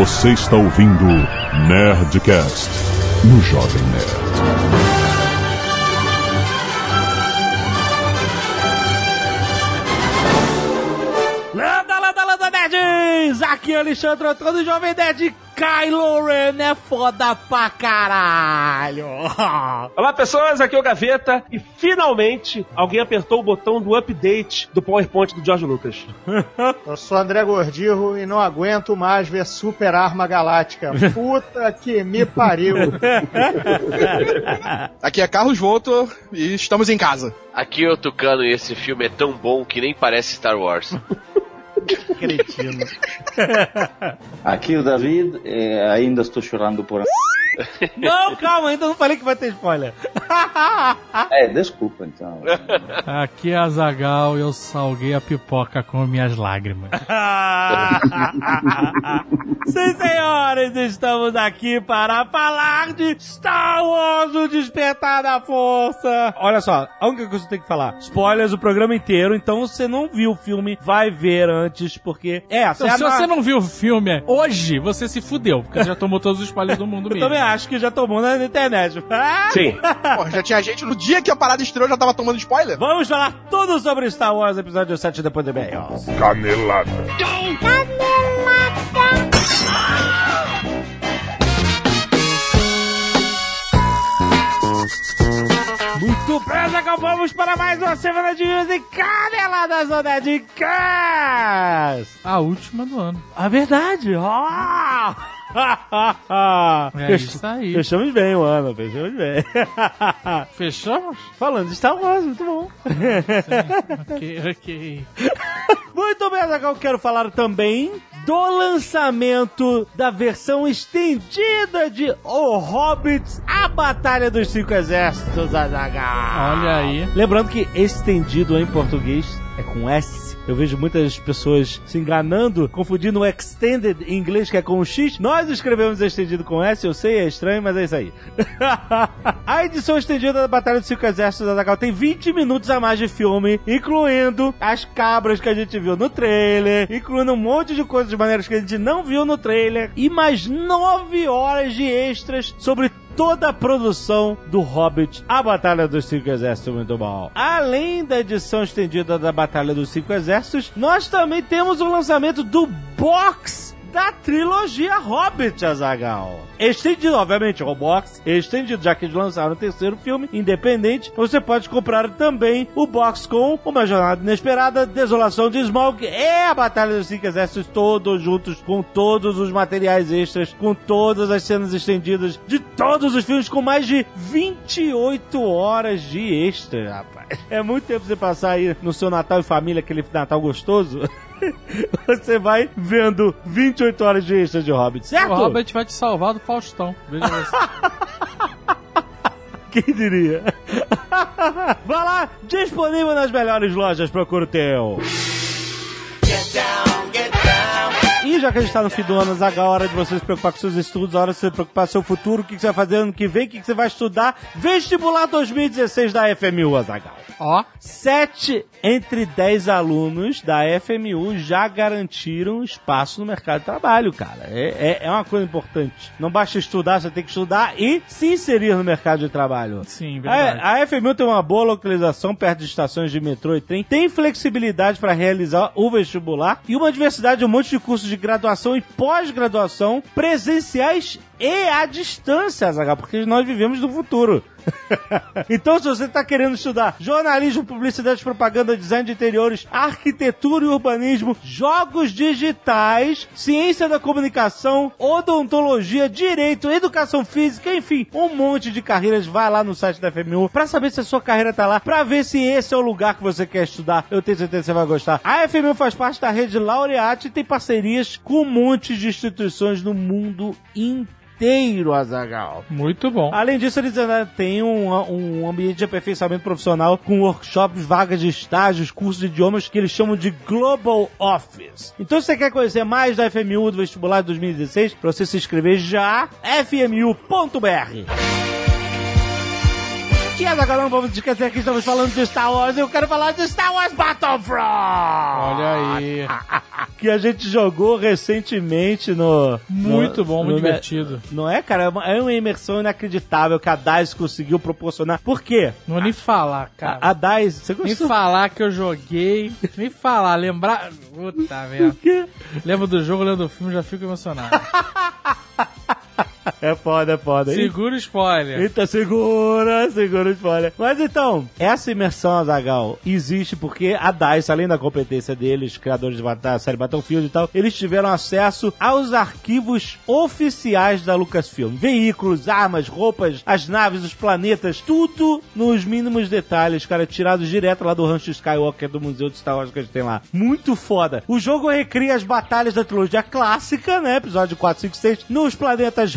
Você está ouvindo Nerdcast no Jovem Nerd. Landa, landa, landa, nerds! Aqui é Alexandre Antônio, Jovem Nerd. Kylo Ren é foda pra caralho! Olá pessoas, aqui é o Gaveta e finalmente alguém apertou o botão do update do PowerPoint do George Lucas. Eu sou André Gordirro e não aguento mais ver Super Arma Galáctica. Puta que me pariu. Aqui é Carlos Voltor e estamos em casa. Aqui é o Tucano e esse filme é tão bom que nem parece Star Wars. Cretino. Aqui o David, eh, ainda estou chorando por. Não, calma, ainda não falei que vai ter spoiler. É, desculpa então. Aqui é a Zagal e eu salguei a pipoca com minhas lágrimas. Sim, senhores, estamos aqui para falar de Star Wars, o Despertar da Força. Olha só, a única coisa que eu tenho que falar, spoilers o programa inteiro, então você não viu o filme, vai ver antes, porque... É, Então, se você não viu o filme hoje, você se fudeu, porque você já tomou todos os spoilers do mundo Eu mesmo. também acho que já tomou na internet. Sim. Pô, já tinha gente no dia que a parada estreou já tava tomando spoiler? Vamos falar tudo sobre Star Wars, episódio 7 depois do bem. Canelada. Muito bem, Zagal, vamos para mais uma semana de news e caneladas do Nerdcast. A última do ano. A verdade, ó! É isso aí. Fechamos bem o ano, fechamos bem. Fechamos? Falando de Star Wars, muito bom. ok, ok. Muito bem, Zagal, quero falar também do lançamento da versão estendida de O Hobbit, a Batalha dos Cinco Exércitos, Azagal. Olha aí. Lembrando que estendido em português é com S. Eu vejo muitas pessoas se enganando, confundindo o extended em inglês, que é com o X. Nós escrevemos estendido com S, eu sei, é estranho, mas é isso aí. a edição estendida da Batalha dos Cinco Exércitos da Zagal tem 20 minutos a mais de filme, incluindo as cabras que a gente viu no trailer, incluindo um monte de coisas maneiras que a gente não viu no trailer, e mais 9 horas de extras sobre toda a produção do Hobbit, a Batalha dos Cinco Exércitos, muito bom. Além da edição estendida da Batalha dos Cinco Exércitos, nós também temos o lançamento do box da trilogia Hobbit, Azagal. Estendido, obviamente, o box estendido, já que eles lançaram o terceiro filme, independente, você pode comprar também o box com Uma Jornada Inesperada, Desolação de Smaug e a Batalha dos Cinco Exércitos, todos juntos, com todos os materiais extras, com todas as cenas estendidas de todos os filmes, com mais de 28 horas de extra, rapaz. É muito tempo você passar aí no seu Natal em família, aquele Natal gostoso. Você vai vendo 28 horas de extra de Hobbit, certo? O Robert vai te salvar do Faustão. Veja você. Quem diria? Vai lá, disponível nas melhores lojas, procura o teu. E já que a gente tá no fim do ano, Zagal, a hora de você se preocupar com seus estudos, a hora de você se preocupar com seu futuro, o que que você vai fazer ano que vem, o que que você vai estudar. Vestibular 2016 da FMU, Azagal. Ó, Sete entre dez alunos da FMU já garantiram espaço no mercado de trabalho, cara. É, é, é uma coisa importante. Não basta estudar, você tem que estudar e se inserir no mercado de trabalho. sim, verdade. A, a FMU tem uma boa localização perto de estações de metrô e trem, tem flexibilidade para realizar o vestibular e uma diversidade de um monte de cursos de graduação e pós-graduação presenciais e à distância, Azaghal, porque nós vivemos no futuro. então, se você está querendo estudar jornalismo, publicidade, propaganda, design de interiores, arquitetura e urbanismo, jogos digitais, ciência da comunicação, odontologia, direito, educação física, enfim, um monte de carreiras, vai lá no site da FMU para saber se a sua carreira tá lá, para ver se esse é o lugar que você quer estudar. Eu tenho certeza que você vai gostar. A FMU faz parte da rede Laureate e tem parcerias com um monte de instituições no mundo inteiro inteiro, Azagal. Muito bom. Além disso, eles ainda têm um, um ambiente de aperfeiçoamento profissional com workshops, vagas de estágios, cursos de idiomas que eles chamam de Global Office. Então, se você quer conhecer mais da FMU do vestibular de 2016, para você se inscrever já, fmu.br. E agora não vamos esquecer que estamos falando de Star Wars e eu quero falar de Star Wars Battlefront! Olha aí. Que a gente jogou recentemente no... Muito no- bom, muito divertido. Não é, cara? É uma- É uma imersão inacreditável que a DICE conseguiu proporcionar. Por quê? Não vou nem falar, cara. A, a DICE... Você Nem gostou? falar que eu joguei, nem falar, lembrar. Puta merda. Lembro do jogo, lembro do filme, já fico emocionado. É foda, é foda. Segura o spoiler. Eita, segura, segura o spoiler. Mas então, essa imersão, Azagal, existe porque a DICE, além da competência deles, criadores de bat- da série Battlefield e tal, eles tiveram acesso aos arquivos oficiais da Lucasfilm. Veículos, armas, roupas, as naves, os planetas, tudo nos mínimos detalhes, cara, tirados direto lá do Rancho Skywalker do Museu de Star Wars que a gente tem lá. Muito foda. O jogo recria as batalhas da trilogia clássica, né, episódio 4, 5, 6, nos planetas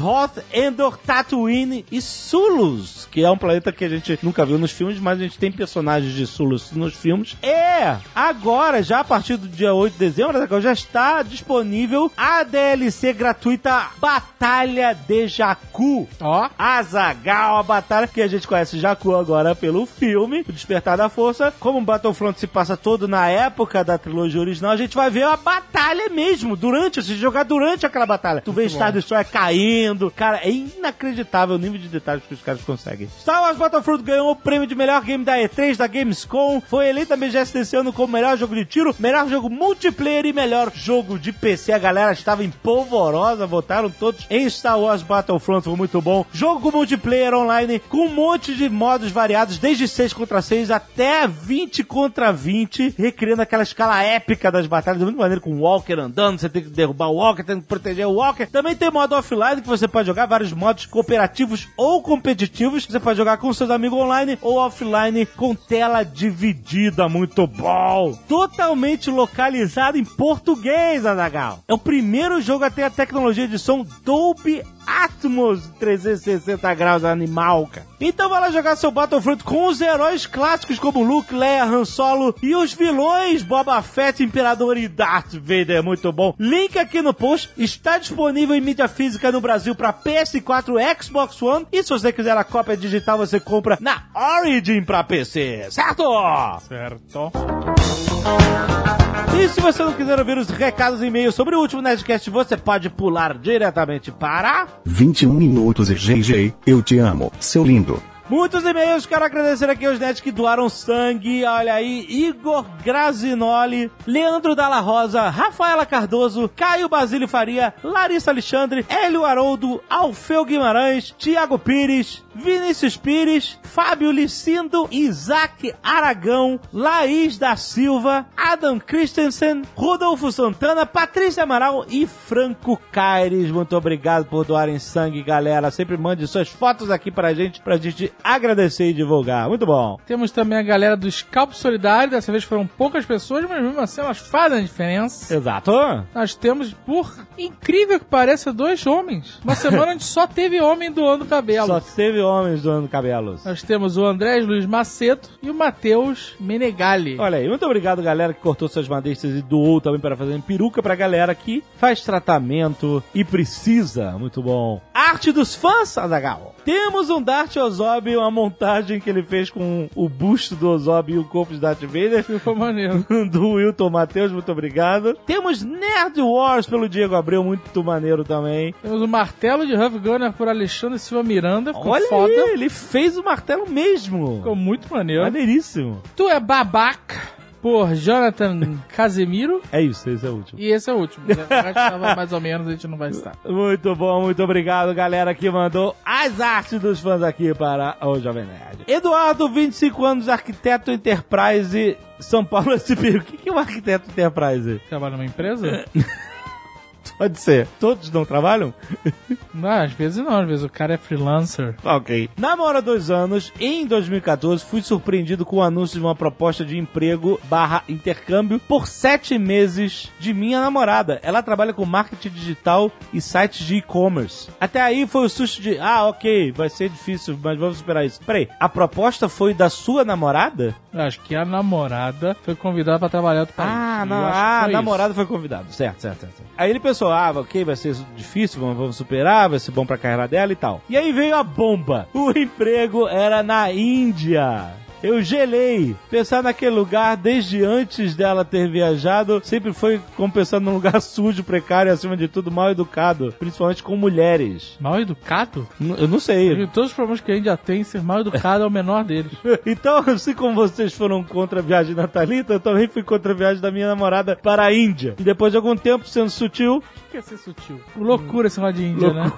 Endor, Tatooine e Sulus, que é um planeta que a gente nunca viu nos filmes, mas a gente tem personagens de Sulus nos filmes. É, agora, já a partir do dia 8 de dezembro, já está disponível a DLC gratuita Batalha de Jakku. Ó, Azagal, a batalha que a gente conhece Jakku agora pelo filme, O Despertar da Força. Como o Battlefront se passa todo na época da trilogia original, a gente vai ver a batalha mesmo, durante, se jogar durante aquela batalha. Tu vê Star Destroyer caindo. Cara, é inacreditável o nível de detalhes que os caras conseguem. Star Wars Battlefront ganhou o prêmio de melhor game da E3 da Gamescom. Foi eleito a BGS desse ano como melhor jogo de tiro, melhor jogo multiplayer e melhor jogo de PC. A galera estava empolvorosa, votaram todos em Star Wars Battlefront, foi muito bom. Jogo multiplayer online com um monte de modos variados, desde 6 contra 6 até 20 contra 20, recriando aquela escala épica das batalhas, muito maneiro com o Walker andando, você tem que derrubar o Walker, tem que proteger o Walker. Também tem modo offline que você pode jogar vários modos cooperativos ou competitivos. Você pode jogar com seus amigos online ou offline com tela dividida, muito bom. Totalmente localizado em português, Adagal. É o primeiro jogo a ter a tecnologia de som Dolby Atmos 360 graus animal, cara. Então vai lá jogar seu Battlefront com os heróis clássicos como Luke, Leia, Han Solo e os vilões Boba Fett, Imperador e Darth Vader. Muito bom. Link aqui no post. Está disponível em mídia física no Brasil para PS4, Xbox One. E se você quiser a cópia digital, você compra na Origin para PC. Certo? certo. E se você não quiser ouvir os recados e e-mails sobre o último Nerdcast, você pode pular diretamente para... 21 minutos e GG, eu te amo, seu lindo. Muitos e-mails, quero agradecer aqui aos nerds que doaram sangue. Olha aí, Igor Grazinoli, Leandro Dalla Rosa, Rafaela Cardoso, Caio Basílio Faria, Larissa Alexandre, Hélio Haroldo, Alfeu Guimarães, Tiago Pires, Vinícius Pires, Fábio Licindo, Isaac Aragão, Laís da Silva, Adam Christensen, Rodolfo Santana, Patrícia Amaral e Franco Caires. Muito obrigado por doarem sangue, galera. Sempre mande suas fotos aqui pra gente, pra gente agradecer e divulgar. Muito bom. Temos também a galera do Scalp Solidário. Dessa vez foram poucas pessoas, mas mesmo assim elas fazem a diferença. Exato. Nós temos, por incrível que pareça, dois homens. Uma semana gente só teve homem doando cabelo. Só teve homens doando cabelos. Nós temos o Andrés Luiz Maceto e o Matheus Menegali. Olha aí, muito obrigado, galera, que cortou suas madeixas e doou também para fazer peruca pra galera que faz tratamento e precisa. Muito bom. Arte dos fãs, Azagal. Temos um Dart Ozob, uma montagem que ele fez com o busto do Ozob e o corpo de Darth Vader. Ficou maneiro. do Wilton Matheus, muito obrigado. Temos Nerd Wars pelo Diego Abreu, muito maneiro também. Temos o martelo de Huff Gunner por Alexandre Silva Miranda. Ficou Olha foda. aí, ele fez o martelo mesmo. Ficou muito maneiro. Maneiríssimo. Tu é babaca por Jonathan Casemiro. É isso, esse é o último. E esse é o último. né? Tava mais ou menos, a gente não vai citar. Muito bom, muito obrigado, galera, que mandou as artes dos fãs aqui para o Jovem Nerd. Eduardo, 25 anos, arquiteto Enterprise, São Paulo SP. O que é um arquiteto Enterprise? Trabalha numa empresa? Pode ser. Todos não trabalham? Não, às vezes não, às vezes o cara é freelancer. Ok. Namoro há dois anos, em 2014 fui surpreendido com o anúncio de uma proposta de emprego barra intercâmbio por sete meses de minha namorada. Ela trabalha com marketing digital e sites de e-commerce. Até aí foi o susto de, ah, ok, vai ser difícil, mas vamos superar isso. Peraí, a proposta foi da sua namorada? Acho que a namorada foi convidada pra trabalhar outro país. Ah, não, ah, foi isso. namorado foi convidado. Certo, certo, certo. certo. Aí ele pensou, ah, ok, vai ser difícil, vamos, vamos superar, vai ser bom pra carreira dela e tal. E aí veio a bomba. O emprego era na Índia. Eu gelei. Pensar naquele lugar desde antes dela ter viajado sempre foi como pensar num lugar sujo, precário e acima de tudo mal educado, principalmente com mulheres. Mal educado? N- Eu não sei. Porque Todos os problemas que a Índia tem, ser mal educado é o menor deles. Então, assim como vocês foram contra a viagem da Thalita, eu também fui contra a viagem da minha namorada para a Índia. E depois de algum tempo sendo sutil, O que é ser sutil? Loucura esse negócio de Índia, né?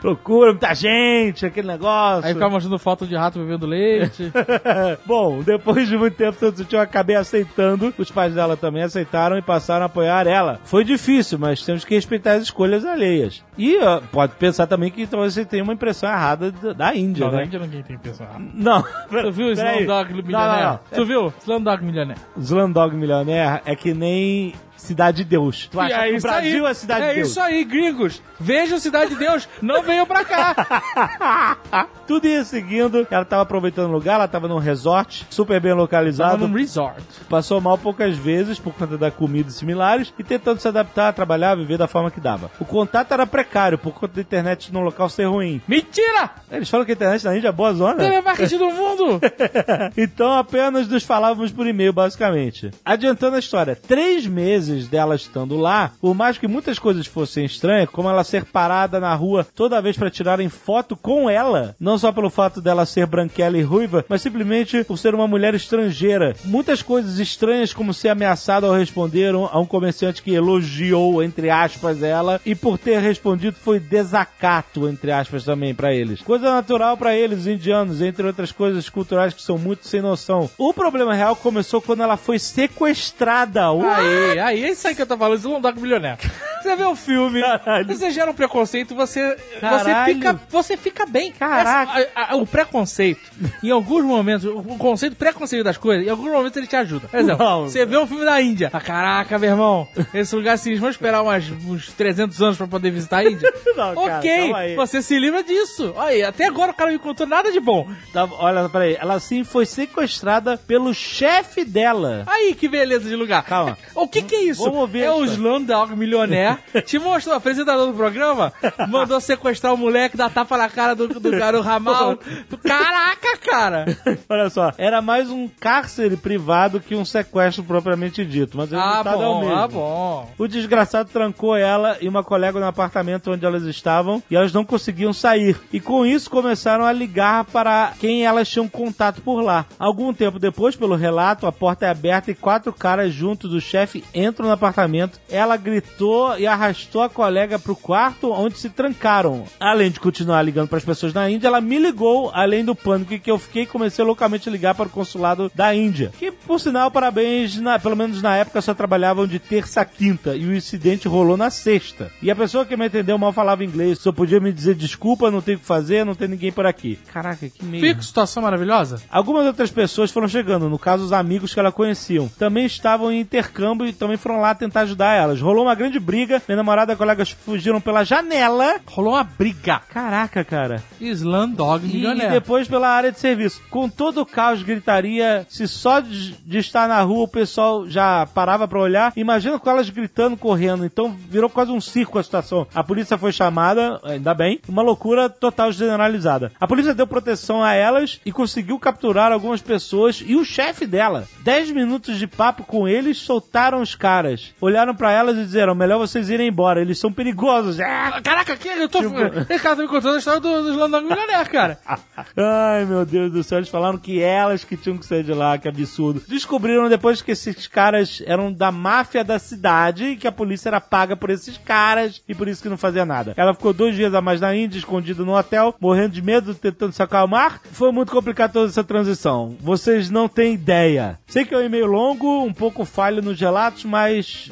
Procura muita gente, aquele negócio. Aí ficava mostrando foto de rato bebendo leite. Bom, depois de muito tempo eu acabei aceitando. Os pais dela também aceitaram e passaram a apoiar ela. Foi difícil, mas temos que respeitar as escolhas alheias. E ó, pode pensar também que talvez você tenha uma impressão errada da- da Índia, Não, na né? Índia ninguém tem pensar. Não, Tu viu o. Slumdog Não, Milionaire? não, não. Tu viu? Slumdog Milionaire. Slumdog Millionaire é que nem Cidade de Deus. Tu acha que o Brasil aí. é Cidade É de Deus? isso aí, gringos. Vejam Cidade de Deus. Não venham pra cá. Tudo ia seguindo. Ela tava aproveitando o lugar, ela tava num resort, super bem localizado. Tava num resort. Passou mal poucas vezes por conta da comida e similares e tentando se adaptar, trabalhar, viver da forma que dava. O contato era precário por conta da internet no local ser ruim. Mentira! Eles falam que a internet na Índia é boa zona. Telemarketing do mundo. então apenas nos falávamos por e-mail, basicamente. Adiantando a história, três meses dela estando lá, por mais que muitas coisas fossem estranhas, como ela ser parada na rua toda vez para tirarem foto com ela, não só pelo fato dela ser branquela e ruiva, mas simplesmente por ser uma mulher estrangeira. Muitas coisas estranhas, como ser ameaçado ao responder a um comerciante que elogiou, entre aspas, ela, e por ter respondido foi desacato, entre aspas, também para eles. Coisa natural para eles, os indianos, entre outras coisas culturais que são muito sem noção. O problema real começou quando ela foi sequestrada. Aí, aí, é isso aí que eu tô falando, Slumdog Milionaire. Você vê o filme, Caralho. você gera um preconceito, você, você, fica, você fica bem. Caraca. Essa- a- a- o preconceito, em alguns momentos, o conceito preconceito das coisas, em alguns momentos ele te ajuda. Por exemplo, você vê um filme da Índia. Ah, caraca, meu irmão, esse lugar assim, vamos esperar umas, uns 300 anos pra poder visitar a Índia? Não, cara, ok, aí. você se livra disso. Olha aí, até agora o cara não me contou nada de bom. Tá, olha, peraí. Ela sim foi sequestrada pelo chefe dela. Aí, que beleza de lugar. Calma. O que que é isso? Vamos ver é o isso. Slumdog Milionaire. Te mostrou, o apresentador do programa mandou sequestrar o moleque, dar tapa na cara do, do garoto ramal. Caraca, cara! Olha só, era mais um cárcere privado que um sequestro propriamente dito. Mas o Ah, resultado é o bom, mesmo. ah, bom. O desgraçado trancou ela e uma colega no apartamento onde elas estavam e elas não conseguiam sair. E com isso começaram a ligar para quem elas tinham contato por lá. Algum tempo depois, pelo relato, a porta é aberta e quatro caras junto do chefe entram no apartamento. Ela gritou e arrastou a colega pro quarto onde se trancaram. Além de continuar ligando para as pessoas na Índia, ela me ligou, além do pânico que eu fiquei, comecei loucamente a ligar para o consulado da Índia. Que, por sinal, parabéns, na- pelo menos na época só trabalhavam de terça a quinta e o incidente rolou na sexta. E a pessoa que me atendeu mal falava inglês, só podia me dizer desculpa, não tem o que fazer, não tem ninguém por aqui. Caraca, que meio. Fica situação maravilhosa. Algumas outras pessoas foram chegando, no caso os amigos que ela conheciam. Também estavam em intercâmbio e também foram lá tentar ajudar elas. Rolou uma grande briga, minha namorada e colegas fugiram pela janela. Rolou uma briga. Caraca, cara. Slumdog E, e depois pela área de serviço. Com todo o caos, gritaria, se só de, de estar na rua o pessoal já parava pra olhar, imagina com elas gritando, correndo. Então virou quase um circo a situação. A polícia foi chamada, ainda bem, uma loucura total generalizada. A polícia deu proteção a elas e conseguiu capturar algumas pessoas e o chefe dela. Dez minutos de papo com eles, soltaram os caras. Olharam pra elas e disseram, melhor vocês irem embora, eles são perigosos. Ah! Caraca, que eu tô. Tipo- Esse cara tá me contando a história do, do Milionaire, cara. Ai, meu Deus do céu, eles falaram que elas que tinham que sair de lá, que absurdo. Descobriram depois que esses caras eram da máfia da cidade e que a polícia era paga por esses caras e por isso que não fazia nada. Ela ficou dois dias a mais na Índia, escondida no hotel, morrendo de medo, tentando se acalmar. Foi muito complicado toda essa transição. Vocês não têm ideia. Sei que é um e-mail longo, um pouco falho nos relatos, mas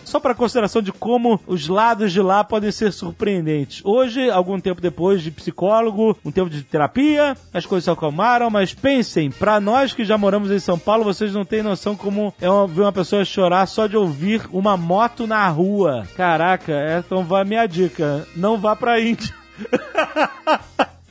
só para consideração de como os lados de lá podem ser surpreendentes. Hoje, algum tempo depois de psicólogo, um tempo de terapia, as coisas se acalmaram, mas pensem, pra nós que já moramos em São Paulo, vocês não têm noção como é uma- ver uma pessoa chorar só de ouvir uma moto na rua. Caraca, é, então vai a minha dica, não vá pra Índia.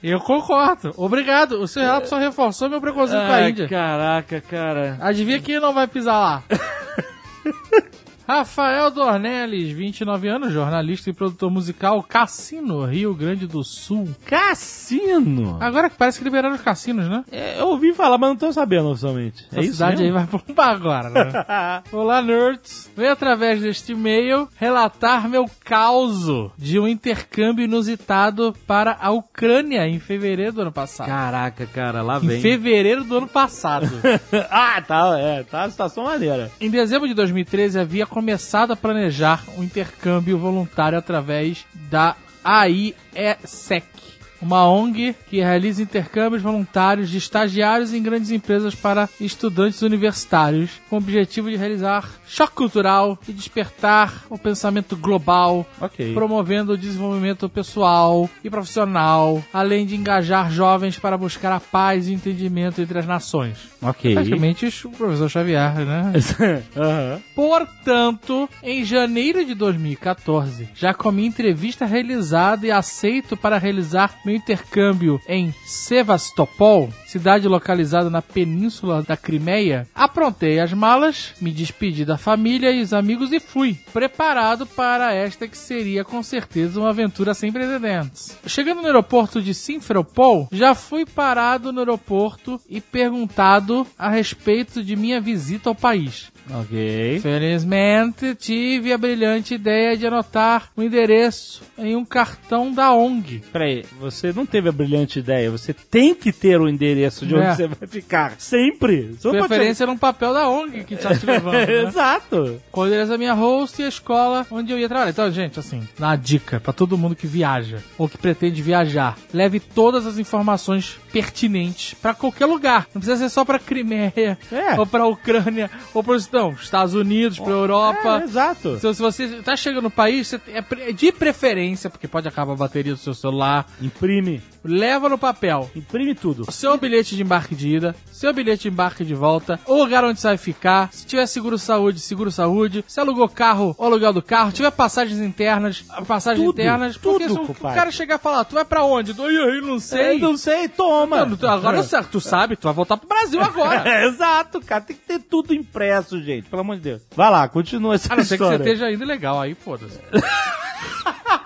Eu concordo. Obrigado. O seu relato só reforçou meu preconceito com a Ai, Índia. caraca, cara. Adivinha quem não vai pisar lá? Rafael Dornelles, 29 anos, jornalista e produtor musical, Cassino, Rio Grande do Sul. Cassino. Agora que parece que liberaram os cassinos, né? É, eu ouvi falar, mas não tô sabendo oficialmente. Essa é cidade mesmo? aí vai bombar agora, né? Olá, nerds. Venho através deste e-mail relatar meu caos de um intercâmbio inusitado para a Ucrânia em fevereiro do ano passado. Caraca, cara, lá Em vem. fevereiro do ano passado. ah, tá, é, tá uma situação maneira. Em dezembro de 2013, havia começado a planejar um intercâmbio voluntário através da AIESEC, uma ONG que realiza intercâmbios voluntários de estagiários em grandes empresas para estudantes universitários, com o objetivo de realizar choque cultural e despertar o pensamento global, Ok. promovendo o desenvolvimento pessoal e profissional, além de engajar jovens para buscar a paz e entendimento entre as nações. Ok. Praticamente o professor Xavier, né? Aham. Portanto, em janeiro de 2014, já com minha entrevista realizada e aceito para realizar meu intercâmbio em Sevastopol, cidade localizada na península da Crimeia, aprontei as malas, me despedi da família e os amigos e fui, preparado para esta que seria com certeza uma aventura sem precedentes. Chegando no aeroporto de Simferopol, já fui parado no aeroporto e perguntado a respeito de minha visita ao país. Ok. Felizmente, tive a brilhante ideia de anotar o endereço em um cartão da ONG. Peraí, você não teve a brilhante ideia. Você tem que ter o endereço de onde É. você vai ficar. Sempre. Você não pode Preferência num papel da ONG que tá te levando. né? Exato. Endereço da minha host e a escola onde eu ia trabalhar. Então, gente, assim, uma dica pra todo mundo que viaja ou que pretende viajar. Leve todas as informações pertinentes pra qualquer lugar. Não precisa ser só pra Crimeia, É. ou pra Ucrânia, ou para não, Estados Unidos, pra Europa. É, exato. Então, se você tá chegando no país, você é pre- de preferência, porque pode acabar a bateria do seu celular, Imprime. Leva no papel Imprime tudo. seu bilhete de embarque de ida, seu bilhete de embarque de volta, o lugar onde você vai ficar, se tiver seguro saúde, seguro saúde, se alugou carro, o aluguel do carro, tiver passagens internas, passagens Tudo, internas, porque tudo, se o- cara chegar e falar, tu vai pra onde? Eu, eu não sei. Eu não sei, toma. Não, agora eu sei, tu sabe, tu vai voltar pro Brasil agora. É, exato, cara. Tem que ter tudo impresso, gente. Pelo amor de Deus. Vai lá, continua essa A não ser que você história. esteja indo legal, aí foda-se.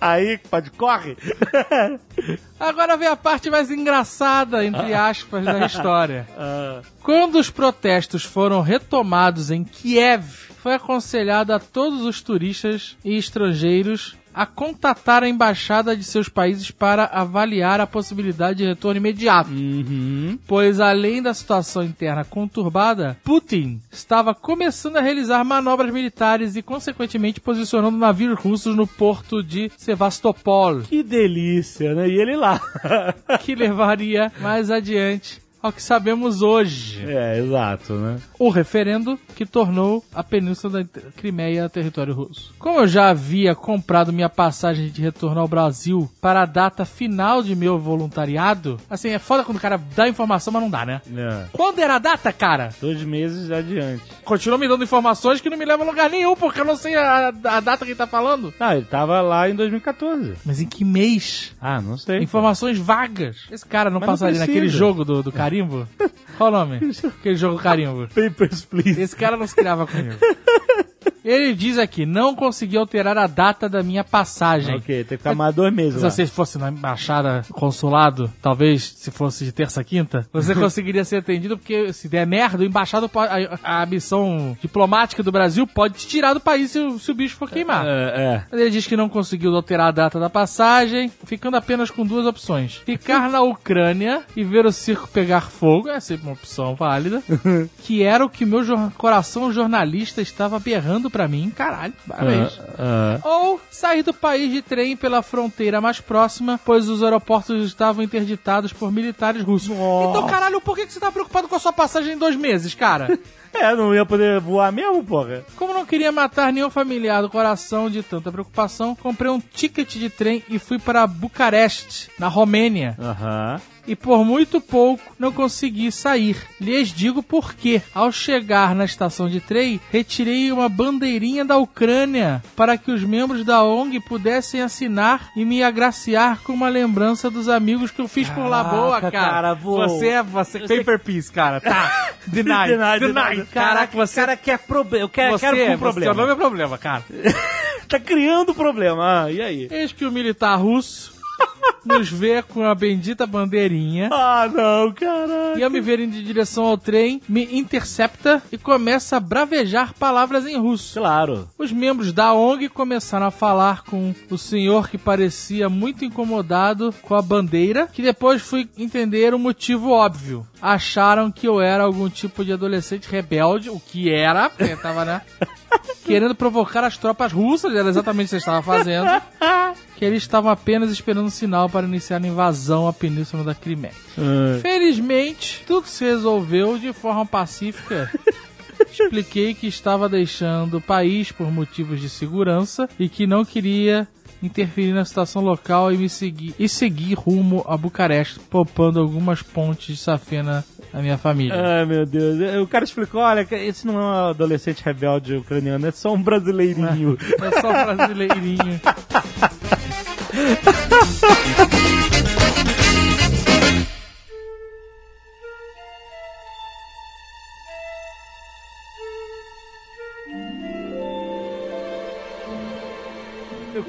Aí, pode, corre. Agora vem a parte mais engraçada, entre aspas, da história. Ah, Quando os protestos foram retomados em Kiev, foi aconselhado a todos os turistas e estrangeiros a contatar a embaixada de seus países para avaliar a possibilidade de retorno imediato. uhum. Pois além da situação interna conturbada, Putin estava começando a realizar manobras militares e consequentemente posicionando navios russos no porto de Sevastopol, Que delícia, né? E ele lá. que levaria mais adiante ao que sabemos hoje. é, exato, né? o referendo que tornou a Península da Crimeia território russo. Como eu já havia comprado minha passagem de retorno ao Brasil para a data final de meu voluntariado, assim, é foda quando o cara dá informação, mas não dá, né? É. Quando era a data, cara? Dois meses adiante. Continua me dando informações que não me levam a lugar nenhum, porque eu não sei a, a data que ele tá falando. Ah, ele tava lá em 2014. Mas em que mês? Ah, não sei. Informações vagas. Esse cara não Mas não passaria precisa. naquele jogo do, do carimbo? Qual o nome? Aquele jogo carimbo. Papers, please. Esse cara não se criava comigo. Ele diz aqui, não consegui alterar a data da minha passagem. Ok, tem que ficar mais dois meses Se lá. você fosse na embaixada, consulado, talvez se fosse de terça a quinta, você conseguiria ser atendido, porque se der merda, o embaixado pode, a, a missão diplomática do Brasil pode te tirar do país se, o- se o bicho for queimar. É, Mas Ele diz que não conseguiu alterar a data da passagem, ficando apenas com duas opções: ficar na Ucrânia e ver o circo pegar fogo, é sempre uma opção válida, que era o que meu jor- coração jornalista estava berrando pra mim. Caralho, parabéns. Ah, ah. Ou sair do país de trem pela fronteira mais próxima, pois os aeroportos estavam interditados por militares russos. Então, caralho, por que que você tá preocupado com a sua passagem em dois meses, cara? É, não ia poder voar mesmo, porra? Como não queria matar nenhum familiar do coração de tanta preocupação, comprei um ticket de trem e fui para Bucareste, na Romênia. Aham. E por muito pouco não consegui sair. Lhes digo por quê. Ao chegar na estação de trem, retirei uma bandeirinha da Ucrânia para que os membros da ONG pudessem assinar e me agraciar com uma lembrança dos amigos que eu fiz por lá. Boa, Caraca, cara. cara, boa. Você é você. Paper Peace, cara. Tá. Deny. Deny. Caraca, você. cara quer problema. Eu quero, você, quero com você- problema. Seu nome é problema, cara. tá criando problema. Ah, e aí? Eis que o militar russo nos vê com a bendita bandeirinha. Ah, não, caralho. E ao me verem de direção ao trem, me intercepta e começa a bravejar palavras em russo. Claro. Os membros da ONG começaram a falar com o senhor que parecia muito incomodado com a bandeira, que depois fui entender o motivo óbvio. Acharam que eu era algum tipo de adolescente rebelde, o que era, porque tava, né? Querendo provocar as tropas russas, era exatamente o que você estava fazendo. Que eles estavam apenas esperando um sinal para iniciar a invasão à península da Crimeia. Felizmente, tudo se resolveu de forma pacífica. Expliquei que estava deixando o país por motivos de segurança e que não queria interferir na situação local e me seguir e seguir rumo a Bucareste, poupando algumas pontes de safena à minha família. Ai, meu Deus. O cara explicou, olha, esse não é um adolescente rebelde ucraniano, é só um brasileirinho. É só um brasileirinho.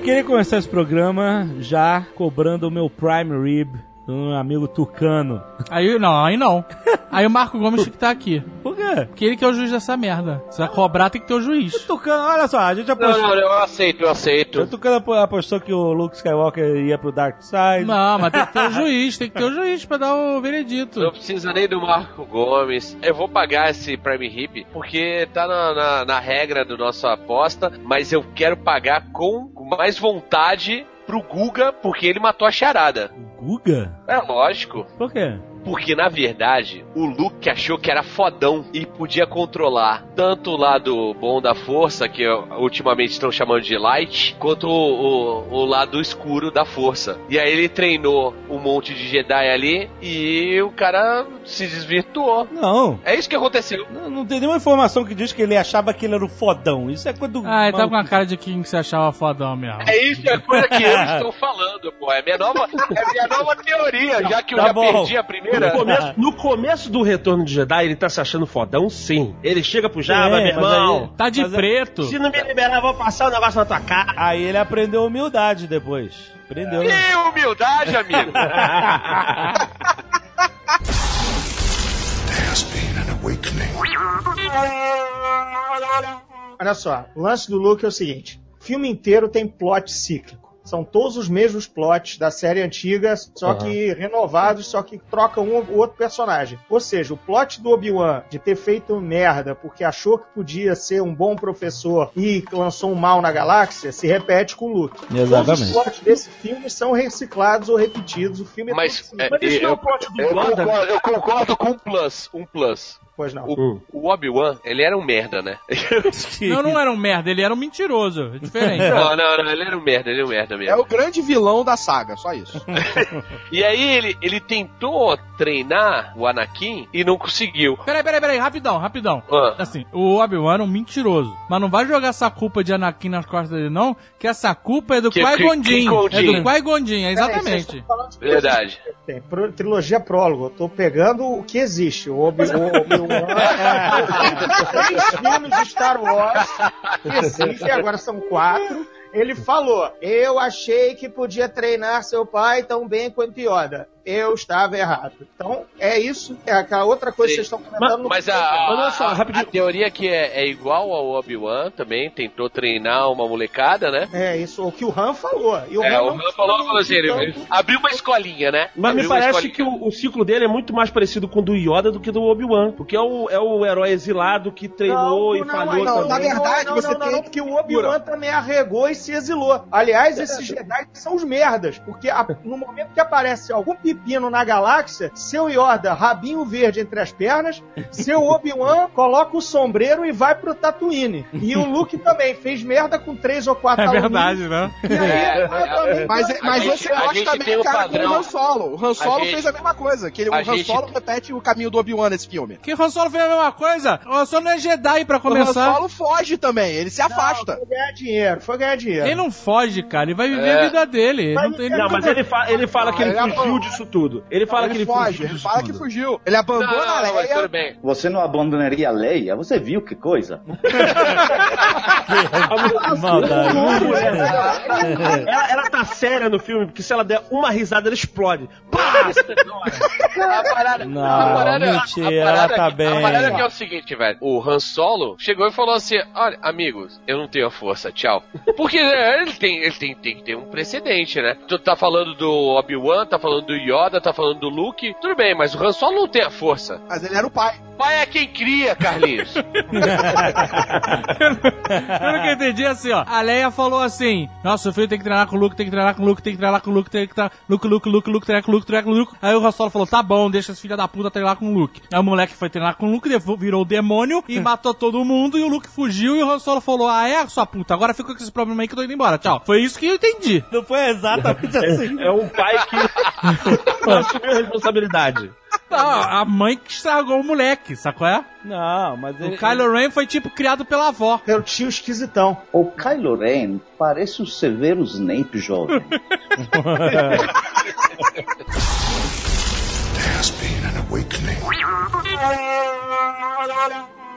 queria começar esse programa já cobrando o meu Prime Rib do meu amigo Tucano. Aí não, aí não. Aí o Marco Gomes tem que estar aqui. Por quê? Porque ele que é o juiz dessa merda. Se vai cobrar, tem que ter o juiz. Tucano, olha só, a gente Não, apostou. não, eu aceito, eu aceito. O Tucano apo- apostou que o Luke Skywalker ia pro Dark Side. Não, mas tem que ter o juiz, tem que ter o juiz pra dar o veredito. Não precisa nem do Marco Gomes. Eu vou pagar esse Prime Hip porque tá na, na, na regra do nossa aposta, mas eu quero pagar com mais vontade pro Guga porque ele matou a charada. O Guga? É lógico. Por quê? Porque, na verdade, o Luke achou que era fodão e podia controlar tanto o lado bom da força, que ultimamente estão chamando de Light, quanto o, o- o lado escuro da força. E aí ele treinou um monte de Jedi ali e o cara se desvirtuou. Não. É isso que aconteceu. Não, não tem nenhuma informação que diz que ele achava que ele era o fodão. Isso é coisa do. Ah, ele tá com a cara de quem você achava fodão mesmo. É isso, é coisa que eu estou falando, pô. É minha nova, é minha nova teoria, já que eu Tá já bom. perdi a primeira. No começo, no começo do Retorno de Jedi, ele tá se achando fodão, sim. Ele chega pro Jabba, É, meu irmão. aí- Tá de preto. Se não me liberar, eu vou passar o negócio na tua cara. Aí ele aprendeu humildade depois. Aprendeu. Que humildade, amigo. Olha só, o lance do Luke é o seguinte: o filme inteiro tem plot cíclico. São todos os mesmos plots da série antiga, só que renovados, só que trocam um ou outro personagem. Ou seja, o plot do Obi-Wan de ter feito merda porque achou que podia ser um bom professor e lançou um mal na galáxia se repete com o Luke. Todos os Exatamente. plots desse filme são reciclados ou repetidos. O filme é Mas, todo é, assim. Mas isso não é o plot do eu concordo, eu concordo com um plus. Um plus. Pois não. O, o Obi-Wan, ele era um merda, né? Não, não era um merda, ele era um mentiroso. É diferente. não, não, não, ele era um merda, ele era um merda mesmo. É o grande vilão da saga, só isso. E aí ele, ele tentou treinar o Anakin e não conseguiu. Peraí, peraí, peraí, rapidão, rapidão. Ah. Assim, o Obi-Wan era um mentiroso. Mas não vai jogar essa culpa de Anakin nas costas dele, não, que essa culpa é do é Qui-Gon É do Qui-Gon é exatamente. Verdade. Tem trilogia prólogo. Eu tô pegando o que existe. O Obi- o Obi-Wan. Três filmes de Star Wars existem, agora são quatro. Ele falou: Eu achei que podia treinar seu pai tão bem quanto Yoda. Eu estava errado. Então, é isso. É aquela outra coisa que vocês estão comentando. no- Mas a, Olha só, a, rapidinho. a teoria que é, é igual ao Obi-Wan também, tentou treinar uma molecada, né? É isso, o que o Han falou. E o É, Han o não Han falou, falou assim, ele, abriu uma escolinha, né? Mas me Abriu uma parece que o, o ciclo dele é muito mais parecido com o do Yoda do que do Obi-Wan. Porque é o, é o herói exilado que treinou e falhou aí não, também. na verdade, não, você não, não, tem- não, porque o Obi-Wan também arregou e se exilou. Aliás, esses Jedi são os merdas, porque a- no momento que aparece algum pepino na galáxia, seu Yoda, rabinho verde entre as pernas, seu Obi-Wan coloca o sombreiro e vai pro Tatooine. E o Luke também fez merda com três ou quatro É alunos. verdade, né? E aí, É, também- Mas, A mas gente- você a mostra gente também tem o cara padrão. com o Han Solo. O Han Solo gente- fez a mesma coisa, que ele, o a Han gente- Solo repete o caminho do Obi-Wan nesse filme. Que Han Solo fez a mesma coisa? O Han Solo não é Jedi pra O Han começar. Solo foge também, ele se afasta. Foi ganhar dinheiro, foi ganhar dinheiro. Ele não foge, cara. Ele vai viver É. a vida dele. Ele não, tem- Não, mas ele, fa- ele fala que ele Ele fugiu é- disso tudo. Ele fala que ele ele foge, fugiu ele fala que tudo. fugiu. Ele abandona Não, a mas tudo Leia. bem. Você não abandonaria a Leia? Você viu que coisa? Maldade. Ela, ela tá séria no filme, porque se ela der uma risada, ela explode. Pá! A parada, Não, a parada, mentira, a parada ela tá aqui- bem. A parada aqui é o seguinte, velho. O Han Solo chegou e falou assim: Olha, amigos, eu não tenho a força, tchau. Porque né, ele, tem, ele tem, tem que ter um precedente, né? Tu tá falando do Obi-Wan, tá falando do Yoda, tá falando do Luke. Tudo bem, mas o Han Solo não tem a força. Mas ele era o pai. Pai é quem cria, Carlinhos. Eu nunca entendi assim, ó. A Leia falou assim: Nossa, o filho tem que treinar com o Luke, tem que treinar com o Luke, tem que treinar com o Luke, tem que treinar. Luke, Luke, Luke, Luke, treinar com o Luke, treinar com o Luke. Aí o Han Solo falou: Tá bom, deixa esse filho da puta treinar com o Luke. Aí o moleque foi treinar com o Luke, virou o demônio e matou todo mundo. E o Luke fugiu. E o Han Solo falou: Ah, é, sua puta, agora fica com esse problema aí que eu tô indo embora. Tchau. Foi isso que eu entendi. Não foi exatamente assim. É um pai que não assumiu a responsabilidade. Não, a mãe que estragou o moleque, sacou? É? Não, mas O ele... Kylo Ren foi tipo criado pela avó. Pelo tio esquisitão. O Kylo Ren parece o severo Snape jovem.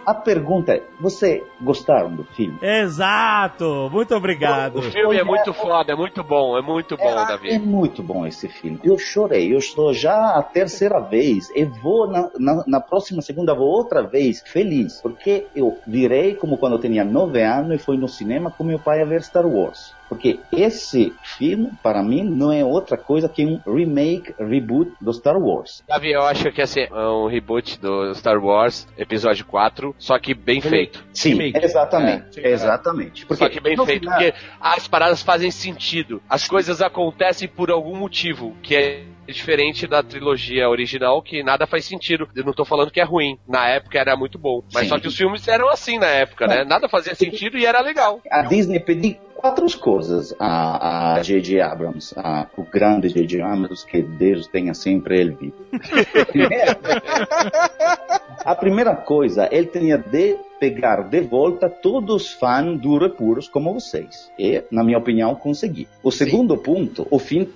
A pergunta é, você gostaram do filme? Exato! Muito obrigado. O filme é muito foda, é muito bom, é muito bom, É Davi. muito bom esse filme. Eu chorei, eu estou já a terceira vez e vou na, na, na próxima segunda, vou outra vez feliz, porque eu virei como quando eu tinha nove anos e fui no cinema com meu pai a ver Star Wars. Porque esse filme, para mim, não é outra coisa que um remake, reboot do Star Wars. Davi, eu acho que assim, é um reboot do Star Wars, episódio 4, só que bem feito. Sim, Remake. exatamente, exatamente. Porque Só que bem feito, final- porque as paradas fazem sentido. As coisas acontecem por algum motivo, que é diferente da trilogia original, que nada faz sentido. Eu não tô falando que é ruim. Na época era muito bom. Mas Sim. só que os filmes eram assim na época, né? Nada fazia sentido e era legal. a Disney pediu quatro coisas a a J.J. Abrams, a, o grande J.J. Abrams, que Deus tenha sempre ele vivo. a primeira coisa, ele tinha de pegar de volta todos os fãs duros e puros como vocês. E, na minha opinião, consegui. O segundo ponto, o fim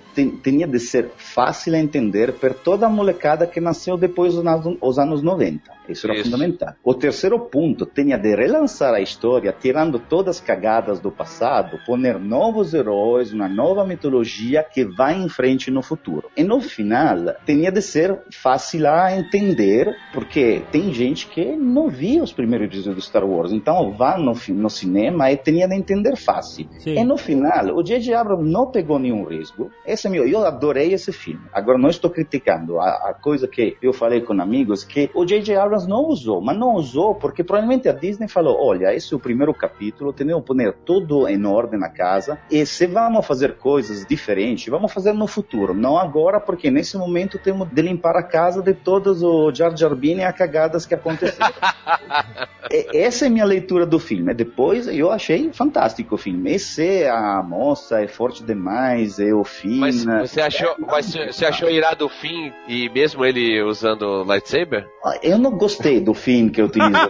tinha de ser fácil a entender para toda a molecada que nasceu depois dos anos, os anos 90. Isso era Isso. fundamental. O terceiro ponto tinha de relançar a história, tirando todas as cagadas do passado, poner novos heróis, uma nova mitologia que vai em frente no futuro. E no final, tinha de ser fácil a entender, porque tem gente que não viu os primeiros episódios do Star Wars, então vá no, no cinema e tinha de entender fácil. Sim. E no final, o J.J. Abrams não pegou nenhum risco. Esse é meu, eu adorei esse filme. Agora não estou criticando. A, a coisa que eu falei com amigos que o J.J. Abrams não usou, mas não usou porque provavelmente a Disney falou: olha, esse é o primeiro capítulo, temos que pôr tudo em ordem na casa e se vamos fazer coisas diferentes, vamos fazer no futuro, não agora, porque nesse momento temos de limpar a casa de todos os Jar Jar Binks e as cagadas que aconteceram. E- Essa é a minha leitura do filme. Depois eu achei fantástico o filme. Esse a moça é forte demais, é o fim. Mas você achou, mas você achou irado o fim e mesmo ele usando lightsaber? Eu não gostei do fim que eu utilizo. não,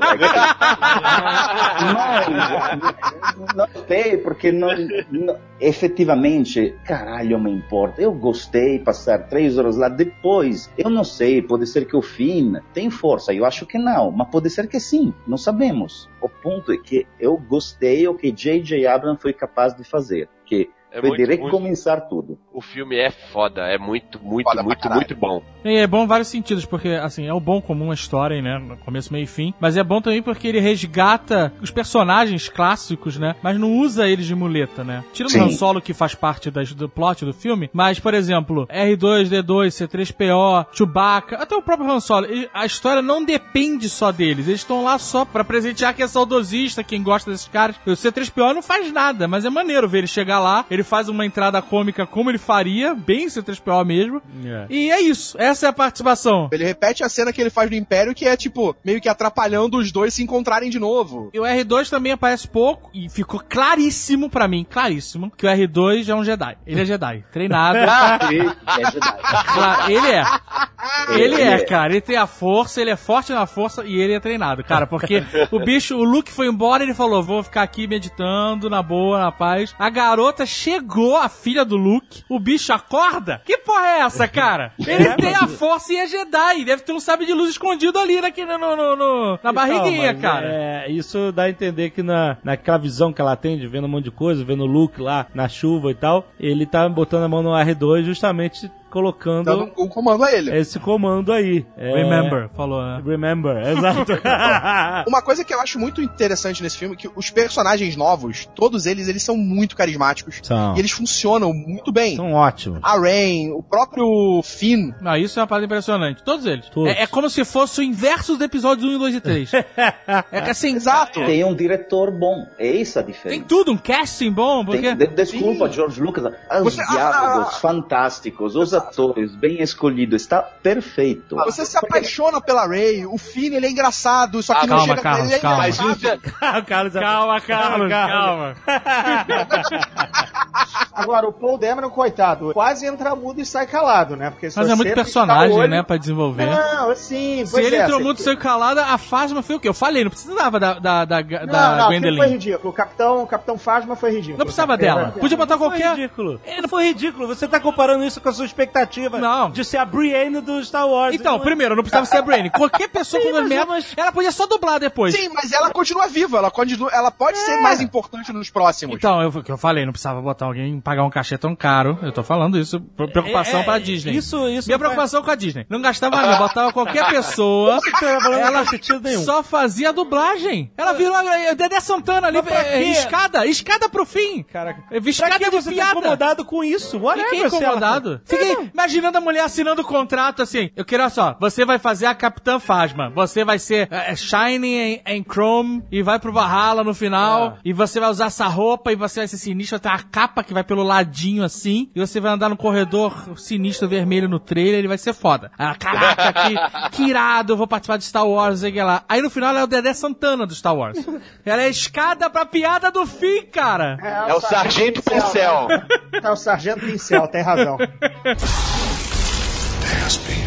não gostei porque não, não- efetivamente, caralho, me importa. Eu gostei passar três horas lá depois. Eu não sei, pode ser que o fim tem força. Eu acho que não, mas pode ser que sim. Não sabemos. O ponto é que eu gostei o que J.J. Abrams foi capaz de fazer. Que É foi muito, recomeçar tudo. O filme é foda, é muito, muito, Foda muito, muito bom. E é bom em vários sentidos, porque, assim, é o bom comum a história, né? No começo, meio e fim. Mas é bom também porque ele resgata os personagens clássicos, né? Mas não usa eles de muleta, né? Tira o. Han Solo, que faz parte das- do plot do filme. Mas, por exemplo, R2-D2, C3PO, Chewbacca, até o próprio Han Solo. a história não depende só deles. Eles estão lá só pra presentear que saudosista, quem gosta desses caras. O C3PO não faz nada, mas é maneiro ver ele chegar lá, ele faz uma entrada cômica como ele faria, bem C3PO mesmo. É. E é isso, essa é a participação. Ele repete a cena que ele faz no Império, que é tipo, meio que atrapalhando os dois se encontrarem de novo. E o R2 também aparece pouco e ficou claríssimo pra mim, claríssimo, que o R2 é um Jedi. Ele é Jedi, treinado. Ele é Jedi. Claro, ele é. Ele é, cara. Ele tem a força, ele é forte na força e ele é treinado, cara. Porque o bicho, o Luke foi embora e ele falou: vou ficar aqui meditando, na boa, na paz. A garota chegou, a filha do Luke. O bicho acorda? Que porra é essa, cara? Ele tem a força e é Jedi. Deve ter um sabre de luz escondido ali naquele, no, no- no- na barriguinha, Então, mas, cara. É, isso dá a entender que na, naquela visão que ela tem de vendo um monte de coisa, vendo o Luke lá na chuva e tal, ele tá botando a mão no R2 justamente colocando Dando um comando a ele. esse comando aí. É, Remember, falou, né? Remember, exato. Uma coisa que eu acho muito interessante nesse filme é que os personagens novos, todos eles, eles são muito carismáticos. São. E eles funcionam muito bem. São ótimos. A Rain, o próprio Finn. Não, isso é uma parada impressionante. Todos eles. Todos. É, é como se fosse o inverso dos episódios 1, 2 e 3. é que assim. Exato. Tem um diretor bom. É essa a Tem diferença. tudo, um casting bom, porque. Tem, de- desculpa, George Lucas. Os Você- diálogos ah, fantásticos, os atores bem escolhidos, está perfeito. Você se apaixona pela Ray, o Finn, ele é engraçado, só que Ah, não calma, chega Carlos, ele é calma. Usa, o Carlos é- Calma, Carlos, calma. Agora, o Paul Dameron, coitado, quase entra mudo e sai calado, né? Porque Mas é muito personagem, olho- né, pra desenvolver. Não, assim, Se ele é, entrou você- muito saiu calada, a Fasma foi o quê? Eu falei, não precisava da, da, da, da Não, não, aquilo foi Gwendolyn. ridículo. O Capitão, o Capitão Fasma foi ridículo. Não precisava dela. foi- Podia botar Foi qualquer. ridículo. Ele foi ridículo. Você tá comparando isso com a sua expectativa Não. de ser a Brienne do Star Wars. Então, Não é- primeiro, não precisava ser a Brain. Qualquer pessoa com mas- merda, mas- ela podia só dublar depois. Sim, mas ela continua viva, ela, continua, ela pode ser mais importante nos próximos. Então, eu, o que eu falei, não precisava botar alguém pagar um cachê tão caro. Eu tô falando isso, por preocupação É, é, pra Disney. isso- isso Minha faz- preocupação com a Disney. Não gastava nada, botava qualquer pessoa. Você tá falando Ela só fazia dublagem. Ela virou a Dedé Santana ali, é, escada, escada pro fim. Caraca. É, Pra Escada que de você tá incomodado com isso? Whatever, Fiquei incomodado. Fiquei imaginando a mulher assinando o contrato assim. Eu quero olha só, você vai fazer a Capitã Fasma. Você vai ser é, Shining em, em Chrome e vai pro Valhalla no final. E você vai usar essa roupa e você vai ser sinistro. Vai ter uma capa que vai pelo ladinho assim. E você vai andar no corredor sinistro vermelho no trailer. Ele vai ser foda. Ah, caraca, que, que irado. Eu vou participar de Star Wars. Sei que lá. Aí no final ela é o Dedé Santana do Star Wars. Ela é a escada pra piada do fim, cara. é o Sargento Pincel. É o Sargento Pincel, tem razão. There has been.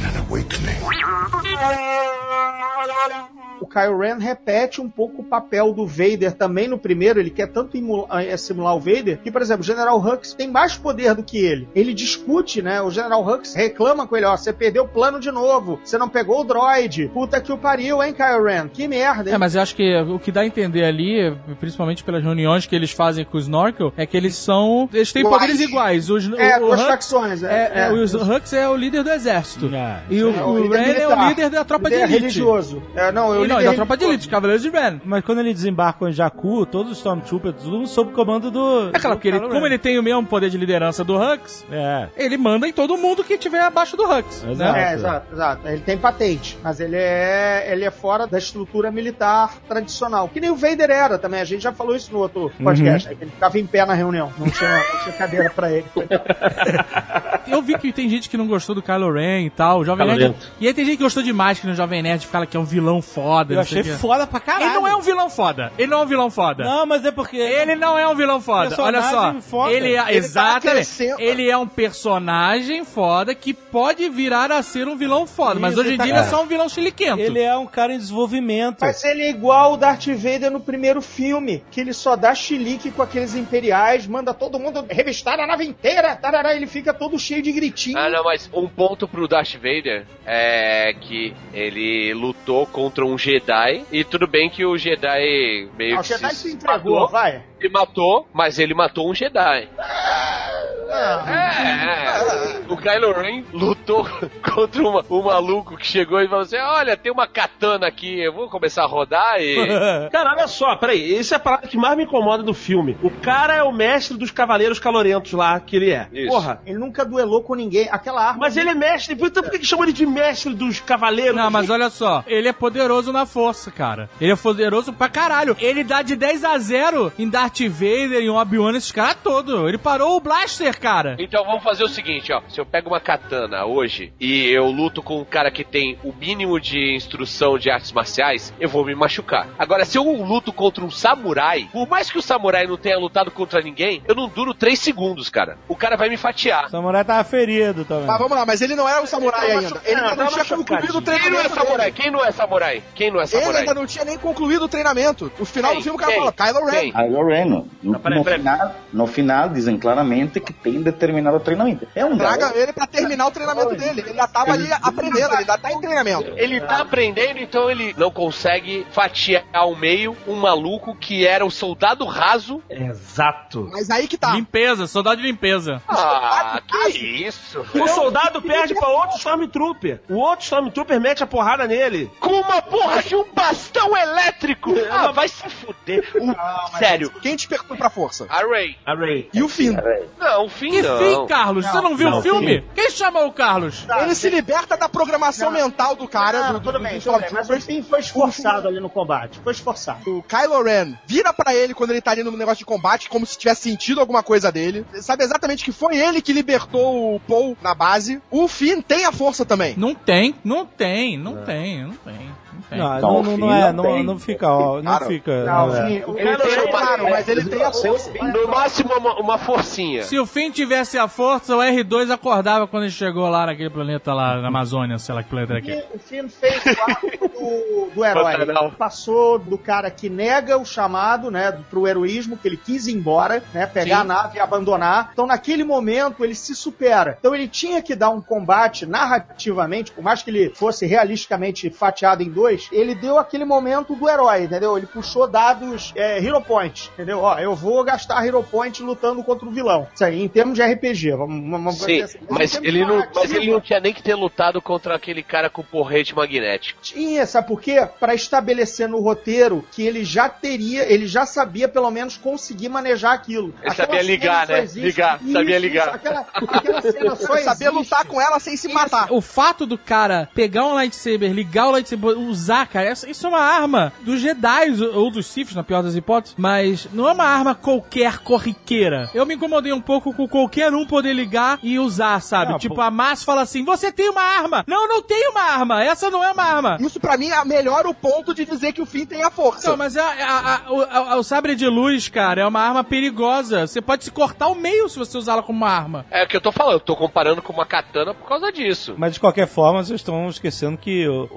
O Kylo Ren repete um pouco o papel do Vader também no primeiro. Ele quer tanto imu- eh, simular o Vader que, por exemplo, o General Hux tem mais poder do que ele. Ele discute, né? O General Hux reclama com ele: ó, você perdeu o plano de novo, você não pegou o droid. Puta que o pariu, hein, Kylo Ren? Que merda, hein? É, mas eu acho que o que dá a entender ali, principalmente pelas reuniões que eles fazem com o Snorkel, é que eles são. Eles têm poderes iguais. Os, É, o, o duas Hux, facções. é, É, é, o Hux é o líder do exército. É, e o, É, o líder Ren é o líder da tropa Líder de elite. religioso. É, não, eu E não, da tropa de elite, os Cavaleiros de Ren. Mas quando ele desembarcam em Jakku, todos os Stormtroopers, tudo sob o comando do. É claro, do porque ele, como ele tem o mesmo poder de liderança do Hux, É. ele manda em todo mundo que tiver abaixo do Hux. Exato. Né? É, exato, exato. Ele tem patente, mas ele é, ele é fora da estrutura militar tradicional. Que nem o Vader era também. A gente já falou isso no outro podcast, né? Que ele ficava em pé na reunião. Não tinha, não tinha cadeira pra ele. Eu vi que tem gente que não gostou do Kylo Ren e tal. O Jovem Nerd. Ren. E aí tem gente que gostou demais que no Jovem Nerd fala que é um vilão foda. Eu achei foda pra caralho. Ele não é um vilão foda. Ele não é um vilão foda. Não, mas é porque. Ele não é um vilão foda. Olha só. Foda. Ele é, tá exatamente. crescendo. ele é um personagem foda que pode virar a ser um vilão foda. mas Isso, hoje em ele tá- dia ele é só um vilão chiliquento. Ele é um cara em desenvolvimento. Mas ele é igual o Darth Vader no primeiro filme, que ele só dá chilique com aqueles imperiais, manda todo mundo revistar a nave inteira, tarará, ele fica todo cheio de gritinho. Ah, não, mas um ponto pro Darth Vader é que ele lutou contra um Jedi e tudo bem que o Jedi meio Ah, o que Jedi se se entregou, matou, vai. ele matou, mas ele matou um Jedi. É, é. O Kylo Ren lutou contra uma- um maluco que chegou e falou assim: Olha, tem uma katana aqui, eu vou começar a rodar e. Cara, olha só, peraí, essa é a parada que mais me incomoda do filme. O cara é o mestre dos cavaleiros calorentos lá, que ele é. Isso. Porra. Ele nunca duelou com ninguém. Aquela arma. Mas ele é mestre, então por que que chamam ele de mestre dos cavaleiros? Não, mas olha só, ele é poderoso na força, cara. Ele é poderoso pra caralho. Ele dá de 10 a 0 em Darth Vader, em Obi-Wan, esses caras todos. Ele parou o Blaster, cara. Então vamos fazer o seguinte, ó. Se eu pego uma katana hoje e eu luto com um cara que tem o mínimo de instrução de artes marciais, eu vou me machucar. Agora, se eu luto contra um samurai, por mais que o samurai não tenha lutado contra ninguém, eu não duro 3 segundos, cara. O cara vai me fatiar. O samurai tava ferido também. Mas vamos lá, mas ele não era um samurai Tava ainda. Ele ainda não tava tinha concluído o machucadinho. Quem não é treinamento. samurai? dele. Quem não é samurai? Quem não é Ele samurai? ainda não tinha nem concluído o treinamento. O final Quem? do filme o cara Quem? fala, Kylo Ren. Kylo Ren, no, no, final, no final dizem claramente que tem determinado treinamento. É um Traga garoto. ele pra terminar o treinamento dele. Ele ainda tava ali aprendendo, ele ainda tá em treinamento. Ele tá aprendendo, então ele não consegue fatiar ao meio um maluco que era o soldado raso. Exato. Mas aí que tá. Limpeza, soldado de limpeza. Ah, que isso? O soldado perde pra outro Stormtrooper. O outro Stormtrooper mete a porrada nele. Com uma porra de um bastão elétrico! Ah, vai se fuder. O- Sério. Quem despertou pra força? A Ray. A Ray. E o Finn. Não, o fim Que não. fim, Carlos? Você não viu não, o filme? Quem chamou o Carlos? Ele se liberta da programação mental do cara, Ah, do, do, tudo do bem, tudo bem. Mas o. Finn foi esforçado ali no combate. Foi esforçado. O Kylo Ren vira pra ele quando ele tá ali no negócio de combate, como se tivesse sentido alguma coisa dele. Sabe exatamente que foi ele que libertou o Paul na base. O Finn tem a força também. Não tem, não tem, não tem, não tem, não tem. Não, não, não, não é, não não, fica, ó, não Claro. fica. Não, não é. O Ele tem, claro, mas ele tem a força. No máximo uma, uma forcinha. Se o Finn tivesse a força, o R2 acordava quando ele chegou lá naquele planeta lá na Amazônia, sei lá que planeta é aquele. O Finn fez o arco do, do herói. Pantanal. Passou do cara que nega o chamado, né, pro heroísmo, que ele quis ir embora, né, pegar Sim. a nave e abandonar. Então, naquele momento, ele se supera. Então, ele tinha que dar um combate narrativamente, por mais que ele fosse realisticamente fatiado em dois, ele deu aquele momento do herói, entendeu? Ele puxou dados é, Hero Point, entendeu? Ó, eu vou gastar Hero Point lutando contra o vilão. Isso aí, em termos de RPG. Vamos, vamos Sim, assim. mas ele, não, mas ele não tinha nem que ter lutado contra aquele cara com porrete magnético. Tinha, sabe por quê? Pra estabelecer no roteiro que ele já teria, ele já sabia pelo menos conseguir manejar aquilo. Ele Aquela sabia ligar, né? existe- Ligar, sabia ligar. aquela, aquela cena só Saber existe. lutar com ela sem se matar. O fato do cara pegar um lightsaber, ligar o lightsaber, usar, cara, essa- isso é uma arma dos Jedi ou dos Sith, na pior das hipóteses, mas não é uma arma qualquer corriqueira. Eu me incomodei um pouco com qualquer um poder ligar e usar, sabe? Não, tipo, pô. a Massa fala assim: você tem uma arma! Não, não tem uma arma! Essa não é uma arma! Isso pra mim é melhor o ponto de dizer que o Finn tem a força. Não, mas a- a- a- o, a- o sabre de luz, cara, é uma arma perigosa. Você pode se cortar ao meio se você usá-la como uma arma. É o que eu tô falando, eu tô comparando com uma katana por causa disso. Mas de qualquer forma, vocês estão esquecendo que o,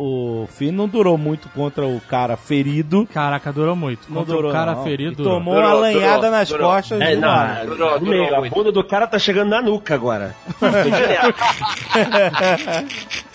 o Finn não durou muito contra o cara ferido. Caraca, durou muito. Não Contra durou. o cara não. ferido. E durou. tomou Durou, uma lanhada durou, nas durou. costas É, do não. Durou, no meio, durou a bunda do cara tá chegando na nuca agora.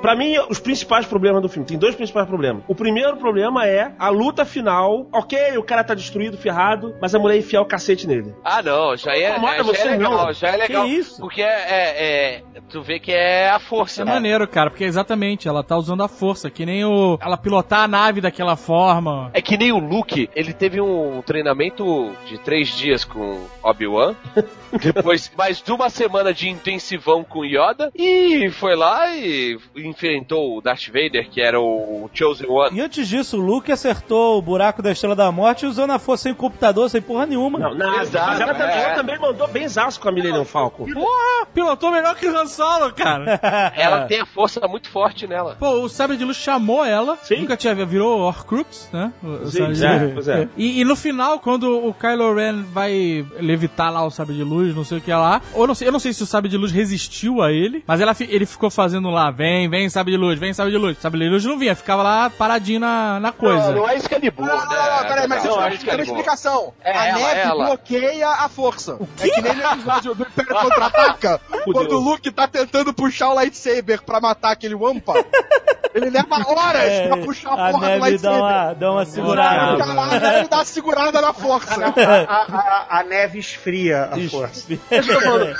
Pra mim, os principais problemas do filme. Tem dois principais problemas. O primeiro problema é a luta final. Ok, o cara tá destruído, ferrado, mas a mulher enfiar o cacete nele. Ah, não, já é, é, já você, é legal, não? já é legal. Que isso? Porque é, é- é- Tu vê que é a força. É né? maneiro, cara, porque exatamente, ela tá usando a força, que nem o. Ela pilotar a nave daquela forma. É que nem o Luke, ele teve um treinamento de três dias com Obi-Wan, depois mais de uma semana de intensivão com Yoda, e foi lá e enfrentou o Darth Vader, que era o Chosen One. E antes disso, o Luke acertou o buraco da Estrela da Morte usando a força sem computador, sem porra nenhuma. Não, nada. Exato, mas ela, também, é. ela também mandou bem zaço com a Millennium Falcon. Porra, pilotou melhor que o Han Solo, cara. Ela tem a força muito forte nela. Pô, o Sabre de Luz chamou ela. Sim. Nunca tinha virou Horcrux, né? O, Sim, Sabre de é, Luz. pois é. E, e no final, quando o Kylo Ren vai levitar lá o Sabre de Luz, não sei o que lá, ou não sei, eu não sei se o Sabre de Luz resistiu a ele, mas ela, ele ficou fazendo lá, vem, vem Sabre de Luz, vem Sabre de Luz. Sabre de Luz não vinha, ficava lá paradinho na, na coisa. Não, não é Excalibur, Não, não, né? não, não, peraí, mas não, é tem uma explicação. É a ela, neve ela. bloqueia a força. É que nem no episódio do Império Contra-Ataca, quando o Luke tá tentando puxar o lightsaber pra matar aquele Wampa. Ele leva horas É, pra puxar a a porra do neve dá lightsaber. uma, dá uma segurada. caralho, ele dá uma segurada na força. A, a- a neve esfria a força. Falando.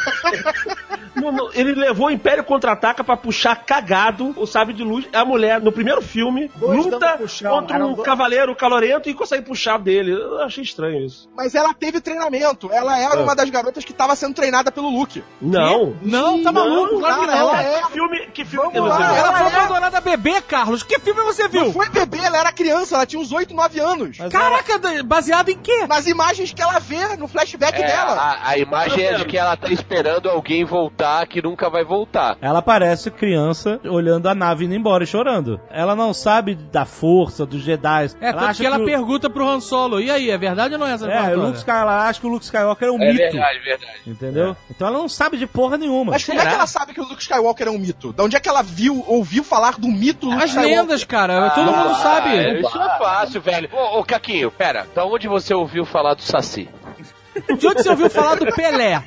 No- no- ele levou o Império Contra-Ataca pra puxar cagado o sabre de luz. A mulher, no primeiro filme, Dois luta puxão, contra um dois- cavaleiro calorento e consegue puxar dele. Eu achei estranho isso. Mas ela teve treinamento. Ela era Ah. uma das garotas que tava sendo treinada pelo Luke. Não. Não, tá maluco, claro que não. ela é. Que filme, que filme que você lá, viu? Ela Ela foi é- abandonada bebê, Carlos. Que filme você Não viu? foi bebê, ela era criança, ela tinha uns 8, 9 anos. Mas Caraca, baseado em quê? Nas imagens que ela vê no flashback É, dela. a, a imagem é de que ela tá esperando alguém voltar que nunca vai voltar. Ela parece criança olhando a nave indo embora e chorando. Ela não sabe da força, dos Jedi. É, tanto que ela o- pergunta pro Han Solo, e aí, é verdade ou não é essa É, o história? Luke Skywalker, ela acha que o Luke Skywalker é um É mito. verdade, verdade. Entendeu? Então ela não sabe de porra nenhuma. Mas como é que ela sabe que o Luke Skywalker é um mito? De onde é que ela viu, ouviu falar do mito Luke As Skywalker? lendas, cara, todo mundo Ah, sabe. Isso é fácil, velho. Ô, ô, Caquinho, pera. Da onde você ouviu falar do Saci? De onde você ouviu falar do Pelé?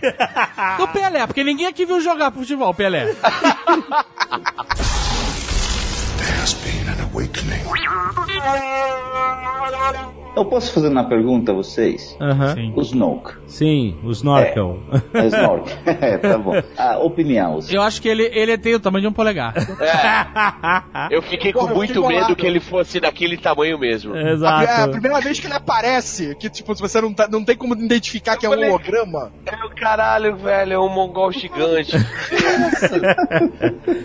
Do Pelé, porque ninguém aqui viu jogar futebol, Pelé. Eu posso fazer uma pergunta a vocês? Aham. Sim. O Snoke. Sim, o Snorkel. É Snoke. é, tá bom. A opinião. Eu acho que ele, ele tem o tamanho de um polegar. É. Eu fiquei com Porra, eu muito fiquei medo que ele fosse daquele tamanho mesmo. A, é a Exato. primeira vez que ele aparece, que tipo, você não, tá- não tem como identificar que é um falei- holograma. Meu caralho, velho, é um mongol gigante.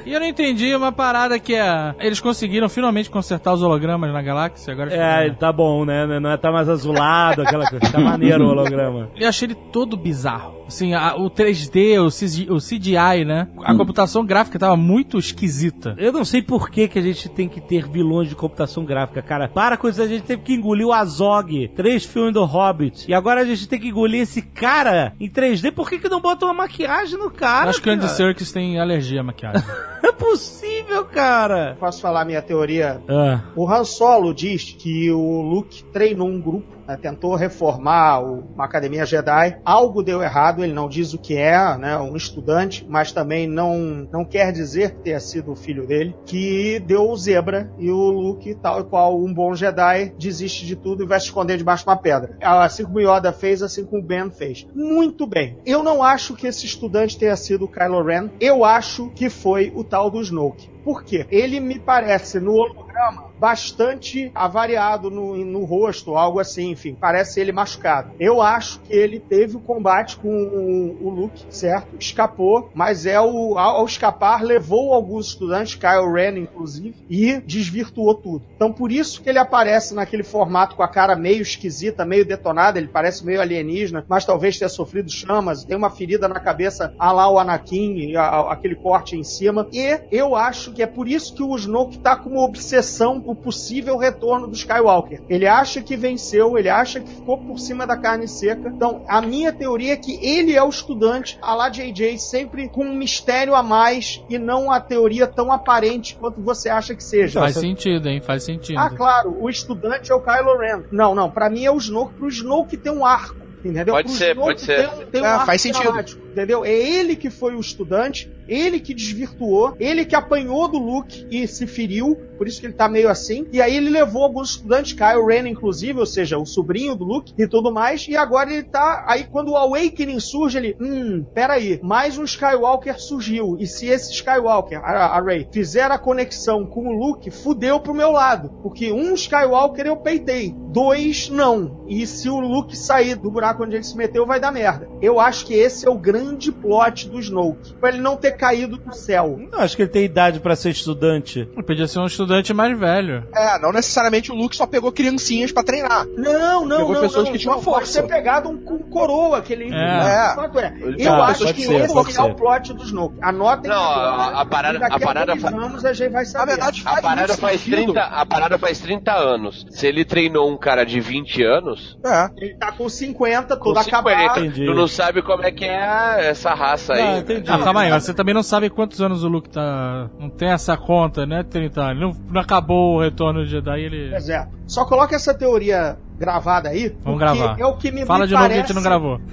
E eu não entendi uma parada que é. Eles conseguiram finalmente consertar os hologramas na galáxia. Agora É, tá bom, né? Não é tá mais azulado, aquela coisa. Tá maneiro o holograma. Eu achei ele todo bizarro. Assim, a- o 3D, o CGI, o CGI, né? A computação gráfica tava muito esquisita. Eu não sei por que, que a gente tem que ter vilões de computação gráfica, cara. Para com isso, a gente teve que engolir o Azog, três filmes do Hobbit. E agora a gente tem que engolir esse cara em 3D. Por que, que não bota uma maquiagem no cara? Acho que o Andy? Serkis tem alergia à maquiagem. É possível, cara. Posso falar minha teoria? Ah, O Han Solo diz que o Luke treinou um grupo, né, tentou reformar uma academia Jedi. Algo deu errado, ele não diz o que é, né, um estudante, mas também não, não quer dizer que tenha sido o filho dele, que deu o zebra e o Luke, tal e qual um bom Jedi, desiste de tudo e vai se esconder debaixo de uma pedra. Assim como o Yoda fez, assim como o Ben fez. Muito bem. Eu não acho que esse estudante tenha sido o Kylo Ren. Eu acho que foi o tal do Snoke. Por quê? Ele me parece no holograma bastante avariado no, no rosto, algo assim, enfim, parece ele machucado. Eu acho que ele teve o combate com o, o Luke, certo? Escapou, mas é o ao, ao escapar levou alguns estudantes, Kyle Ren inclusive, e desvirtuou tudo. Então por isso que ele aparece naquele formato com a cara meio esquisita, meio detonada, ele parece meio alienígena, mas talvez tenha sofrido chamas, tem uma ferida na cabeça, a lá o Anakin, a- a- aquele corte em cima. E eu acho que é por isso que o Snoke tá com uma obsessão o possível retorno do Skywalker. Ele acha que venceu, ele acha que ficou por cima da carne seca. Então, a minha teoria é que ele é o estudante, a lá JJ, sempre com um mistério a mais e não a teoria tão aparente quanto você acha que seja. Faz sentido, hein? Faz sentido. Ah, claro, o estudante é o Kylo Ren. Não, não, pra mim é o Snoke, pro Snoke tem um arco. Entendeu? Pode Pro ser, pode ser. Tem, um- tem um É, arco faz sentido. dramático, entendeu? É ele que foi o estudante, ele que desvirtuou, ele que apanhou do Luke e se feriu, por isso que ele tá meio assim. E aí ele levou alguns estudantes, Kyle Ren inclusive, ou seja, o sobrinho do Luke e tudo mais. E agora ele tá. Aí quando o Awakening surge, ele. Hum, peraí, mais um Skywalker surgiu. E se esse Skywalker, a, a Rey, fizer a conexão com o Luke, fudeu pro meu lado. Porque um Skywalker eu peitei, dois não. E se o Luke sair do buraco onde ele se meteu, vai dar merda. Eu acho que esse é o grande plot do Snoke. Pra ele não ter caído do céu. não acho que ele tem idade pra ser estudante. Podia ser um estudante mais velho. É, não necessariamente o Luke só pegou criancinhas pra treinar. Não, não, Pegou não. pessoas não, que tinham não, Pode força. ser pegado um com coroa, que ele. É. Fato é. Eu Tá, acho que ser, esse é ser. o plot do Snoke. Anotem Não, agora, a- a parada- a parada dois fa- anos a gente vai saber. Na verdade, A faz parada muito faz sentido. 30, a parada faz 30 anos. Se ele treinou um cara de 20 anos, É. Ele tá com 50, com todo 50, acabado. Entendi. tu não sabe como é que é essa raça Não, aí. entendi. Ah, calma aí, você também não sabe quantos anos o Luke tá. Não tem essa conta, né? 30 anos. Não, não acabou o retorno de Jedi, ele. Pois é. Só coloca essa teoria gravada aí, Vamos gravar. é o que me, Fala me de novo que a parece... gente não gravou.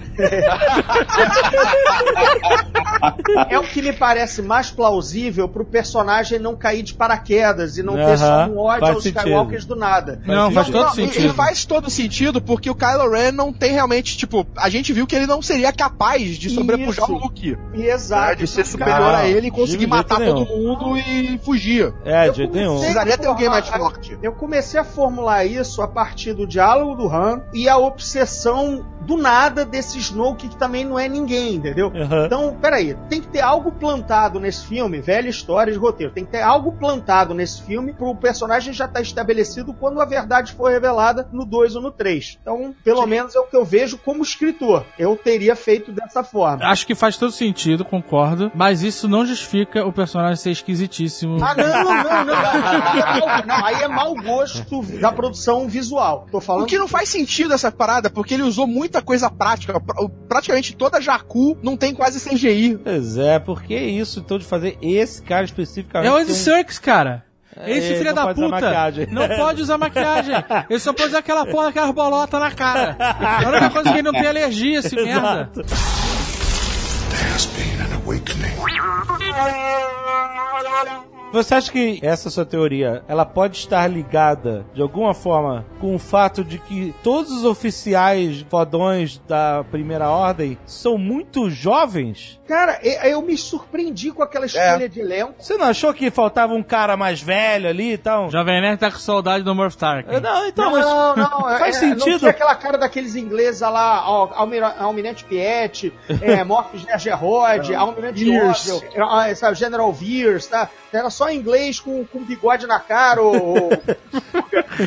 É o que me parece mais plausível pro personagem não cair de paraquedas e não ter Aham, só um ódio faz aos sentido. Skywalkers do nada. Não, faz todo Não, e- sentido. E faz todo sentido, porque o Kylo Ren não tem realmente, tipo, a gente viu que ele não seria capaz de sobrepujar Isso. o Luke. Né, exato. de ser superior Não, a ele e conseguir matar nenhum. todo mundo e fugir. É, de jeito nenhum. Precisaria ter alguém mais forte. Eu comecei a formular isso a partir do diálogo do Han e a obsessão do nada desse Snoke que também não é ninguém, entendeu? Aham. Então, peraí, tem que ter algo plantado nesse filme, velha história de roteiro, tem que ter algo plantado nesse filme pro personagem já estar estabelecido quando a verdade for revelada no 2 ou no 3. Então, pelo menos é o que eu vejo como escritor. Eu teria feito dessa forma. Acho que faz todo sentido, concordo. Mas isso não justifica o personagem ser esquisitíssimo. Ah, não, não, não, não. Não, não, aí é mau gosto da produção visual. Tô falando O que não faz sentido essa parada, porque ele usou muita coisa prática. Pra- Praticamente toda Jakku não tem quase CGI. Pois é, por que isso então de fazer esse cara especificamente? É o Andy um- Serkis, cara. Esse É, filho não da puta não pode usar maquiagem. Ele só pode usar aquela porra daquelas bolotas na cara. A única coisa é que ele não tem alergia, esse merda. Exato. Você acha que essa sua teoria, ela pode estar ligada de alguma forma com o fato de que todos os oficiais fodões da primeira ordem são muito jovens? Cara, eu me surpreendi com aquela escolha de elenco. Você não achou que faltava um cara mais velho ali e tal? Jovem Nerd tá com saudade do Morph Tarkin. Não, então, Não, mas não, não. é- faz é, Não sentido. tinha aquela cara daqueles ingleses lá, Al- Almira- Almirante Piet, é, Morphs Nergerod, Almirante Veers. Orville, é, General Veers, tá? Era só inglês com, com bigode na cara, ou,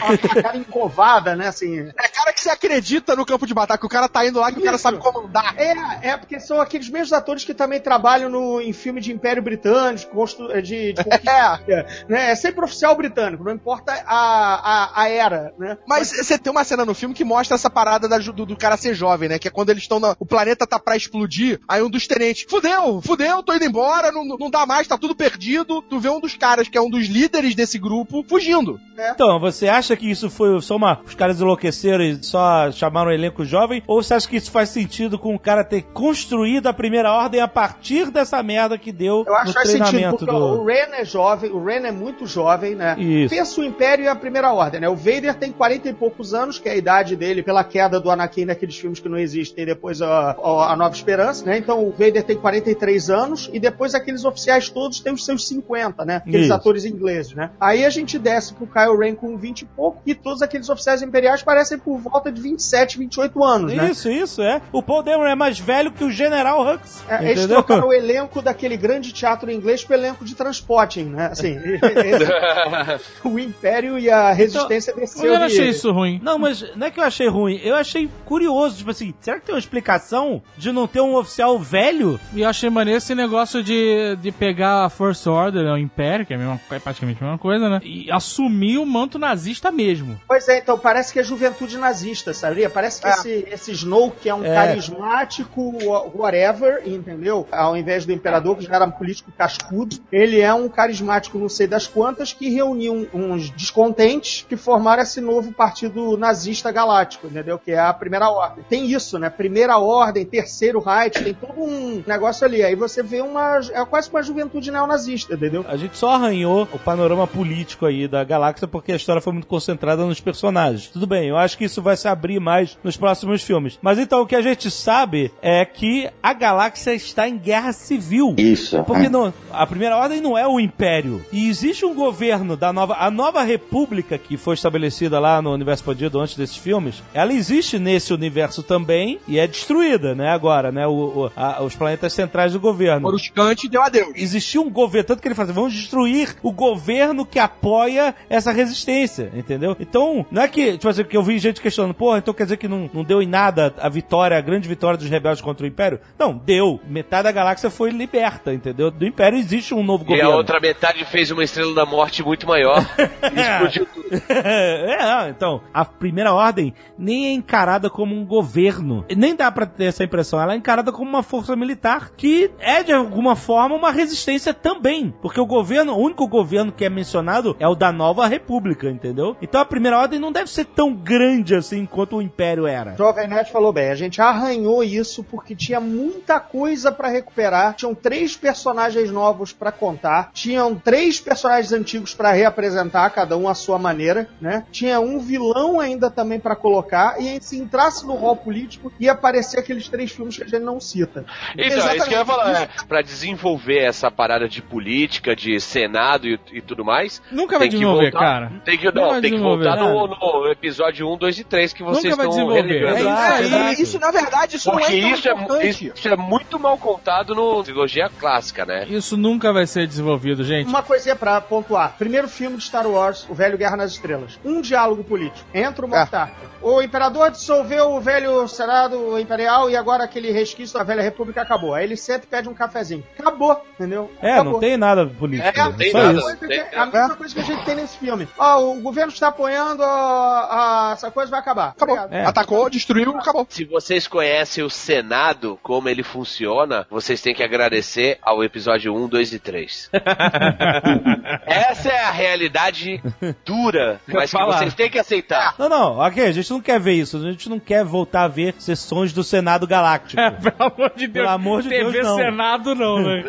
a cara encovada, né, assim. É cara que você acredita no campo de batalha, que o cara tá indo lá que o cara Isso. sabe comandar. É, é porque são aqueles mesmos atores que também trabalham no, em filme de Império Britânico, constru- de, de conquista, né? É sempre oficial britânico, não importa a, a, a era, né? Mas você tem uma cena no filme que mostra essa parada da do, do cara ser jovem, né? Que é quando eles estão na. O planeta tá pra explodir, aí um dos tenentes, fudeu, fudeu, tô indo embora, não, não dá mais, tá tudo perdido. Tu vê um dos caras, que é um dos líderes desse grupo, fugindo. Então, você acha que isso foi só uma. Os caras enlouqueceram e só chamaram um elenco jovem? Ou você acha que isso faz sentido com o cara ter construído a primeira ordem a partir dessa merda que deu Eu acho no que faz sentido, treinamento porque do. o Ren é jovem, o Ren é muito jovem, né? Isso. Pensa o Império e a Primeira Ordem, né? O Vader tem 40 e poucos anos, que é a idade dele pela queda do Anakin naqueles filmes que não existem, e depois a, a, a Nova Esperança, né? Então o Vader tem 43 anos, e depois aqueles oficiais todos têm os seus 50, né? Aqueles Isso. atores ingleses, né? Aí a gente desce pro Kylo Ren com 20 e pouco, e todos aqueles oficiais imperiais parecem por volta de 27, 28 anos, né? Isso, isso, é. O Paul Dameron é mais velho que o General Hux. É, eles entendeu? trocaram o elenco daquele grande teatro inglês pro elenco de Transporting, né? Assim, o Império e a Resistência Então, Eu desceu não de- achei isso ruim. Não, mas não é que eu achei ruim, eu achei curioso, tipo assim, será que tem uma explicação de não ter um oficial velho? E eu achei maneiro esse negócio de, de pegar a First Order, né, o Império, que é, a mesma, é praticamente a mesma coisa, né? E assumir o manto nazista mesmo. Pois é, então parece que é juventude nazista, sabia? Parece que É. esse, esse Snoke é um É. carismático wha- whatever, entendeu? Ao invés do imperador, que já era um político cascudo, ele é um carismático não sei das quantas que reuniu uns descontentes que formaram esse novo partido nazista galáctico, entendeu? Que é a Primeira Ordem. Tem isso, né? Primeira Ordem, Terceiro Reich, tem todo um negócio ali. Aí você vê uma... é quase uma juventude neonazista, entendeu? A gente só arranhou o panorama político aí da galáxia porque a história foi muito concentrada nos personagens. Tudo bem, eu acho que isso vai se abrir mais nos próximos filmes. Mas então o que a gente sabe é que a galáxia está em guerra civil. Isso. Porque não, a primeira ordem não é o império. E existe um governo da nova. A nova república que foi estabelecida lá no universo expandido antes desses filmes, ela existe nesse universo também e é destruída, né? Agora, né? O, o- a- os planetas centrais do governo. Coruscante deu adeus. Existia um governo, tanto que ele assim, vamos destruir o governo que apoia essa resistência, entendeu? Então, não é que, tipo assim, que eu vi gente questionando, porra, então quer dizer que não, não deu em nada a vitória, a grande vitória dos rebeldes contra o Império? Não, deu. Metade da galáxia foi liberta, entendeu? Do Império existe um novo E governo. a outra metade fez uma estrela da morte muito maior e explodiu tudo. é, então, a primeira ordem nem é encarada como um governo. Nem dá pra ter essa impressão. Ela é encarada como uma força militar que é, de alguma forma, uma resistência também. Porque o governo, o único governo que é mencionado é o da Nova República, entendeu? Então a primeira ordem não deve ser tão grande assim quanto o Império era. Jovem Nerd falou bem, a gente arranhou isso porque tinha muita coisa pra recuperar, tinham três personagens novos pra contar, tinham três personagens antigos pra reapresentar, cada um à sua maneira, né? Tinha um vilão ainda também pra colocar e se entrasse no rol político ia aparecer aqueles três filmes que a gente não cita. Então, é isso que eu ia falar. É, pra desenvolver essa parada de política, de Senado e, e tudo mais. Nunca vai desenvolver, voltar- cara. Tem que, Não tem que voltar no, nada. no episódio 1, 2 e 3 que vocês Nunca vai estão desenvolver. relegando. É isso, É, isso, na verdade, isso Porque não é tão isso é, importante. isso, isso é muito mal contado no trilogia clássica, né? Isso nunca vai ser desenvolvido, gente. Uma coisinha pra pontuar. Primeiro filme de Star Wars, O Velho Guerra nas Estrelas. Um diálogo político. Entra o Moff Tarkin. O Imperador dissolveu o velho Senado Imperial e agora aquele resquício da Velha República acabou. Aí ele senta e pede um cafezinho. Acabou, entendeu? É, Acabou. não tem nada político. É, não tem só nada. isso. Tem- a mesma coisa que a gente tem nesse filme. Ó, o governo está apoiando, a- essa coisa vai acabar. Acabou. É. Atacou, destruiu, acabou. Se vocês conhecem o Senado, como ele funciona, vocês têm que agradecer ao episódio 1, 2 e 3. Essa é a realidade dura, mas que vocês têm que aceitar. Não, não, ok, a gente não quer ver isso. A gente não quer voltar a ver sessões do Senado Galáctico. Pelo amor de Deus. Pelo amor de TV Deus, não. Senado não, né?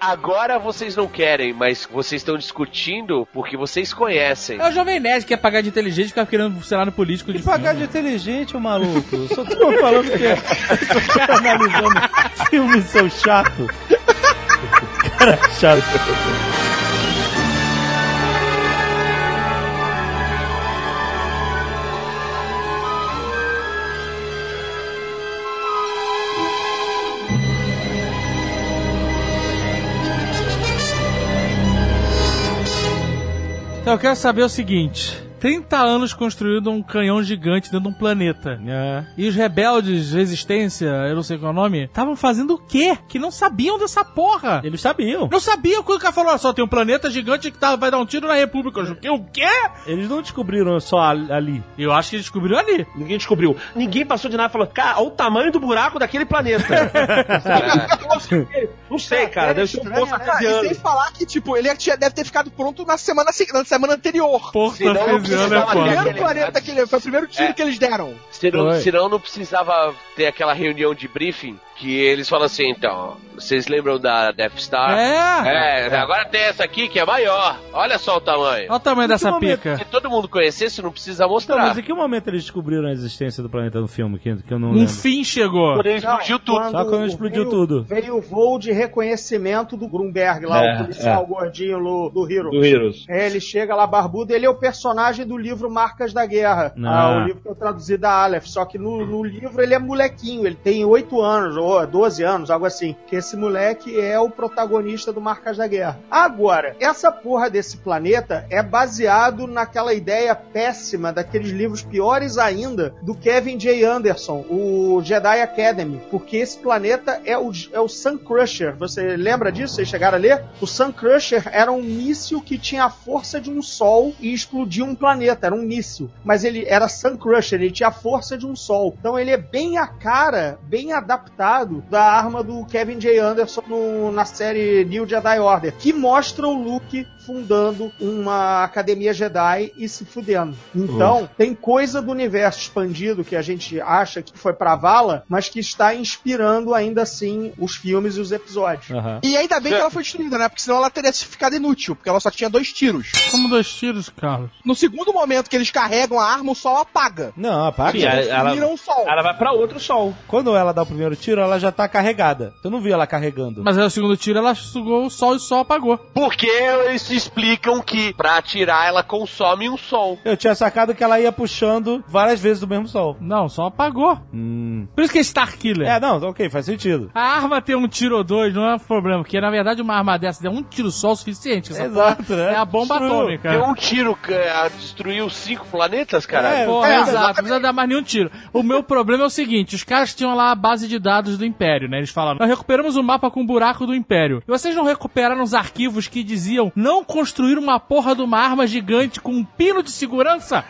Agora vocês não querem, mas vocês estão discutindo porque vocês conhecem. É o Jovem Nerd que quer pagar de inteligente e ficar querendo Senado político de E pagar de filme. inteligente, ô maluco. Eu só tô falando que eu tô analisando filmes seu chato. Cara chato. Eu quero saber o seguinte. 30 anos construindo um canhão gigante dentro de um planeta. É. E os rebeldes, resistência, eu não sei qual é o nome, estavam fazendo o quê? Que não sabiam dessa porra. Eles sabiam. Não sabiam quando o cara falou, só, tem um planeta gigante que tá, vai dar um tiro na República. Eu o quê? Eles não descobriram só ali- ali. Eu acho que eles descobriram ali. Ninguém descobriu. Ninguém passou de nada e falou, cara, olha o tamanho do buraco daquele planeta. Não sei, cara. Deve ser um poço né? E sem falar que, tipo, ele tinha- deve ter ficado pronto na semana, se- na semana anterior. Porra, Senão não artesiano é precisava Foi o foda. primeiro planeta que ele, foi o primeiro tiro É. que eles deram. Senão, senão não precisava ter aquela reunião de briefing que eles falam assim, então, vocês lembram da Death Star? É. É, agora tem essa aqui que é maior. Olha só o tamanho. Olha o tamanho dessa momento? pica. Se todo mundo conhecesse, não precisa Então, mostrar. mas em que momento eles descobriram a existência do planeta no filme? Que, que eu não Um lembro. fim chegou. Quando ele explodiu tudo. Só quando explodiu veio- tudo. Veio o voo de reconhecimento do Grunberg lá, É, o policial é. gordinho do, do Hero. Do Heroes. É, ele chega lá barbudo, ele é o personagem do livro Marcas da Guerra. Ah. Ah, o livro que eu traduzi da Aleph. Só que no, no livro ele é molequinho, ele tem 8 anos, ou 12 anos, algo assim. Que esse moleque é o protagonista do Marcas da Guerra. Agora, essa porra desse planeta é baseado naquela ideia péssima daqueles livros piores ainda do Kevin J. Anderson, o Jedi Academy. Porque esse planeta é o, é o Sun Crusher. Você lembra disso? Vocês chegaram a ler? O Sun Crusher era um míssil que tinha a força de um sol e explodia um planeta. Era um míssil. Mas ele era Sun Crusher, ele tinha a força de um sol. Então ele é bem a cara, bem adaptado da arma do Kevin J. Anderson no- na série New Jedi Order, que mostra o Luke fundando uma academia Jedi e se fudendo. Então, tem coisa do universo expandido que a gente acha que foi pra vala, mas que está inspirando ainda assim os filmes e os episódios. Aham. E ainda bem que ela foi destruída, né? Porque senão ela teria ficado inútil, porque ela só tinha dois tiros. Como dois tiros, Carlos. No segundo momento que eles carregam a arma, o sol apaga. Não, apaga. Sim, ela- ela- Viram o sol. Ela vai pra outro sol. Quando ela dá o primeiro tiro, ela já tá carregada. Eu não vi ela carregando. Mas aí o segundo tiro ela sugou o sol e o sol apagou. Porque esse explicam que pra atirar ela consome um sol. Eu tinha sacado que ela ia puxando várias vezes do mesmo sol. Não, só apagou. Por isso que é Starkiller. É, não, ok, faz sentido. A arma ter um tiro ou dois não é um problema, porque na verdade uma arma dessa der um tiro só o suficiente. Essa Exato, né? É a bomba Destruiu. atômica. Deu um tiro que eh, destruiu cinco planetas, cara. É, Porra, É, exato, não precisa dar mais nenhum tiro. O meu problema é o seguinte: os caras tinham lá a base de dados do Império, né? Eles falaram, nós recuperamos o mapa com o buraco do Império. E vocês não recuperaram os arquivos que diziam não construir uma porra de uma arma gigante com um pino de segurança?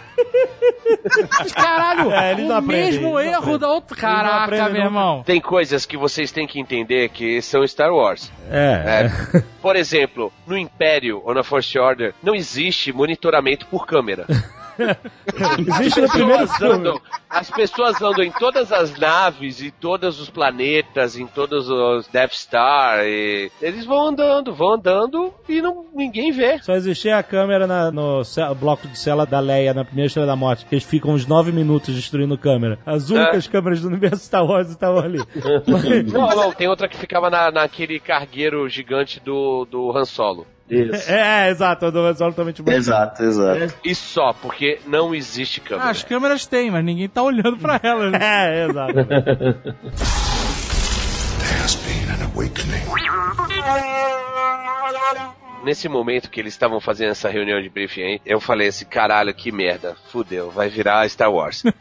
Mas, Caralho, É, o aprendem, mesmo erro da outra. Caraca, aprendem meu irmão. Tem coisas que vocês têm que entender que são Star Wars. É. É. Por exemplo, no Império ou na First Order, não existe monitoramento por câmera. Existe no primeiro filme. andam- as pessoas andam em todas as naves, em todos os planetas, em todos os Death Star. E eles vão andando, vão andando e não, ninguém vê. Só existia a câmera na- no ce- bloco de cela da Leia na primeira Estrela da Morte, que eles ficam uns nove minutos destruindo câmera. As únicas câmeras do universo Star Wars estavam ali. Não, não, tem outra que ficava na, naquele cargueiro gigante do, do Han Solo. Isso. é, é, exato, a do Han Solo também tipo. Exato, exato. E só, porque não existe câmera. Ah, as câmeras têm, mas ninguém tá olhando pra elas. É, exato. Has been an awakening. Nesse momento que eles estavam fazendo essa reunião de briefing aí, eu falei assim, caralho, que merda, fudeu, vai virar Star Wars.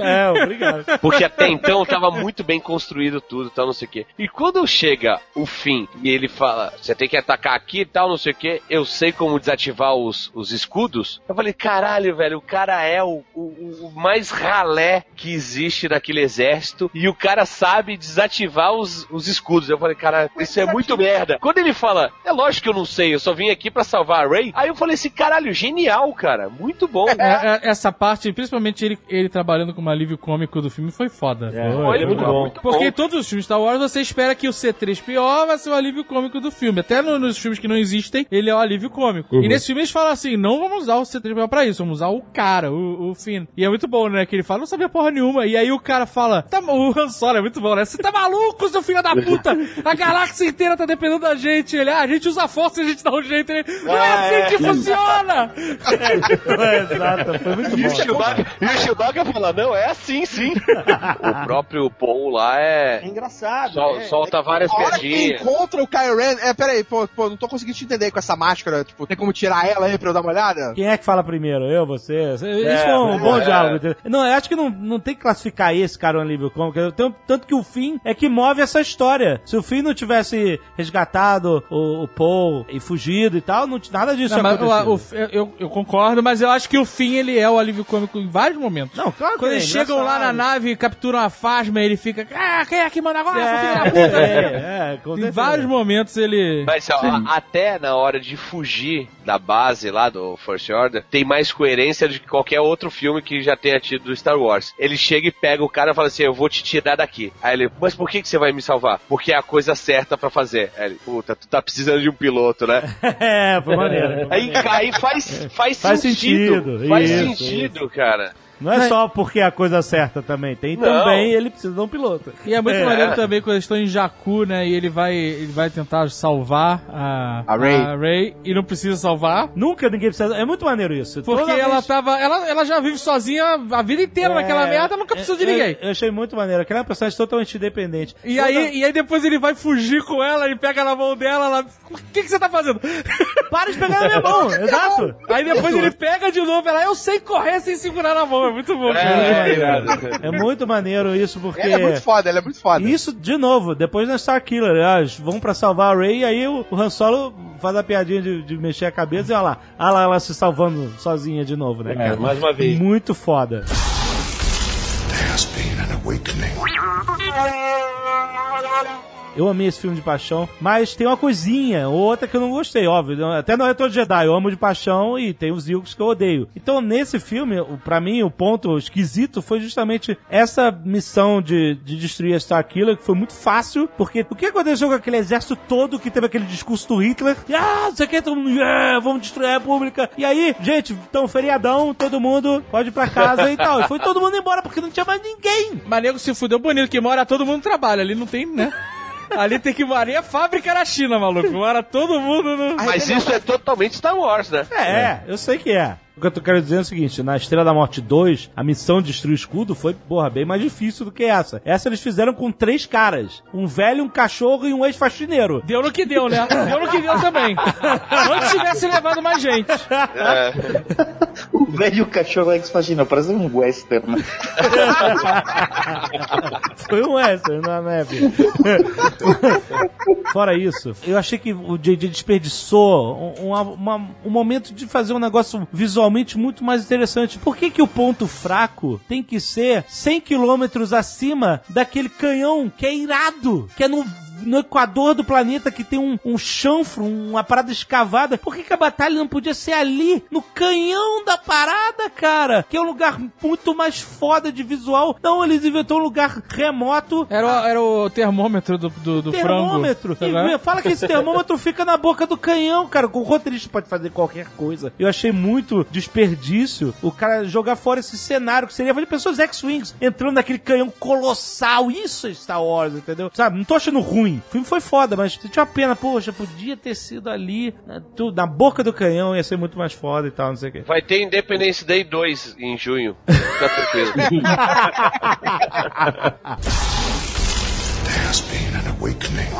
É, obrigado. Porque até então tava muito bem construído tudo, tal, não sei o quê. E quando chega o fim e ele fala, você tem que atacar aqui e tal, não sei o quê, eu sei como desativar os, os escudos. Eu falei, caralho, velho, o cara é o, o, o mais ralé que existe naquele exército e o cara sabe desativar os, os escudos. Eu falei, cara, isso é muito merda. Quando ele fala, é lógico que eu não sei, eu só vim aqui pra salvar a Ray. Aí eu falei assim, caralho, genial, cara, muito bom. É, é, essa parte, principalmente ele, ele trabalhando como alívio cômico do filme, foi foda. Foi muito bom. muito Porque em bom. todos os filmes Star Wars você espera que o C3PO vai ser o alívio cômico do filme. Até no- nos filmes que não existem, ele é o alívio cômico. E nesse filme eles falam assim: não vamos usar o C3PO pra isso, vamos usar o cara, o, o Finn. E é muito bom, né? Que ele fala, não sabia porra nenhuma. E aí o cara fala, tá, o Han Solo é muito bom, né? Você tá maluco, seu filho da puta? A galáxia inteira tá dependendo da gente. Ele, ah, a gente usa a força e a gente dá um jeito. Ele, não é assim que funciona! É, exato, foi muito E o bom. Chewbacca, e o Chewbacca fala, não, é assim sim. o próprio Paul lá É é... engraçado. sol- é. solta várias hora que piadinhas. encontra o Kylo Ren... É, peraí, pô, pô, não tô conseguindo te entender com essa máscara. Tipo, tem como tirar ela aí pra eu dar uma olhada? Quem é que fala primeiro? Eu, você? Isso foi um bom é. diálogo. entendeu? Não, eu acho que não, não tem que classificar esse cara um cômico. Eu tenho- Tanto que o fim é que move essa história. Se o fim não tivesse resgatado o, o Paul e fugido e tal, não, nada disso Não, mas o- o- eu, eu concordo, mas eu acho que o fim ele é o alívio cômico em vários momentos. Não, claro que Quando é eles chegam lá na nave e capturam a Fasma, ele fica. Ah, quem é que manda agora, seu filho da É, puta? é, é, Em vários momentos ele. Mas ó, até na hora de fugir da base lá do First Order, tem mais coerência do que qualquer outro filme que já tenha tido do Star Wars. Ele chega e pega o cara e fala assim, eu vou te tirar daqui. Aí ele, mas por que, que você vai me salvar? Porque é a coisa certa pra fazer. Aí ele, puta, tu tá precisando de um piloto, né? É, foi maneiro. Aí, aí faz, faz, Faz sentido. sentido, Faz isso, sentido, cara. Não é só porque é a coisa certa também. Tem Não. também ele precisa de um piloto. E é muito É. maneiro também quando eles estão em Jakku, né? E ele vai, ele vai tentar salvar a, A Rey. Rey e não precisa salvar. Nunca ninguém precisa. É muito maneiro isso. Porque Toda ela vez- tava. Ela, ela já vive sozinha a vida inteira naquela É, merda, nunca precisou de ninguém. Eu, eu achei muito maneiro. Aquela é uma personagem totalmente independente. E Toda- aí, e aí depois ele vai fugir com ela, ele pega na mão dela, ela. O que, que você tá fazendo? Para de pegar na minha mão, exato. Aí depois ele pega de novo, ela, eu sei correr sem segurar na mão, é muito bom. cara. É muito maneiro isso, porque. Ela é muito foda, ela é muito foda. Isso, de novo, depois na Star Killer, elas vão pra salvar a Ray e aí o, Han Solo faz a piadinha de, de mexer a cabeça e olha lá, olha lá ela se salvando sozinha de novo, né, É, cara? mais uma vez. Muito foda. Has been an awakening. Eu amei esse filme de paixão, mas tem uma coisinha ou outra que eu não gostei, óbvio. Até no Retorno de Jedi eu amo de paixão e tem os Ilks que eu odeio. Então, nesse filme, pra mim, o ponto esquisito foi justamente essa missão de, de destruir a Star Killer, que foi muito fácil, porque o que aconteceu com aquele exército todo que teve aquele discurso do Hitler? Ah, não sei o que, todo mundo, yeah, vamos destruir a República. E aí, gente, então, feriadão, todo mundo pode ir pra casa e tal. E foi todo mundo embora, porque não tinha mais ninguém. Mas nego se fudeu bonito, que mora todo mundo trabalha, ali não tem, né? Ali tem que morar. é fábrica na China, maluco. Mora todo mundo no. Mas isso é totalmente Star Wars, né? É, eu sei que é. O que eu tô querendo dizer é o seguinte, na Estrela da Morte 2, a missão de destruir o escudo foi, porra, bem mais difícil do que essa. Essa eles fizeram com três caras. Um velho, um cachorro e um ex-faxineiro. Deu no que deu, né? Deu no que deu também. Antes tivesse levado mais gente. O velho cachorro ex-vagina, parece um western. Foi um western na neve. Fora isso, eu achei que o JJ desperdiçou um, uma- uma- um momento de fazer um negócio visualmente muito mais interessante. Por que, que o ponto fraco tem que ser 100 quilômetros acima daquele canhão que é irado, que é no no equador do planeta que tem um, um chanfro, uma parada escavada. Por que, que a batalha não podia ser ali, no canhão da parada, cara? Que é um lugar muito mais foda de visual. Não, eles inventou um lugar remoto. Era o, era o termômetro do, do, do termômetro. frango. tá E fala que esse termômetro fica na boca do canhão, cara. O roteirista pode fazer qualquer coisa. Eu achei muito desperdício o cara jogar fora esse cenário que seria de pessoas X-Wings entrando naquele canhão colossal. Isso é Star Wars, entendeu? Sabe? Não tô achando ruim. O filme foi foda, mas tinha uma pena. Poxa, podia ter sido ali, né, tudo, na boca do canhão, ia ser muito mais foda e tal, não sei o quê. Vai ter Independence Day 2 em junho. Fica tranquilo. There has been an awakening.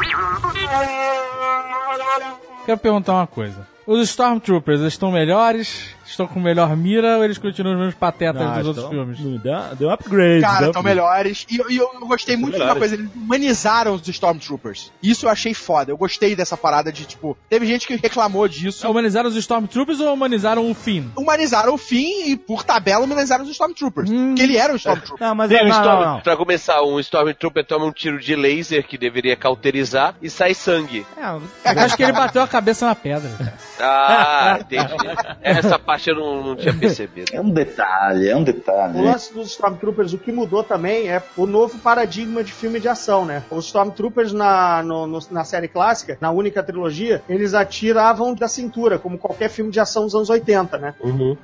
Quero perguntar uma coisa. Os Stormtroopers estão melhores? Estão com melhor mira ou eles continuam os mesmos patetas Ah, dos outros filmes? não Deu, deu upgrade. Cara, estão melhores. E, e eu gostei muito de uma coisa, eles humanizaram os Stormtroopers. Isso eu achei foda. Eu gostei dessa parada de, tipo, teve gente que reclamou disso. Humanizaram os Stormtroopers ou humanizaram o Finn? Humanizaram o fim e, por tabela, humanizaram os Stormtroopers. Porque ele era um Stormtrooper. Não, mas é, não, Storm- não, não. Pra começar, um Stormtrooper toma um tiro de laser que deveria cauterizar e sai sangue. É, Eu acho que ele bateu a cabeça na pedra. Ah, entendi. Essa parte eu não, não tinha percebido. É um detalhe, é um detalhe. O lance dos Stormtroopers, o que mudou também é o novo paradigma de filme de ação, né? Os Stormtroopers na, no- no- na série clássica, na única trilogia, eles atiravam da cintura, como qualquer filme de ação dos anos 80, né?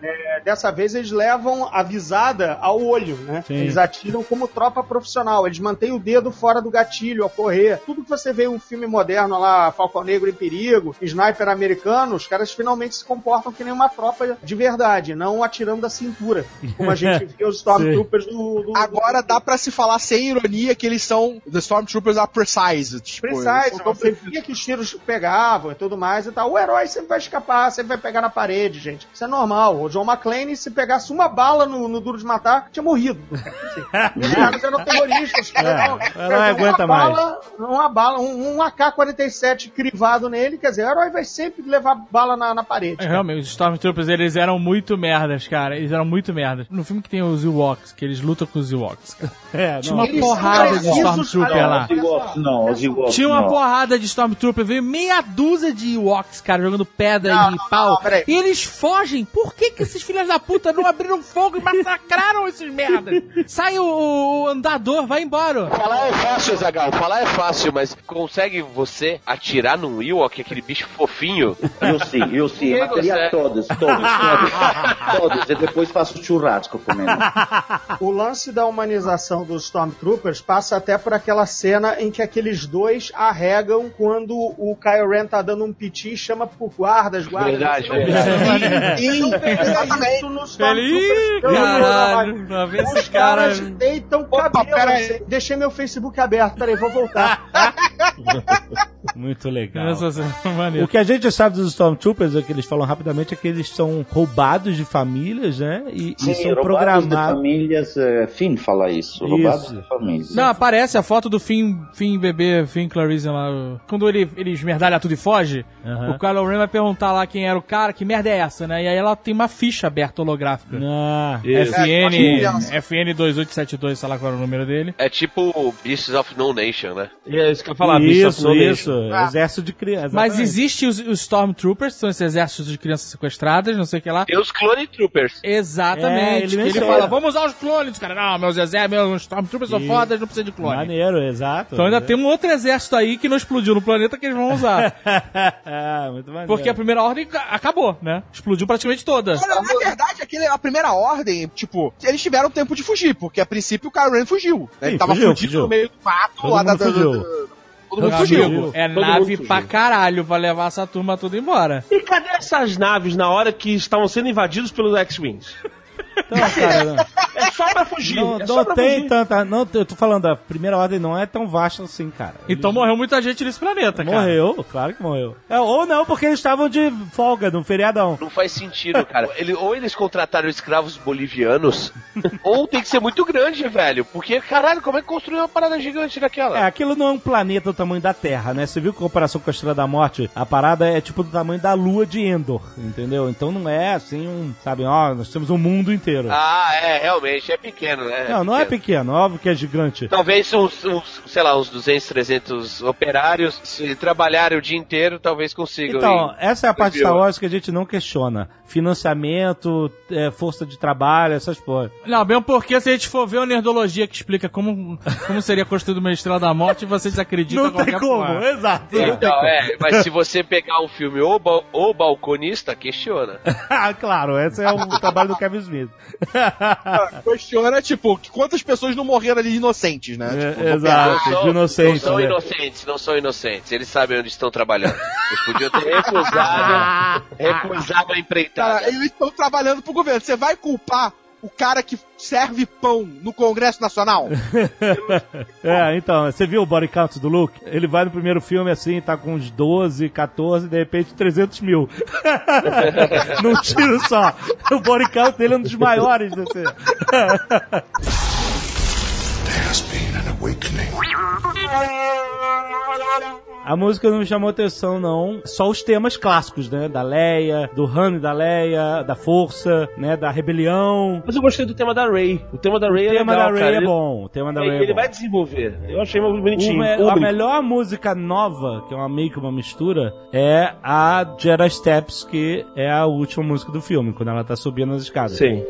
É, dessa vez eles levam a visada ao olho, né? Sim. Eles atiram como tropa profissional, eles mantêm o dedo fora do gatilho ao correr. Tudo que você vê em um filme moderno lá, Falcão Negro em Perigo, Sniper americano, os caras finalmente se comportam que nem uma tropa de verdade, não atirando da cintura, como a gente vê os Stormtroopers do, do, Agora dá pra se falar sem ironia que eles são. The Stormtroopers are precise. Tipo, Precise, então você via que os tiros pegavam e tudo mais e tal. O herói sempre vai escapar, sempre vai pegar na parede, gente. Isso é normal. O John McClane, se pegasse uma bala no, no Duro de Matar, tinha morrido. Assim, eram terroristas. É, não, aguenta bala, Uma bala, um, um AK-47 crivado nele, quer dizer, o herói vai sempre levar bala na, na parede. É, realmente, os Stormtroopers, eles eram muito merdas, cara. Eles eram muito merdas. No filme que tem os Ewoks, que eles lutam com os Ewoks. cara. É, Tinha não. uma Eles porrada de Stormtrooper lá. Não, os Ewoks Tinha uma não. porrada de Stormtrooper, veio meia dúzia de Ewoks, cara, jogando pedra Não, e não, pau. não, e eles fogem. Por que que esses filhos da puta não abriram fogo e massacraram esses merdas? Sai o, o andador, vai embora. Falar é fácil, Zagal. Falar é fácil, mas consegue você atirar num Ewok, aquele bicho fofinho? Eu sim, eu sim. Quem Mataria consegue? todos, todos, todos. todos. E depois faço churrasco comendo. O lance da humanização dos Stormtroopers passa até por aquela cena em que aqueles dois arregam quando o Kylo Ren tá dando um piti e chama por guardas, guardas. Verdade, verdade. Não vê isso nos Stormtroopers. Ih, Eu não vou caralho, lá vem Os esse cara. caras deitam cabelo. pera aí. Deixei meu Facebook aberto. Peraí, vou voltar. Muito legal. Essa cena é. O que a gente sabe dos Stormtroopers, é que eles falam rapidamente, é que eles são roubados de famílias, né? E, e Sim, são roubados de programados. famílias, eh, Finn fala isso, roubados Isso. de famílias. Não, aparece a foto do Finn, Finn bebê, Finn Clarice lá. Quando ele, ele esmerdalha tudo e foge, o Kylo Ren vai perguntar lá quem era o cara, que merda é essa, né? E aí ela tem uma ficha aberta holográfica. Ah, FN, É, FN2872, sei lá qual era o número dele. É tipo Beasts of No Nation, né? É isso que eu ia falar, bicho, isso, não isso. Exército de crianças. Mas existe os, os Stormtroopers, são esses exércitos de crianças sequestradas, não sei o que lá. Tem os Clone Troopers. É, Exatamente. ele que ele menciona. fala, vamos usar os clones, cara. Não, meus exércitos, meus Stormtroopers são fodas, não precisa de clone. Maneiro, exato. Então ainda tem um outro exército aí que não explodiu no planeta que eles vão usar. ah, muito maneiro. Porque a primeira ordem ca- acabou, né? Explodiu praticamente toda. Olha, na verdade, aquele, a primeira ordem, tipo, eles tiveram tempo de fugir, porque a princípio o Kylo Ren fugiu. Né? Sim, Ele tava fugiu, fugido fugiu. no meio do mato, Todo lá da, da- fugiu. da- Todo amigo, é Todo nave pra caralho pra levar essa turma toda embora. E cadê essas naves na hora que estavam sendo invadidos pelos X-Wings? Então, cara, não, É só pra fugir. não, é não pra tem fugir. tanta. Não, eu tô falando, a primeira ordem não é tão vasta assim, cara. Então morreu muita gente nesse planeta, cara. Morreu, claro que morreu. É, ou não, porque eles estavam de folga no feriadão. Não faz sentido, cara. Ele, ou eles contrataram escravos bolivianos, ou tem que ser muito grande, velho. Porque, caralho, como é que construiu uma parada gigante daquela? É, aquilo não é um planeta do tamanho da Terra, né? Você viu que em comparação com a Estrela da Morte, a parada é tipo do tamanho da Lua de Endor, entendeu? Então não é assim um, sabe, ó, nós temos um mundo inteiro. Ah, é, realmente, é pequeno, né? não, não é pequeno, óbvio que é gigante. Talvez uns, uns, sei lá, uns 200, 300 operários, se trabalharem o dia inteiro, talvez consigam. Então, ir. essa é a parte? Star Wars que a gente não questiona. Financiamento, é, força de trabalho, essas porra. Não, bem porque se a gente for ver uma nerdologia que explica como, como seria construído uma Estrela da Morte, vocês acreditam Não tem como, porra. exato. Tem Então, como. é, mas se você pegar um filme O, Bal- o Balconista, questiona. Ah, claro, esse é o trabalho do Kevin Smith. Questiona, tipo, quantas pessoas não morreram ali inocentes, né? Tipo, É, no exato, são- de inocente. não são né? inocentes, não são inocentes. Eles sabem onde estão trabalhando. Eles podiam ter recusado, recusado a empreitada. Cara, eles estão trabalhando pro governo. Você vai culpar o cara que serve pão no Congresso Nacional? É, então, você viu o body count do Luke? Ele vai no primeiro filme assim, tá com uns 12, 14, de repente 300 mil. Num tiro só. O body count dele é um dos maiores desse. A música não me chamou atenção, não. Só os temas clássicos, né? Da Leia, do Han e da Leia, da Força, né? Da Rebelião. Mas eu gostei do tema da Ray. O tema da Ray O é tema legal, da Ray cara. é bom. O tema da Ray Ele, é ele bom. vai desenvolver. Eu achei muito bonitinho. me- a Público. melhor música nova, que é uma meio que uma mistura, é a Jedi Steps, que é a última música do filme, quando ela tá subindo as escadas. Sim.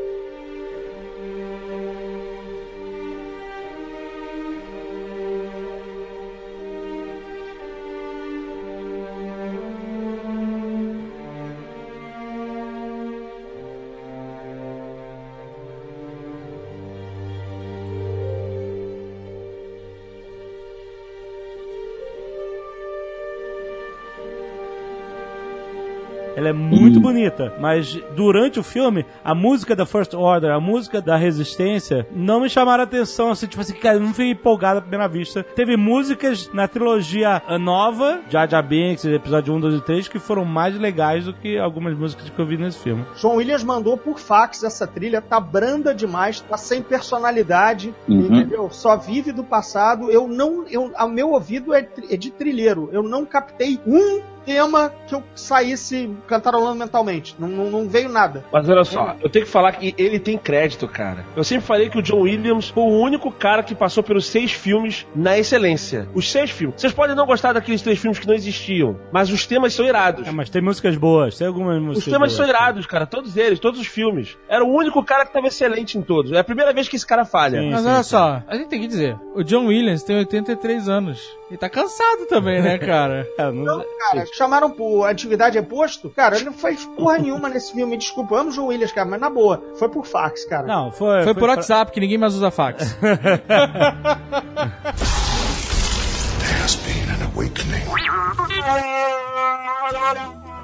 Muito bonita, mas durante o filme, a música da First Order, a música da Resistência, não me chamaram a atenção, assim, tipo assim, cara, eu não fui empolgado à primeira vista. Teve músicas na trilogia nova, Jar Jar Binks, episódio 1, 2 e 3, que foram mais legais do que algumas músicas que eu vi nesse filme. John Williams mandou por fax essa trilha, tá branda demais, tá sem personalidade, Uhum. entendeu? Só vive do passado. Eu não, eu, o meu ouvido é, é de trilheiro. Eu não captei um tema que eu saísse cantarolando mentalmente. Não, não, não veio nada. Mas olha só, eu tenho que falar que ele tem crédito, cara. Eu sempre falei que o John Williams foi o único cara que passou pelos seis filmes na excelência. Os seis filmes. Vocês podem não gostar daqueles três filmes que não existiam, mas os temas são irados. É, mas tem músicas boas, tem algumas músicas Os temas boas. são irados, cara. Todos eles, todos os filmes. Era o único cara que tava excelente em todos. É a primeira vez que esse cara falha. Sim. Mas olha só, a gente tem que dizer, o John Williams tem 83 anos. E tá cansado também, né, cara? É, não- Cara, chamaram por atividade é posto. Cara, ele não fez porra nenhuma nesse filme. Desculpa, eu amo o John Williams, cara, mas na boa. Foi por fax, cara. Não, foi. Foi por pra- WhatsApp, que ninguém mais usa fax.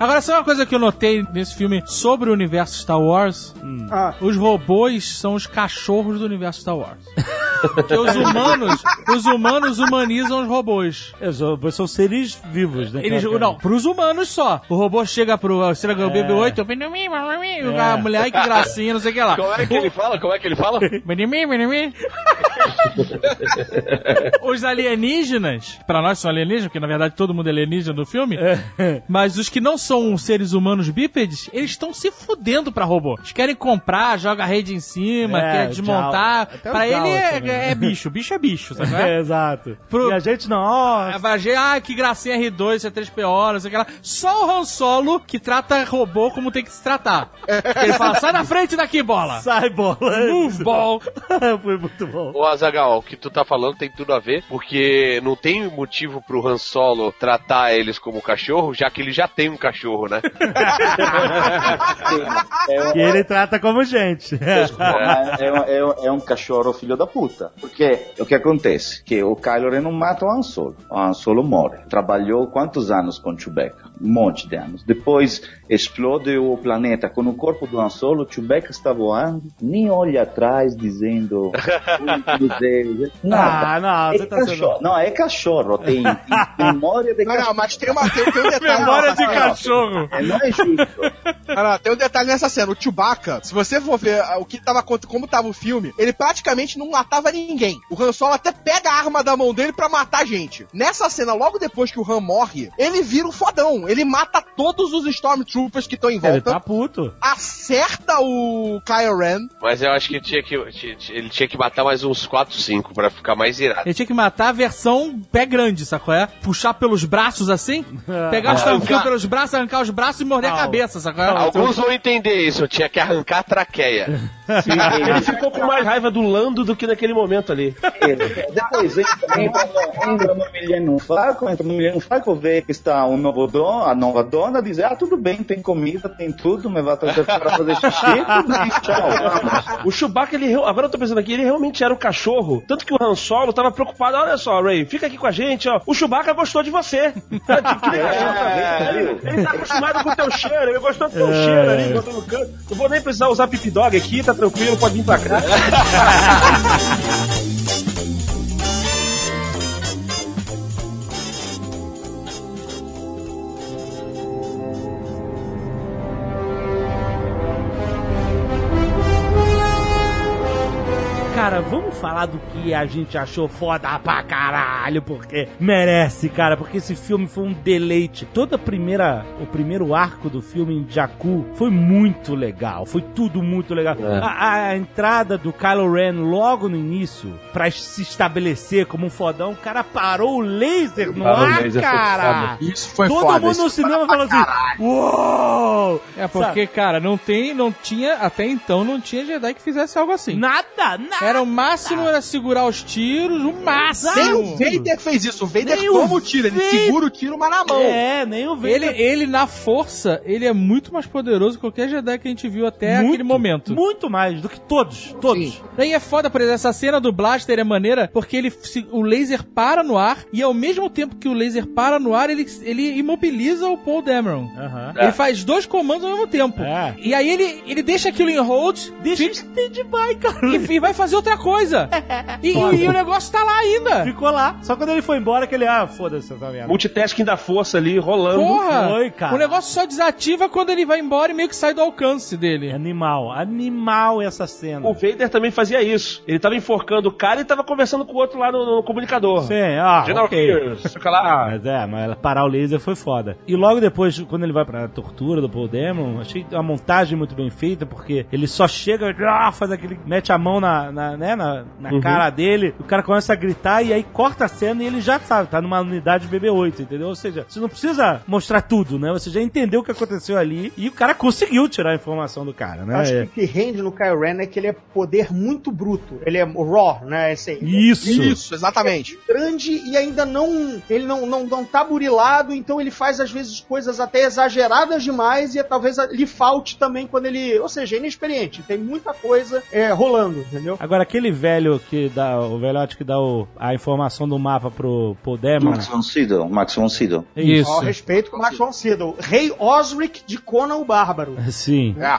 Agora, sabe uma coisa que eu notei nesse filme sobre o universo Star Wars? Ah. Os robôs são os cachorros do universo Star Wars. Porque os humanos, os humanos humanizam os robôs. É, são- são seres vivos, né? Eles, cara? não, pros humanos só. O robô chega pro que é o BB-8, eu, "Benimim, benimim", a mulher, ai que gracinha, não sei o que lá. Como é que ele fala? Como é que ele fala? Benimim, benimim. Os alienígenas, pra nós são alienígenas, porque na verdade todo mundo é alienígena no filme, mas os que não são seres humanos bípedes, eles estão se fudendo pra robô. Eles querem comprar, joga a rede em cima, É, quer desmontar. Pra ele é, é bicho, bicho é bicho, sabe? É, exato. Pro- E a gente não. A Vagê, ah, que gracinha R2, C3PO, não sei o que lá. Só o Han Solo que trata robô como tem que se tratar. Ele fala, sai da frente daqui, bola! Sai bola. Move, ball! Foi muito bom. O Azagal, o que tu tá falando tem tudo a ver, porque não tem motivo pro Han Solo tratar eles como cachorro, já que ele já tem um cachorro, né? É, Que ele trata como gente. é, é um- é um- é um cachorro filho da puta. Porque o que acontece? Que o Kylo Ren não mata o Han Solo. O Han Solo morre. Trabalhou quantos anos com Chewbacca? Um monte de anos. Depois explode o planeta com o corpo do Han Solo. Chewbacca está voando. Nem olha atrás dizendo... Nada. Ah, não, É você tá cachorro. sendo... Não, é cachorro. Tem, tem memória de Não, cachorro. não, mas tem, uma, tem, tem um detalhe. Memória de não, cachorro. É, não é justo. Não, não, tem um detalhe nessa cena. O Chewbacca, se você for ver ah, o que tava, como tava o filme, ele praticamente não matava ninguém. O Han Solo até pega a arma da mão dele pra matar gente. Nessa cena, logo depois que o Han morre, ele vira um fodão. Ele mata todos os Stormtroopers que estão em Ele volta. tá puto. Acerta o Kylo Ren. Mas eu acho que, tinha que ele tinha que matar mais uns 4, 5 pra ficar mais irado. Ele tinha que matar a versão pé grande, sacou? É? Puxar pelos braços assim, pegar os Arrancar. tanquinhos pelos braços, arrancar os braços e morder a Não. cabeça, sacou? É? Alguns vão entender isso, tinha que arrancar a traqueia. Ele ficou com mais raiva do Lando do que naquele momento ali. Depois entra, entra, no, entra no Millennium Falcon, entra no Millennium Falcon, vê que está um novo dono, a nova dona, diz, ah, tudo bem, tem comida, tem tudo, me vai trazer para fazer xixi, tudo bem, tchau, vamos. O Chewbacca, ele, agora eu tô pensando aqui, ele realmente era um cachorro. Tanto que o Han Solo tava preocupado. Olha só, Ray, fica aqui com a gente, ó. O Chewbacca gostou de você. Que nem cachorro também. Ele, ele tá acostumado com o teu cheiro, ele gostou do teu cheiro ali, botou no canto. Não vou nem precisar usar Pip Dog aqui, tá tranquilo, pode vir pra cá. falar do que a gente achou foda pra caralho, porque merece, cara, porque esse filme foi um deleite. Toda a primeira, o primeiro arco do filme em Jakku foi muito legal, foi tudo muito legal. A, a entrada do Kylo Ren logo no início, pra se estabelecer como um fodão, o cara parou o laser no Parou ar, laser, foi cara. Isso foi Todo foda. mundo isso no cinema falou assim, uou! É porque, cara, não tem, não tinha, até então não tinha Jedi que fizesse algo assim. Nada, nada. Era o máximo era segurar os tiros, o máximo. Nem o Vader fez isso. O Vader Nem toma o tiro, ele Vader- segura o tiro, mas na mão. É, nem o Ele, Vader. ele na força, ele é muito mais poderoso que qualquer Jedi que a gente viu até Muito, aquele momento. Muito mais do que todos. Todos. Daí é foda, por exemplo, essa cena do Blaster é maneira porque ele se- o laser para no ar e ao mesmo tempo que o laser para no ar, ele, ele imobiliza o Paul Dameron. Aham. Ele faz dois comandos ao mesmo tempo. É. E aí ele, ele deixa aquilo em hold Deixa fica- stand-by, cara. e, e vai fazer outra coisa. E, e- e o negócio tá lá ainda. Ficou lá. Só quando ele foi embora que ele, ah, foda-se essa merda. Multitasking da força ali, rolando. Porra! foi, cara. O negócio só desativa quando ele vai embora e meio que sai do alcance dele. Animal, animal essa cena. O Vader também fazia isso. Ele tava enforcando o cara e tava conversando com o outro lá no, no comunicador. Sim, ah, General ok. Pierce. Fica lá. Mas é, mas parar o laser foi foda. E logo depois, quando ele vai pra tortura do Paul Damon, achei uma montagem muito bem feita, porque ele só chega, ah, faz aquele, mete a mão na, na, né, na, na cara dele, o cara começa a gritar e aí corta a cena e ele já sabe, tá numa unidade BB-8, entendeu? Ou seja, você não precisa mostrar tudo, né? Você já entendeu o que aconteceu ali e o cara conseguiu tirar a informação do cara, né? Acho É. que o que rende no Kylo Ren é que ele é poder muito bruto. Ele é raw, né? Esse, Isso. Isso, exatamente. grande e ainda não ele não, não, não tá burilado, então ele faz às vezes coisas até exageradas demais e talvez lhe falte também quando ele, ou seja, é inexperiente, tem muita coisa é, rolando, entendeu? Agora, aquele velho que dá, o velhote que dá o- a informação do mapa pro Paul Damon. Max von Sydow, Max von Sydow. Isso. Ao respeito com o Max von Sydow, Rei Osric de Conan o Bárbaro. Sim. É.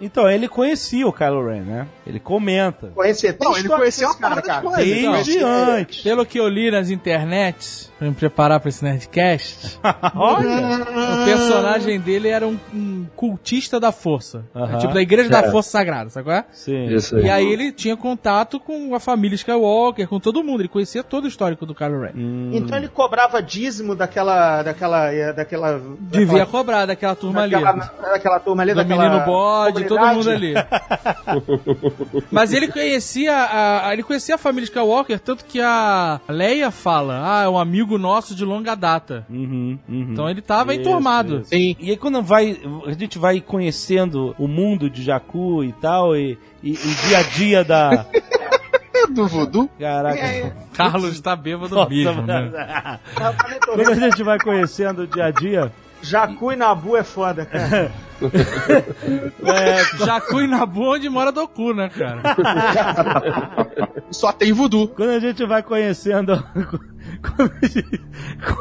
Então, ele conhecia o Kylo Ren, né? Ele comenta. Conhecer, tem Não, ele desse uma parada de coisa. Desde Não, antes. Pelo que eu li nas internets, pra me preparar pra esse Nerdcast, Olha! o personagem dele era um, um cultista da força. Aham. Tipo, da Igreja da Força Sagrada, sabe qual é? Sim. Isso E aí ele tinha contato com a família Skywalker, com todo mundo. Ele conhecia todo o histórico do Kylo Ren. Hum. Então ele cobrava dízimo daquela. daquela. eh, daquela. Devia daquela, cobrar daquela turma ali. daquela, daquela turma ali, Do daquela. menino bode, todo mundo ali. Mas ele conhecia a, a- ele conhecia a família Skywalker, tanto que a Leia fala, ah, é um amigo nosso de longa data. Uhum, uhum. Então ele tava Isso, enturmado. isso. E aí quando vai, a gente vai conhecendo o mundo de Jakku e tal, e, e o dia a dia da... Do voodoo. Caraca. Carlos tá bêbado Nossa, mesmo, né? Quando a gente vai conhecendo o dia a dia, Jacu e Nabu é foda, cara. é, Jacu e Nabu onde mora Doku, né, cara? Só tem voodoo. quando a gente vai conhecendo. Quando a, gente,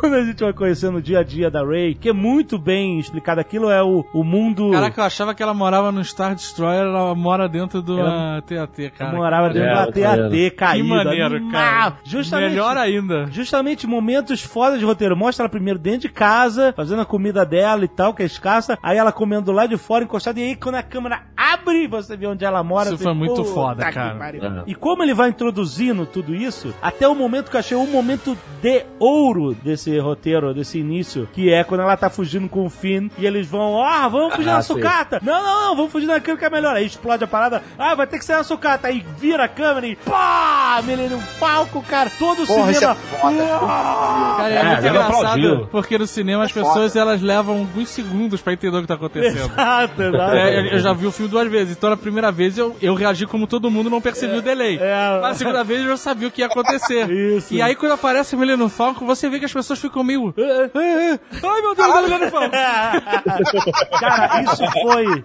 quando a gente vai conhecendo o dia a dia da Ray, que é muito bem explicado, aquilo é o, o mundo. Caraca, eu achava que ela morava no Star Destroyer, ela mora dentro do Ela- ah, TAT, cara. morava dentro É, da tá TAT vendo? caída. Que maneiro, Animal. cara. Justamente. Melhor ainda. Justamente momentos foda de roteiro. Mostra ela primeiro dentro de casa, fazendo a comida dela e tal, que é escassa. Aí ela comendo lá de fora, encostada. E aí, quando a câmera abre, você vê onde ela mora. Isso foi muito "Puta foda, que cara." pariu." Uhum. E como ele vai introduzindo tudo isso, até o momento que eu achei o momento de ouro desse roteiro, desse início, que é quando ela tá fugindo com o Finn e eles vão, ó, vamos fugir Ah, na sim. sucata. Não, não, não, vamos fugir naquilo que é melhor. Aí explode a parada. Ah, vai ter que ser na sucata. Aí vira a câmera e pá! Milênio Falco, cara. Todo o Porra, isso cinema. é. Cara, é, É, muito engraçado, porque no cinema as pessoas elas levam alguns segundos pra entender o que tá acontecendo. Exato, exato. É, eu- eu já vi o filme duas vezes, então na primeira vez eu, eu reagi como todo mundo, não percebi o delay. é. Mas na segunda vez eu já sabia o que ia acontecer. Isso. E aí quando aparece o Mileno Falco, você vê que as pessoas ficam meio... "É, é, é. Ai meu Deus, é o Mileno Falco! Cara, isso foi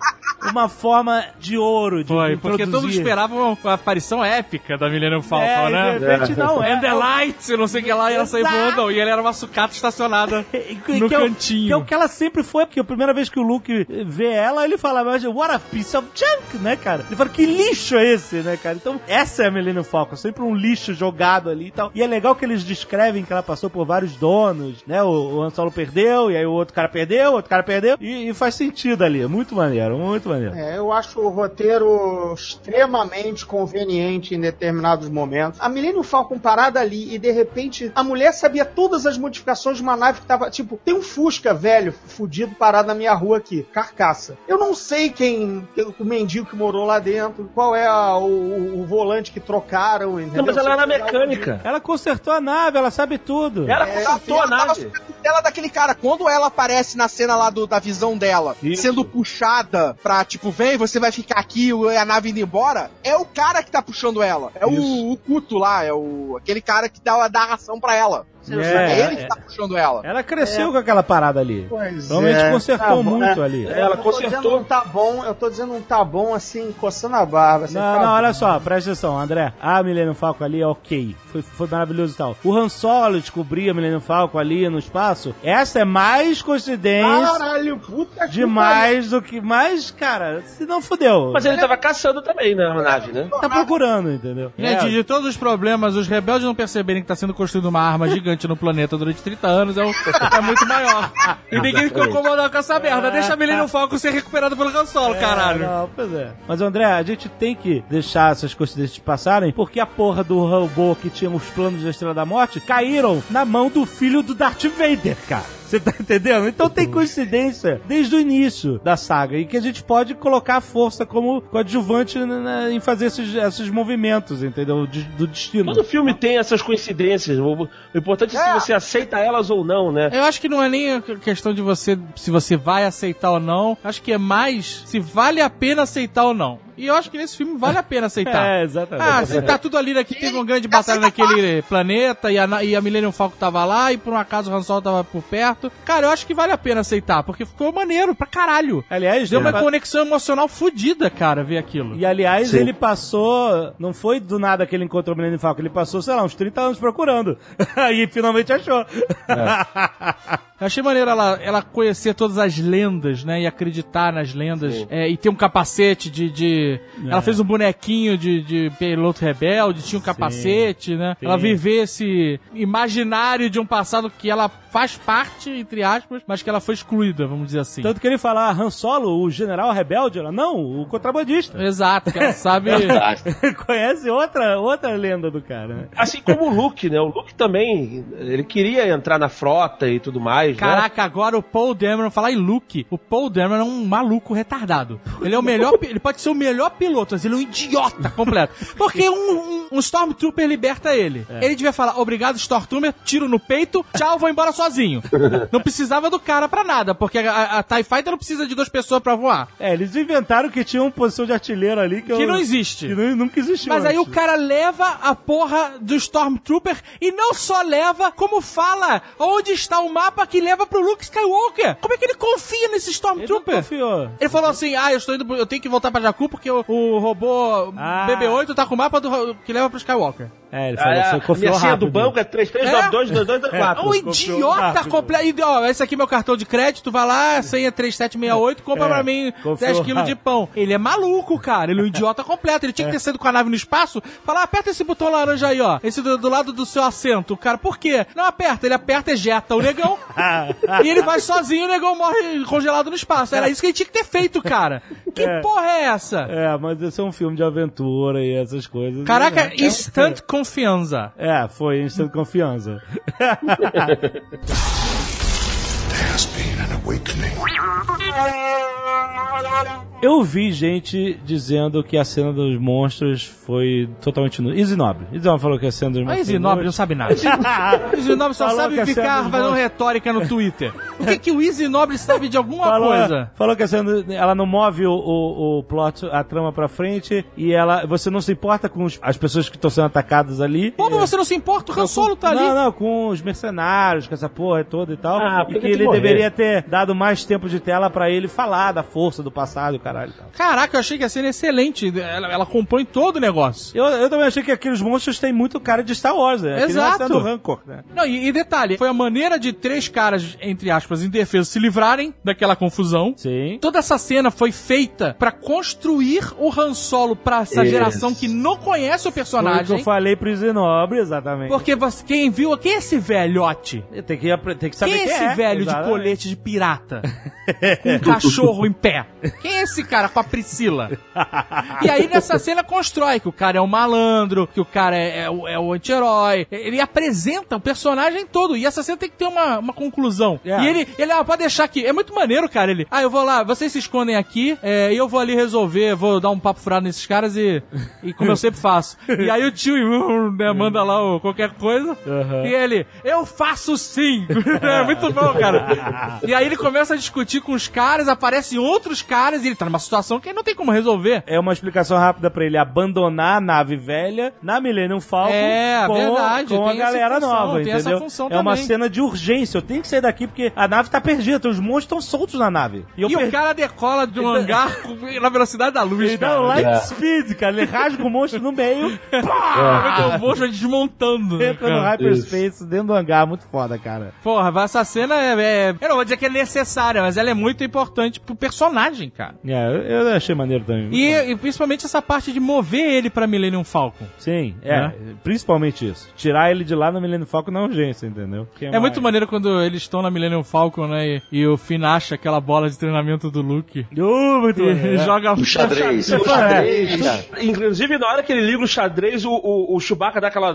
uma forma de ouro de Foi, porque todos esperavam uma aparição épica da Millennium Falcon, é, né? de repente não, é. And the lights, não sei o que lá, e ela saiu voando, e ele era uma sucata estacionada no que é o- cantinho. que é o que ela sempre foi, porque a primeira vez que o Luke vê ela, ele fala, mas what a piece of junk, né, cara? Ele fala, que lixo é esse, né, cara? Então, essa é a Millennium Falcon, sempre um lixo jogado ali e tal. E é legal que eles descrevem que ela passou por vários donos, né? O, o Han Solo perdeu, e aí o outro cara perdeu, o outro cara perdeu, e, e faz sentido ali. É muito maneiro, muito maneiro. É, eu acho o roteiro extremamente conveniente em determinados momentos. A Millennium Falcon parada ali e de repente a mulher sabia todas as modificações de uma nave que tava, tipo, tem um Fusca velho, fudido, parado na minha rua aqui, carcaça. Eu não sei quem, o mendigo que morou lá dentro, qual é a- o, o volante que trocaram, entendeu? Não, mas ela era mecânica. Ela consertou a nave, ela sabe tudo. Ela É, consertou a ela nave. sob a tutela daquele cara. Quando ela aparece na cena lá do- da visão dela, Isso. sendo puxada pra, tipo, vem, você vai ficar aqui, e a nave indo embora, é o cara que tá puxando ela. É o, o Cuto lá, é o aquele cara que dá, dá a ração pra ela. É, É, ele é. que tá puxando ela. Ela cresceu com aquela parada ali. Pois Realmente é. consertou Tá muito é. ali. Ela eu tô dizendo consertou. um tá bom, eu tô dizendo um tá bom assim, coçando a barba. Assim, Não, tá não, bom. olha só, presta atenção, André. A Millennium Falcon ali é ok. Foi, foi maravilhoso e tal. O Han Solo descobrir a Millennium Falcon ali no espaço. Essa é mais coincidência Caralho, puta que demais do que. Mais, cara, se não fudeu. Mas ele tava caçando também na nave, né? tá procurando, entendeu? Gente, É. de todos os problemas, os rebeldes não perceberem que tá sendo construída uma arma gigante no planeta durante 30 anos é, o- é muito maior. E ninguém ficou incomodado com essa merda. Deixa a Millennium Falcon ser recuperado pelo Han Solo, É, caralho. não, pois é. Mas, André, a gente tem que deixar essas coincidências passarem, porque a porra do robô que tinha os planos da Estrela da Morte caíram na mão do filho do Darth Vader, cara. Você tá entendendo? Então tem coincidência desde o início da saga e que a gente pode colocar a força como coadjuvante na- em fazer esses, esses movimentos, entendeu? De- do destino. Todo filme tem essas coincidências. O, o importante é se você aceita elas ou não, né? Eu acho que não é nem a questão de você se você vai aceitar ou não. Acho que é mais se vale a pena aceitar ou não. E eu acho que nesse filme vale a pena aceitar. É, exatamente. Ah, se tá tudo ali daqui, teve uma grande batalha naquele planeta e a, e a Millennium Falcon tava lá e por um acaso o Han Solo tava por perto. Cara, eu acho que vale a pena aceitar, porque ficou maneiro pra caralho. Aliás, Deu uma conexão emocional fodida, cara, ver aquilo. E aliás, Sim. ele passou. Não foi do nada que ele encontrou o Millennium Falcon, ele passou, sei lá, uns 30 anos procurando. e finalmente achou. Eu achei maneiro ela, ela conhecer todas as lendas, né? E acreditar nas lendas. É, e ter um capacete de. de- Ela fez um bonequinho de, de piloto rebelde, tinha um capacete, né? Sim. Ela viver esse imaginário de um passado que ela faz parte, entre aspas, mas que ela foi excluída, vamos dizer assim. Tanto que ele fala, ah, Han Solo, o general rebelde? Ela, não, o contrabandista. Exato, que ela sabe. Conhece outra, outra lenda do cara, né? Assim como o Luke, né? O Luke também, ele queria entrar na frota e tudo mais, mais, né? Caraca, agora o Paul Dameron, falar em Luke, o Paul Dameron é um maluco retardado. Ele é o melhor, ele pode ser o melhor piloto, mas ele é um idiota completo. Porque um, um, um Stormtrooper liberta ele. É. Ele devia falar, obrigado Stormtrooper, tiro no peito, tchau, vou embora sozinho. Não precisava do cara pra nada, porque a, a, TIE Fighter não precisa de duas pessoas pra voar. É, eles inventaram que tinha uma posição de artilheiro ali que, Que eu- não existe. Que nu- nunca existiu. Mas aí o antes. cara leva a porra do Stormtrooper e não só leva, como fala onde está o mapa que leva pro Luke Skywalker. Como é que ele confia nesse Ele não Stormtrooper? confiou. Ele falou assim: ah, eu estou indo, eu tenho que voltar pra Jakku porque o, o robô Ah. BB-8 tá com o mapa do, que leva pro Skywalker. É, ele falou, Ah, você a confiou minha senha rápido. do banco é 33922224. Um idiota rápido. completo. Ó, esse aqui é meu cartão de crédito, vai lá, senha 3768, compra É, pra mim confiou 10 quilos de pão. Ele é maluco, cara. Ele é um idiota completo. Ele tinha que ter saído com a nave no espaço, falar, aperta esse botão laranja aí, ó. Esse do, do lado do seu assento. Cara, por quê? Não aperta, ele aperta, ejeta o negão. e ele vai sozinho e o negão morre congelado no espaço. Era isso que ele tinha que ter feito, cara. Que É. porra é essa? É, mas esse é um filme de aventura e essas coisas. Caraca, É, instant confiança. É, foi instant confiança. Eu vi gente dizendo que a cena dos monstros foi totalmente inútil. Easy Nobre. Easy Nobre falou que a cena dos monstros Mas Easy Nobre não sabe nada. O Easy Nobre só Falou sabe ficar fazendo monstros- retórica no Twitter. O que, que o Easy Nobre sabe de alguma falou, coisa? falou que a cena, ela não move o, o, o plot, a trama pra frente e ela, você não se importa com os- as pessoas que estão sendo atacadas ali. Como você não se importa? O Han Solo tá ali. Não, não, com os mercenários, com essa porra toda e tal. Ah, e porque que ele que morrer. deveria ter dado mais tempo de tela pra ele falar da força do passado caralho tal. Caraca, eu achei que a cena é excelente. Ela, ela compõe todo o negócio. Eu, eu também achei que aqueles monstros têm muito cara de Star Wars, né? Exato. é do Rancor, né? Não, e, e detalhe, foi a maneira de três caras, entre aspas, indefesos, se livrarem daquela confusão. Sim. Toda essa cena foi feita pra construir o Han Solo pra essa Isso. geração que não conhece o Foi o que personagem. eu falei pro Zenobre, exatamente. Porque você, quem viu, quem é esse velhote? Tem que, tem que saber Quem é quem esse é. velho de Exatamente. colete de pirata? com um cachorro em pé? Quem é esse cara com a Priscila? E aí nessa cena constrói que o cara é um malandro, que o cara é, é o, é o anti-herói. Ele apresenta o personagem todo. E essa cena tem que ter uma, uma conclusão. É. E ele, ele, ah, pode deixar aqui. É muito maneiro, cara. Ele, ah, eu vou lá, vocês se escondem aqui, é, eu vou ali resolver, vou dar um papo furado nesses caras e, e como eu sempre faço. E aí o tio né, manda lá o, qualquer coisa. Uhum. E ele, eu faço sim! é muito bom, cara. E aí ele começa a discutir com os caras, aparecem outros caras e ele tá numa situação que ele não tem como resolver. É uma explicação rápida pra ele abandonar a nave velha na Millennium Falcon É, com, verdade, com a essa galera função, nova, tem essa entendeu? função é uma cena de urgência. Eu tenho que sair daqui porque a nave tá perdida, os monstros estão soltos na nave. eu E o per- cara decola de um hangar com- na velocidade da luz, Ele dá cara. um light É. speed, cara. Ele rasga o monstro no meio, O monstro desmontando. né, entra no hyperspace dentro do hangar. Muito foda, cara. Porra, essa cena é, é- Eu não vou dizer que é necessária, mas ela é muito importante pro personagem, cara. É, eu, eu achei maneiro também. E, e principalmente essa parte de mover ele pra Millennium Falcon. Sim, é. Né? Principalmente isso. Tirar ele de lá no Millennium Falcon na urgência, entendeu? Que É mais- muito maneiro quando eles estão na Millennium Falcon, né? E, e o Finn acha aquela bola de treinamento do Luke. Uh, muito E, maneiro. joga O xadrez. É, O xadrez, cara. Inclusive, na hora que ele liga o xadrez, o, o, o Chewbacca dá aquela.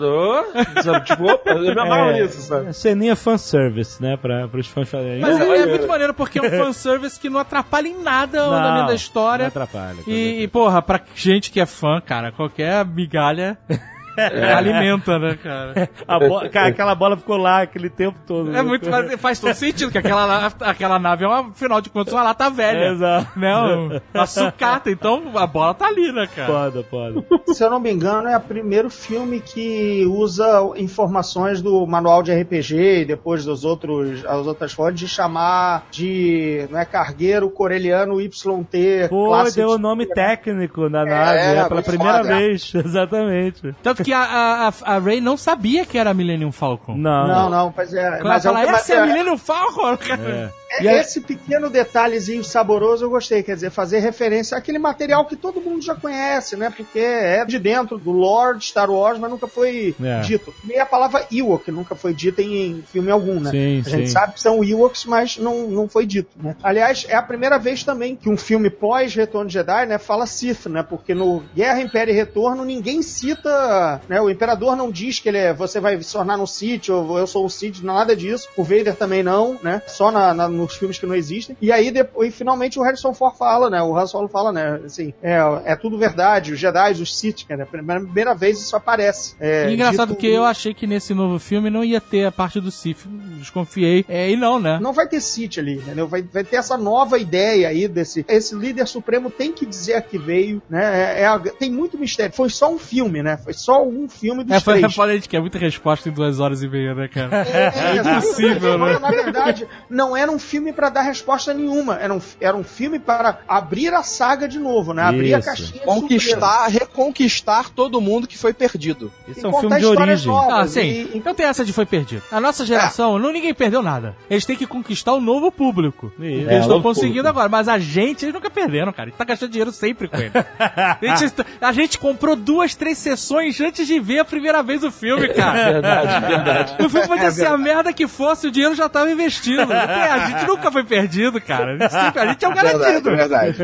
Sabe, tipo, opa, eu me amarro É. nisso, sabe? É, Ceninha fanservice, né? Pra, pros fãs. Mas é, é muito maneiro porque é um fanservice que não atrapalha em nada o andamento da história. Não atrapalha. E, e, porra, pra gente que é fã, cara, qualquer migalha alimenta, né, cara? A bo- cara, aquela bola ficou lá aquele tempo todo. É muito, faz, faz todo sentido, que aquela, na- aquela nave é uma, afinal de contas, uma lata velha. Exato. Né, um- uma sucata, então a bola tá ali, né, cara? Foda, foda. Se eu não me engano, é o primeiro filme que usa informações do manual de RPG e depois dos outros, as outras fontes de chamar de, não é cargueiro coreliano YT Pô, deu o nome técnico da nave, é, pela muito primeira foda. vez. Exatamente. Tanto que a, a, a- Ray não sabia que era a Millennium Falcon. Não. Não, não, mas é, Quando ela mas é, fala, que- essa é a é- Millennium Falcon? cara. É. É, Esse pequeno detalhezinho saboroso eu gostei, quer dizer, fazer referência àquele material que todo mundo já conhece, né? Porque é de dentro do Lord Star Wars, mas nunca foi É. dito. E a palavra Ewok nunca foi dita em, filme algum, né? Sim, a gente sim. sabe que são Ewoks, mas não, não foi dito, né? Aliás, é a primeira vez também que um filme pós-Retorno de Jedi, né, fala Sith, né? Porque no Guerra, Império e Retorno ninguém cita, né? O Imperador não diz que ele é, você vai se tornar no Sith ou eu sou o Sith, nada disso. O Vader também não, né? Só na, na- nos filmes que não existem. E aí depois, e finalmente o Harrison Ford fala, né? O Han Solo fala, né? Assim, é, é tudo verdade. Os Jedi, os Sith, pela primeira vez isso aparece. É, E engraçado dito- que eu achei que nesse novo filme não ia ter a parte do Sith. Desconfiei. É, e não, né? Não vai ter Sith ali, entendeu? Vai, vai ter essa nova ideia aí desse. Esse líder supremo tem que dizer que veio, né? É, é tem muito mistério. Foi só um filme, né? Foi só um filme dos É, foi, três. falei de que é muita resposta em duas horas e meia, né, cara? É, impossível, né? Na verdade, não era um filme pra dar resposta nenhuma. Era um, era um filme para abrir a saga de novo, né? Abrir a Isso. caixinha de Conquistar, reconquistar todo mundo que foi perdido. Isso E é um filme de origem. Ah, sim. E- e- tem essa de foi perdido. A nossa geração, não ninguém perdeu nada. Eles têm que conquistar o novo público. Isso. Eles É, estão conseguindo público. agora, mas a gente, eles nunca perderam, cara. A gente tá gastando dinheiro sempre com ele. a, gente, a gente comprou duas, três sessões antes de ver a primeira vez o filme, cara. Verdade, verdade. O filme podia ser a merda que fosse, o dinheiro já tava investido. A gente nunca foi perdido, cara. A gente, sempre- a gente é um garantido. verdade.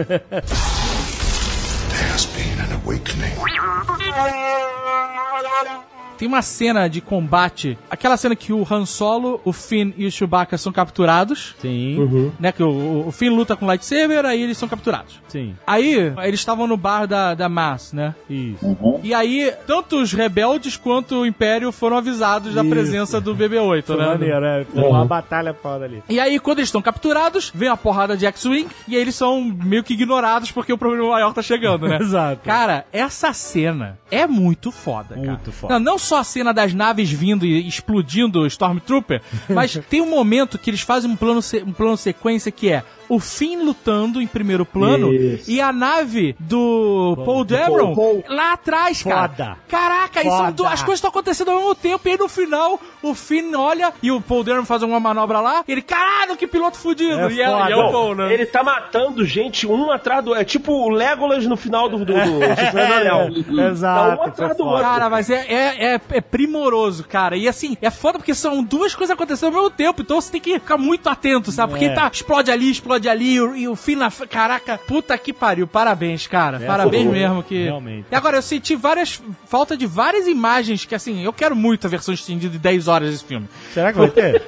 Tem uma cena de combate, aquela cena que o Han Solo, o Finn e o Chewbacca são capturados, Sim, né? Que o, o Finn luta com lightsaber, aí eles são capturados. sim. Aí, eles estavam no bar da, da Mass, né? Isso. E aí, tanto os rebeldes quanto o Império foram avisados da Isso. presença do BB-8, Foi né? maneiro, é. Foi uma batalha foda ali. E aí, quando eles estão capturados, vem a porrada de X-Wing e aí eles são meio que ignorados porque o problema maior tá chegando, né? Exato. Cara, essa cena é muito foda, cara. Muito foda. Não, não só a cena das naves vindo e explodindo o Stormtrooper, mas tem um momento que eles fazem um plano, um plano sequência que é o Finn lutando em primeiro plano Isso. e a nave do Paul Dameron Paul. lá atrás, cara. Foda. Caraca, isso Foda. du- as coisas estão acontecendo ao mesmo tempo e aí no final o Finn olha e o Paul Dameron faz uma manobra lá e ele, caralho, que piloto fudido. É e, é, foda. e é o Paul, né? Ele tá matando gente um atrás do. É tipo o Legolas no final do, do, do do. É, exato, Tá um atrás foi do outro. Cara, mas é, é, é, é primoroso, cara. E assim, é foda porque são duas coisas acontecendo ao mesmo tempo. Então você tem que ficar muito atento, sabe? Porque É. tá, explode ali, explode ali, e o- e o fim na. Caraca, puta que pariu. Parabéns, cara. Parabéns foi. mesmo. que Realmente. E agora, eu senti várias. Falta de várias imagens que, assim, eu quero muito a versão estendida de 10 horas desse filme. Será que vai ter?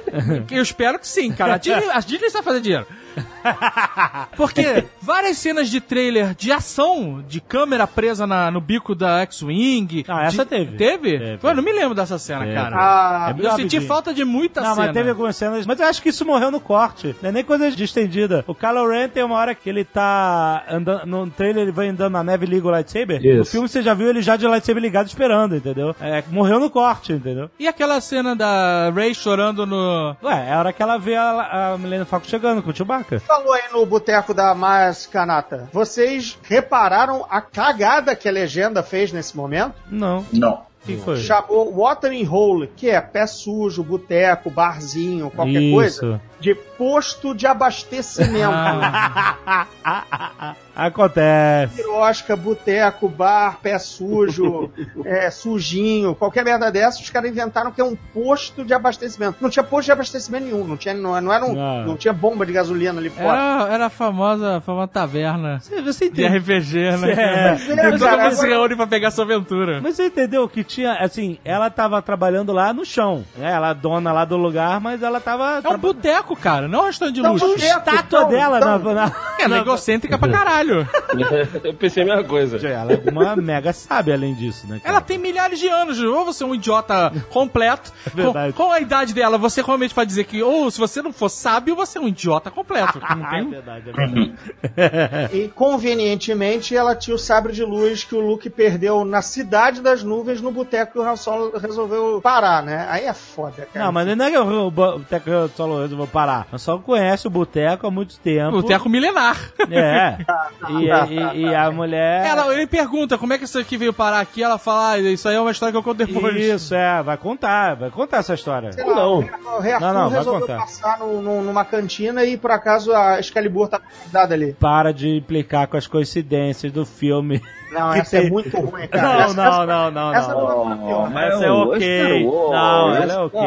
Eu espero que sim, cara. A Disney, a Disney vai fazer dinheiro. Porque várias cenas de trailer de ação, de câmera presa na- no bico da X-Wing. Ah, essa de- teve. Teve? Teve. Pô, eu não me lembro dessa cena, Teve. cara. Ah, É eu senti rapidinho. falta de muita Não, cena. mas teve algumas cenas. Mas eu acho que isso morreu no corte. Não é nem coisa de estendida. O Kylo Ren tem uma hora que ele tá andando. No trailer ele vai andando na neve e liga o lightsaber. Isso. O filme você já viu ele já de lightsaber ligado esperando, entendeu? É, morreu no corte, entendeu? E aquela cena da Ray chorando no. Ué, é a hora que ela vê a, a Milena Falco chegando com o Chewbacca. Falou aí no boteco da Mas Kanata. Vocês repararam a cagada que a legenda fez nesse momento? Não. Não. O que foi? Chamou Watering Hole, que é pé sujo, boteco, barzinho, qualquer Isso. coisa, de posto de abastecimento. Ah, Acontece. Pirosca, boteco, bar, pé sujo, é, sujinho, qualquer merda dessa, os caras inventaram que é um posto de abastecimento. Não tinha posto de abastecimento nenhum, não tinha, não, não era um, Não. não tinha bomba de gasolina ali fora. era, era a famosa, a famosa taverna Você, você de entende? RPG, né? É. E É, todo mundo se reúne pra pegar sua aventura. Mas você entendeu que tinha, assim, ela tava trabalhando lá no chão. Né? Ela é dona lá do lugar, mas ela tava. É um boteco, cara, não é um restaurante de Não, luxo. boteco. estátua Então, dela então- na, na, É ela é egocêntrica pra caralho. Eu pensei a mesma coisa. Ela é uma mega sábia além disso, né? cara? Ela tem milhares de anos. Ou você é um idiota completo. verdade. Com, com a idade dela, você realmente vai dizer que, ou se você não for sábio, você é um idiota completo. Não É tem... verdade, é verdade. E convenientemente ela tinha o sabre de luz que o Luke perdeu na cidade das nuvens no boteco que o Han Solo resolveu parar, né? Aí é foda, cara. Não, mas não é que o boteco solo resolveu parar. Só conhece o boteco há muito tempo. Boteco milenar. É. E, e- e a mulher. Ela, ele pergunta como é que isso aqui veio parar aqui. Ela fala, ah, isso aí é uma história que eu conto depois. Isso, é, vai contar, vai contar essa história. Sei lá, O Arthur Não, não, resolveu contar. passar no- no- numa cantina e por acaso a Excalibur tá convidada ali. Para de implicar com as coincidências do filme. Não, Que essa é tem- muito ruim, cara. Não, Essa- não, não, não, essa não. não é uma pior. Essa é ok. Não, ela é ok.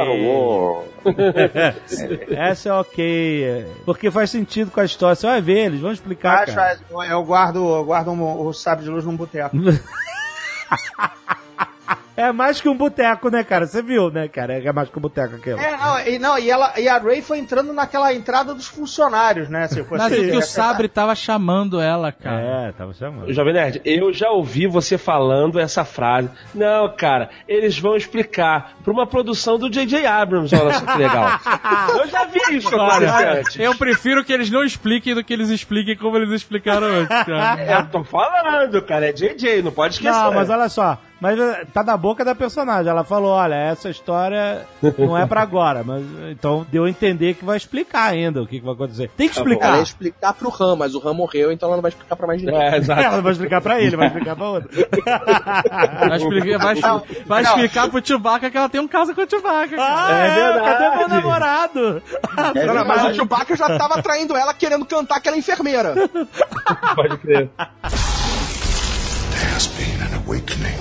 Essa é ok. Porque faz sentido com a história. Você vai ver, eles vão explicar. Cara. Eu guardo, eu guardo um- o sábio de luz num boteco. É mais que um boteco, né, cara? Você viu, né, cara? É mais que um boteco aquilo. É, não, e, não, e, ela, e a Ray foi entrando naquela entrada dos funcionários, né? Se fosse Mas o que o Sabre tava chamando ela, cara. É, tava chamando. Jovem Nerd, eu já ouvi você falando essa frase. Não, cara, eles vão explicar pra uma produção do J.J. Abrams, olha só que legal. eu já vi isso antes. eu prefiro que eles não expliquem do que eles expliquem como eles explicaram antes, cara. É, Eu tô falando, cara, é J.J., não pode esquecer. Não, mas olha só. Mas eh, tá da boca da personagem. Ela falou: olha, essa história não é pra agora. Mas então deu a entender que vai explicar ainda o que, que vai acontecer. Tem que Ela explicar. ia explicar pro Han, mas o Han morreu, então ela não vai explicar pra mais ninguém. É, exato. Ela não vai explicar pra ele, vai explicar pra outra. Vai explicar, vai, vai explicar pro Chewbacca que ela tem um caso com o Chewbacca. Ah, É verdade. Cadê meu namorado? Não, mas o Chewbacca já tava traindo ela querendo cantar aquela enfermeira. Pode crer. Has been an awakening.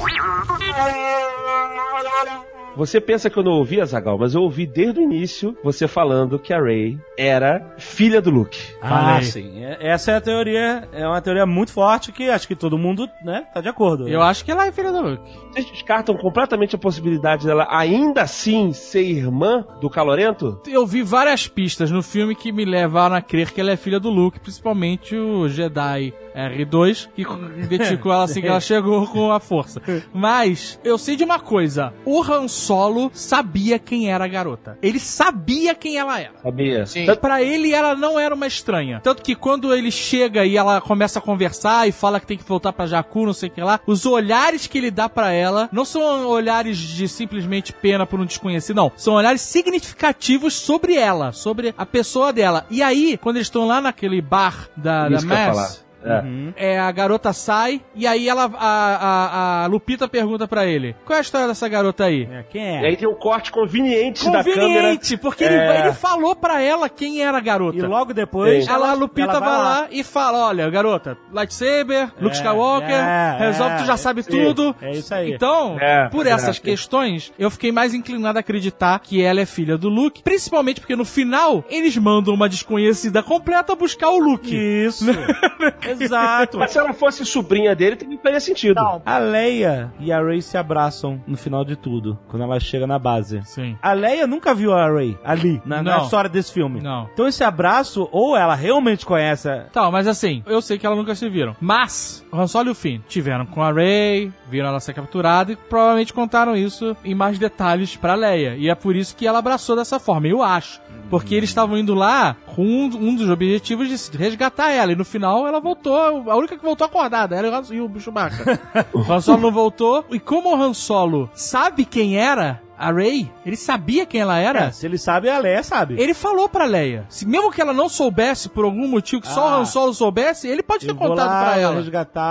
Você pensa que eu não ouvi, Azagal, mas eu ouvi desde o início você falando que a Rey era filha do Luke. Ah, Falei. sim. É- Essa é a teoria, é uma teoria muito forte que acho que todo mundo, né, tá de acordo. Eu acho que ela é filha do Luke. Vocês descartam completamente a possibilidade dela ainda assim ser irmã do Calorento? Eu vi várias pistas no filme que me levaram a crer que ela é filha do Luke, principalmente o Jedi R2, que identificou ela assim que ela chegou com a força. Mas eu sei de uma coisa: o Han Solo sabia quem era a garota. Ele sabia quem ela era. Sabia? Sim. Pra ele, ela não era uma estranha. Tanto que quando ele chega e ela começa a conversar e fala que tem que voltar pra Jakku, não sei o que lá, os olhares que ele dá pra ela não são olhares de simplesmente pena por um desconhecido, não. São olhares significativos sobre ela, sobre a pessoa dela. E aí, quando eles estão lá naquele bar da, da Isso Mass, falar. É. é, a garota sai e aí ela, a, a, a Lupita pergunta pra ele: Qual é a história dessa garota aí? É, quem E é? aí tem um corte conveniente, da câmera. Conveniente, porque ele, É. ele falou pra ela quem era a garota. E logo depois. Ela, a Lupita ela vai lá. e fala: Olha, garota, lightsaber, Luke Skywalker, é, resolve, tu já é, sabe tudo. é isso aí. Então, É, por é, essas é. questões, eu fiquei mais inclinado a acreditar que ela é filha do Luke, principalmente porque no final eles mandam uma desconhecida completa buscar o Luke. Isso. Exato. Mas se ela fosse sobrinha dele, também faria sentido. Não, A Leia e a Rey se abraçam no final de tudo, quando ela chega na base. Sim. A Leia nunca viu a Rey ali, na, na história desse filme. Não. Então esse abraço, ou ela realmente conhece a... Tá, mas assim, eu sei que elas nunca se viram. Mas, o Han Solo e o Finn tiveram com a Rey, viram ela ser capturada e provavelmente contaram isso em mais detalhes pra Leia. E é por isso que ela abraçou dessa forma, eu acho. Porque eles estavam indo lá com um, um dos objetivos de resgatar ela. E no final ela voltou, a única que voltou acordada, ela e o Han- e o Chewbacca. o Han Solo não voltou. E como o Han Solo sabe quem era a Rey, ele sabia quem ela era. É, se ele sabe, a Leia sabe. Ele falou pra Leia. Se, mesmo que ela não soubesse por algum motivo, que só Ah. o Han Solo soubesse, ele pode ter contado lá pra ela. resgatar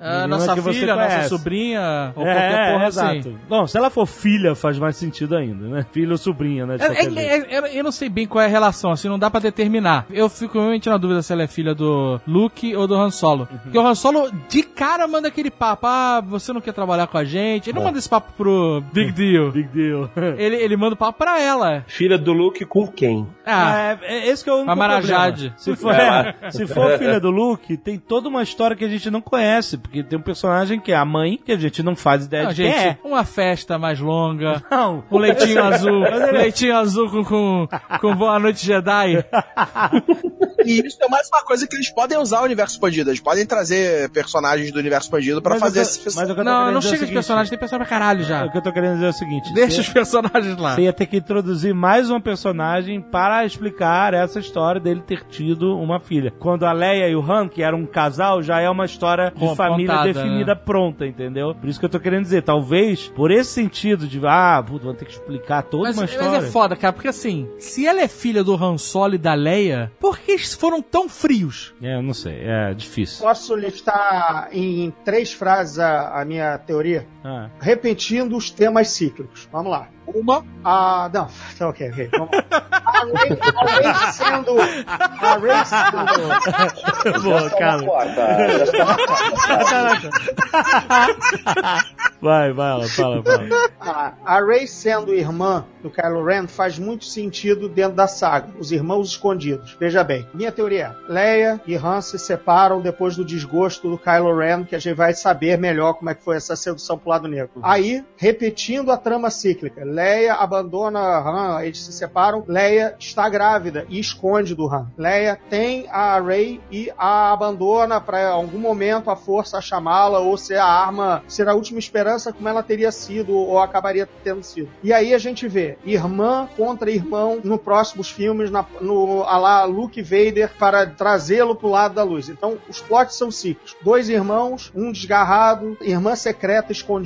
a, A nossa filha, a nossa sobrinha, ou é, qualquer porra assim. exato. Não, se ela for filha, faz mais sentido ainda, né? Filho ou sobrinha, né? É- é- é- é- eu não sei bem qual é a relação, assim, não dá pra determinar. Eu fico realmente na dúvida se ela é filha do Luke ou do Han Solo. Uhum. Porque o Han Solo, de cara, manda aquele papo: ah, você não quer trabalhar com a gente. Ele não manda esse papo pro Big Deal. Big deal. Ele, ele manda o papo pra ela. Filha do Luke com quem? Ah, É, é esse que é o único A Marajade. problema. Se for, é, se for filha do Luke, tem toda uma história que a gente não conhece, porque tem um personagem que é a mãe, que a gente não faz ideia ah, de gente, quem é. uma festa mais longa. Não. Um leitinho azul. leitinho azul com, com, com Boa Noite Jedi. E isso é mais uma coisa que eles podem usar o universo expandido. Eles podem trazer personagens do universo expandido pra Mas fazer eu esse mas eu tô Não, não é chega de seguinte, personagem, tem personagem pra caralho já. O que eu tô querendo dizer é o seguinte: Deixa os personagens lá. Você ia ter que introduzir mais uma personagem para explicar essa história dele ter tido uma filha. Quando a Leia e o Han, que eram um casal, já é uma história de família né? definida pronta, entendeu? Por isso que eu tô querendo dizer, talvez, por esse sentido de, ah, puto, vou ter que explicar toda Mas, uma mas história. é foda, cara, porque assim, se ela é filha do Han Solo e da Leia, por que eles foram tão frios? É, eu não sei, é difícil. Posso listar em três frases a, a minha teoria? Ah. Repetindo os temas cíclicos. Vamos lá. Uma, Ah, não, tá ok, ok. Vamos lá. A Rey sendo. A Rey sendo. Boa, na cara. Vai, vai, fala, fala. A, a Rey sendo irmã do Kylo Ren faz muito sentido dentro da saga. Os irmãos escondidos. Veja bem, minha teoria é: Leia e Han se separam depois do desgosto do Kylo Ren, que a gente vai saber melhor como é que foi essa sedução pro lado negro. Aí, repetindo a trama cíclica, Leia abandona Han, eles se separam. Leia está grávida e esconde do Han. Leia tem a Rey e a abandona para algum momento a força chamá-la ou ser a arma, ser a última esperança como ela teria sido ou acabaria tendo sido. E aí a gente vê irmã contra irmão no próximos filmes, na, no a lá Luke Vader para trazê-lo pro lado da luz. Então os plots são ciclos. Dois irmãos, um desgarrado, irmã secreta escondida.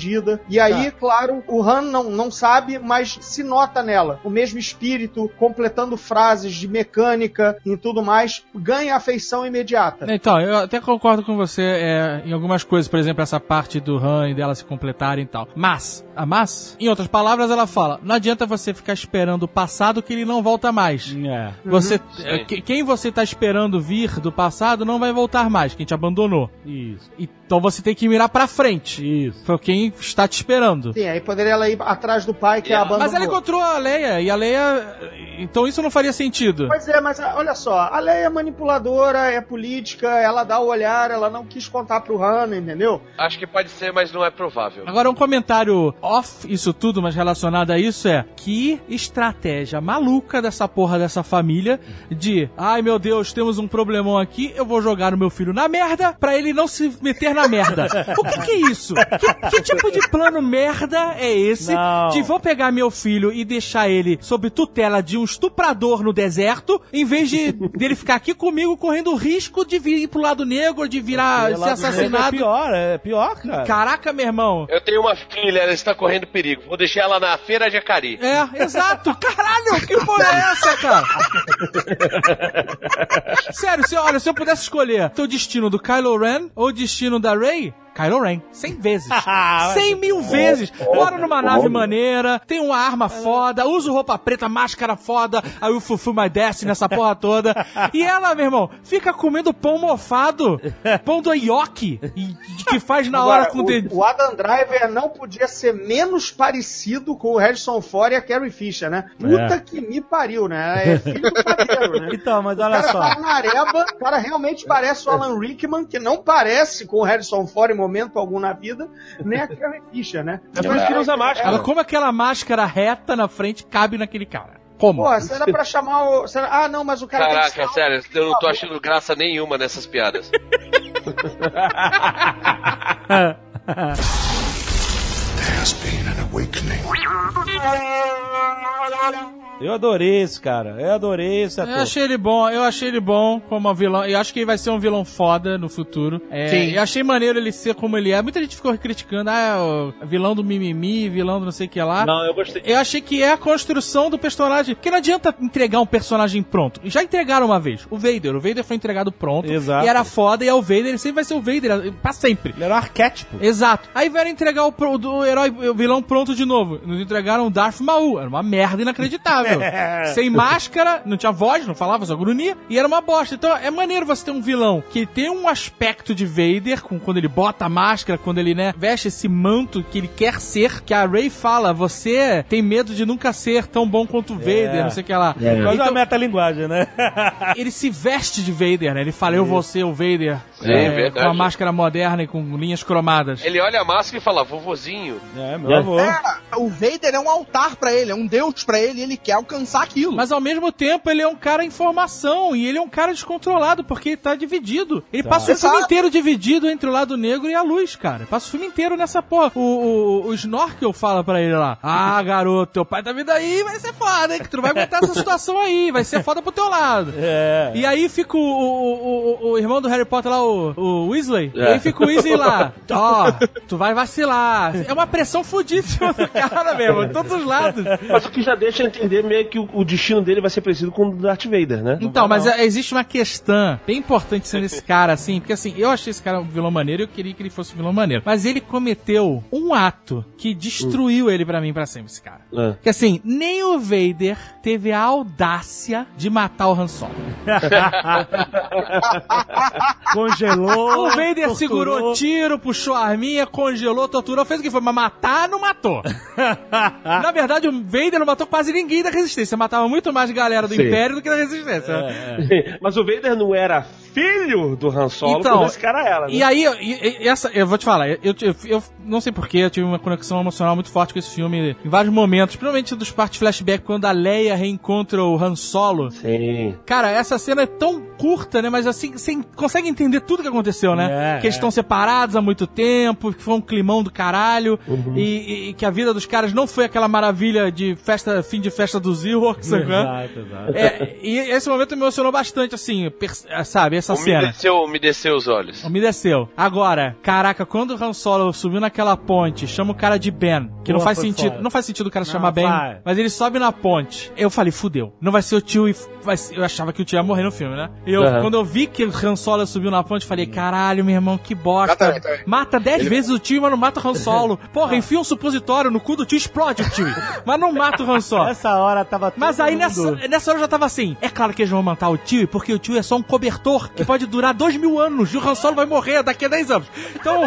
E aí, claro, o Han não, não sabe, mas se nota nela. O mesmo espírito, completando frases de mecânica e tudo mais, ganha afeição imediata. Então, eu até concordo com você é, em algumas coisas, por exemplo, essa parte do Han e dela se completarem e tal. Mas, a mas, em outras palavras, ela fala: não adianta você ficar esperando o passado que ele não volta mais. É. Você, é, que- quem você tá esperando vir do passado não vai voltar mais, quem te abandonou. Isso, Então você tem que mirar pra frente. isso. Foi quem está te esperando. Sim, aí poderia ela ir atrás do pai que a abandonou. Mas ela encontrou a Leia, e a Leia. Então isso não faria sentido. Pois é, mas ah, olha só, a Leia é manipuladora, é política, ela dá o olhar, ela não quis contar pro Han, entendeu? Acho que pode ser, mas não é provável. Agora, um comentário off isso tudo, mas relacionado a isso é que estratégia maluca dessa porra dessa família de ai meu Deus, temos um problemão aqui, eu vou jogar o meu filho na merda pra ele não se meter na merda. O que, que é isso? Que, que tipo de plano merda é esse Não. de vou pegar meu filho e deixar ele sob tutela de um estuprador no deserto, em vez de dele ficar aqui comigo correndo o risco de vir pro lado negro, de virar, ser É assassinado. pior, é pior, cara. Caraca, meu irmão. Eu tenho uma filha, ela está correndo perigo. Vou deixar ela na feira de Acari. É, exato. Caralho, que porra é essa, cara? Sério, se, olha, se eu pudesse escolher o destino do Kylo Ren ou o destino da Rey, Kylo Ren, cem vezes. Cem mil vezes. Mora numa nave maneira, tem uma arma foda, usa roupa preta, máscara foda, aí o Fufu My Destiny, nessa porra toda. E ela, meu irmão, fica comendo pão mofado, pão do Yoki, e- que faz na hora Agora, com o dedo. o, o Adam Driver não podia ser menos parecido com o Harrison Ford e a Carrie Fisher, né? Puta É. que me pariu, né? É filho do padeiro, né? Então, mas O olha cara só. tá na areba, o cara realmente parece o Alan Rickman, que não parece com o Harrison Ford em momento algum na vida, nem a Carrie Fisher, né? É por isso que ele usa máscara. Ela, como aquela máscara reta na frente cabe naquele cara? Como? Pô, será pra chamar o. será- Ah, não, mas o cara tem que Caraca, sério, eu não tô achando graça nenhuma nessas piadas. Eu adorei esse cara. Eu adorei esse ator. Eu achei ele bom, eu achei ele bom como vilão. Eu acho que ele vai ser um vilão foda no futuro. É, Sim. Eu achei maneiro ele ser como ele é. Muita gente ficou criticando, ah, vilão do mimimi, vilão do não sei o que lá. Não, eu gostei. Eu achei que é a construção do personagem. Porque não adianta entregar um personagem pronto. Já entregaram uma vez. O Vader. O Vader foi entregado pronto. Exato. E era foda. E é o Vader. Ele sempre vai ser o Vader. Pra sempre. Ele era um arquétipo. Exato. Aí vieram entregar o, do herói, o vilão pronto de novo. Nos entregaram o Darth Maul. Era uma merda inacreditável. Sem máscara, não tinha voz, não falava, só grunhia. E era uma bosta. Então é maneiro você ter um vilão que tem um aspecto de Vader, com, quando ele bota a máscara, quando ele, né, veste esse manto que ele quer ser. Que a Rey fala, você tem medo de nunca ser tão bom quanto o Vader, não sei o que lá. Quase uma Então, metalinguagem, né? ele se veste de Vader, né? Ele fala, eu vou ser o Vader. Sim, é, verdade. com a máscara moderna e com linhas cromadas. Ele olha a máscara e fala, vovozinho. É, meu avô. o Vader é um altar pra ele, é um deus pra ele, e ele quer alcançar aquilo. Mas ao mesmo tempo ele é um cara em formação e ele é um cara descontrolado porque ele tá dividido. Ele passa o filme inteiro dividido entre o lado negro e a luz, cara. Passa o filme inteiro nessa porra. O, o, o Snorkel fala pra ele lá: Ah, garoto, teu pai tá vindo aí, vai ser foda, hein? Que tu não vai aguentar essa situação aí, vai ser foda pro teu lado. É. E aí fica o, o, o, o irmão do Harry Potter lá, o, o Weasley. E aí fica o Weasley lá. Ó, tu vai vacilar. É uma pressão fodíssima do cara, mesmo, de todos os lados. Mas o que já deixa entender meio que o, o destino dele vai ser parecido com o do Darth Vader, né? Então, mas é- existe uma questão bem importante sendo esse cara, assim, porque assim, eu achei esse cara um vilão maneiro e eu queria que ele fosse um vilão maneiro. Mas ele cometeu um ato que destruiu ele pra mim pra sempre, esse cara. É. Que assim, nem o Vader teve a audácia de matar o Han Solo. Congelou. O Vader torturou. segurou tiro, puxou a arminha, congelou, torturou, fez o que foi, mas matar não matou. Na verdade, o Vader não matou quase ninguém da Resistência, matava muito mais galera do Sim. Império do que da Resistência. É, Mas o Vader não era filho do Han Solo, Então, esse cara era, né? E aí, eu- e- e essa, eu vou te falar, eu, eu, eu não sei porquê, eu tive uma conexão emocional muito forte com esse filme em vários momentos, principalmente dos partes flashback, quando a Leia reencontra o Han Solo. Sim. Cara, essa cena é tão curta, né? Mas assim, você consegue entender tudo que aconteceu, né? É, que eles é. estão separados há muito tempo, que foi um climão do caralho, Uhum. e, e- e que a vida dos caras não foi aquela maravilha de festa, fim de festa dos Ewoks, sabe? qual é? Exato, exato. É, e esse momento me emocionou bastante, assim, pers- sabe? Essa cena. Umedeceu, umedeceu os olhos. Umedeceu. Agora, caraca, quando o Han Solo subiu naquela ponte, chama o cara de Ben, que não Porra, faz sentido, foda. não faz sentido o cara se Não, chamar Ben, vai. mas ele sobe na ponte. Eu falei, fudeu. Não vai ser o tio e vai ser- eu achava que o tio ia morrer no filme, né? E eu, Aham. quando eu vi que o Han Solo subiu na ponte, falei, caralho, meu irmão, que bosta. Exatamente, também. Mata dez vezes o tio, mas não mata o Han Solo. Porra, enfia um supositório no cu do tio, explode o tio. mas não mata o Han Solo. Nessa hora tava Mas aí mundo- nessa, nessa hora eu já tava assim. É claro que eles vão matar o tio, porque o tio é só um cobertor que pode durar dois mil anos. E o Han Solo vai morrer daqui a 10 anos. Então,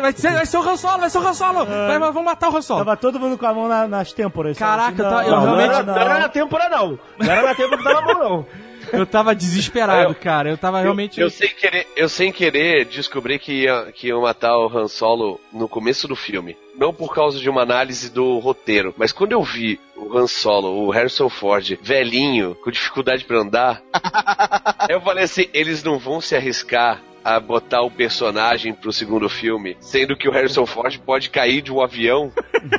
vai ser, vai ser o Han Solo, vai ser o Han Solo. Vai, vai- vão matar o Han Solo. Tava todo mundo com a mão na- nas têmporas. Caraca, Assim, tá- eu Não, não, realmente- era, não era na têmpora, não. Não era na têmpora que tava bom, não. Eu tava desesperado, Eu- cara. Eu tava realmente. Eu, eu sem querer, eu sem querer descobri que ia, que ia matar o Han Solo no começo do filme. Não por causa de uma análise do roteiro, mas quando eu vi o Han Solo, o Harrison Ford, velhinho, com dificuldade pra andar, eu falei assim, eles não vão se arriscar a botar o personagem pro segundo filme, sendo que o Harrison Ford pode cair de um avião,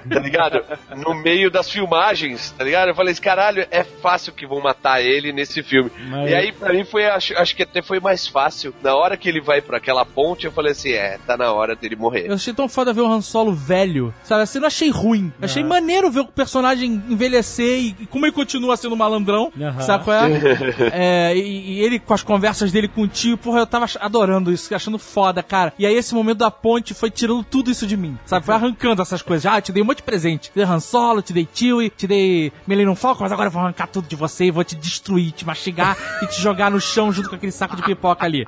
tá ligado? No meio das filmagens, tá ligado? Eu falei assim, caralho, é fácil que vão matar ele nesse filme. Mas- E aí, pra mim, foi, acho, acho que até foi mais fácil. Na hora que ele vai pra aquela ponte, eu falei assim, é, tá na hora dele morrer. Eu achei tão foda ver o Han Solo velho, sabe? Assim, eu não achei ruim. Eu achei maneiro ver o personagem envelhecer e, e como ele continua sendo malandrão, sabe qual é? É, e, e ele com as conversas dele com o tio, porra, eu tava ach- adorando isso, achando foda, cara. E aí esse momento da ponte foi tirando tudo isso de mim, sabe? Foi arrancando essas coisas. Ah, te dei um monte de presente. Te dei Han Solo, te dei Chewie, te dei Millennium Falcon, mas agora eu vou arrancar tudo de você e vou te destruir, te mastigar e te jogar no chão junto com aquele saco de pipoca ali.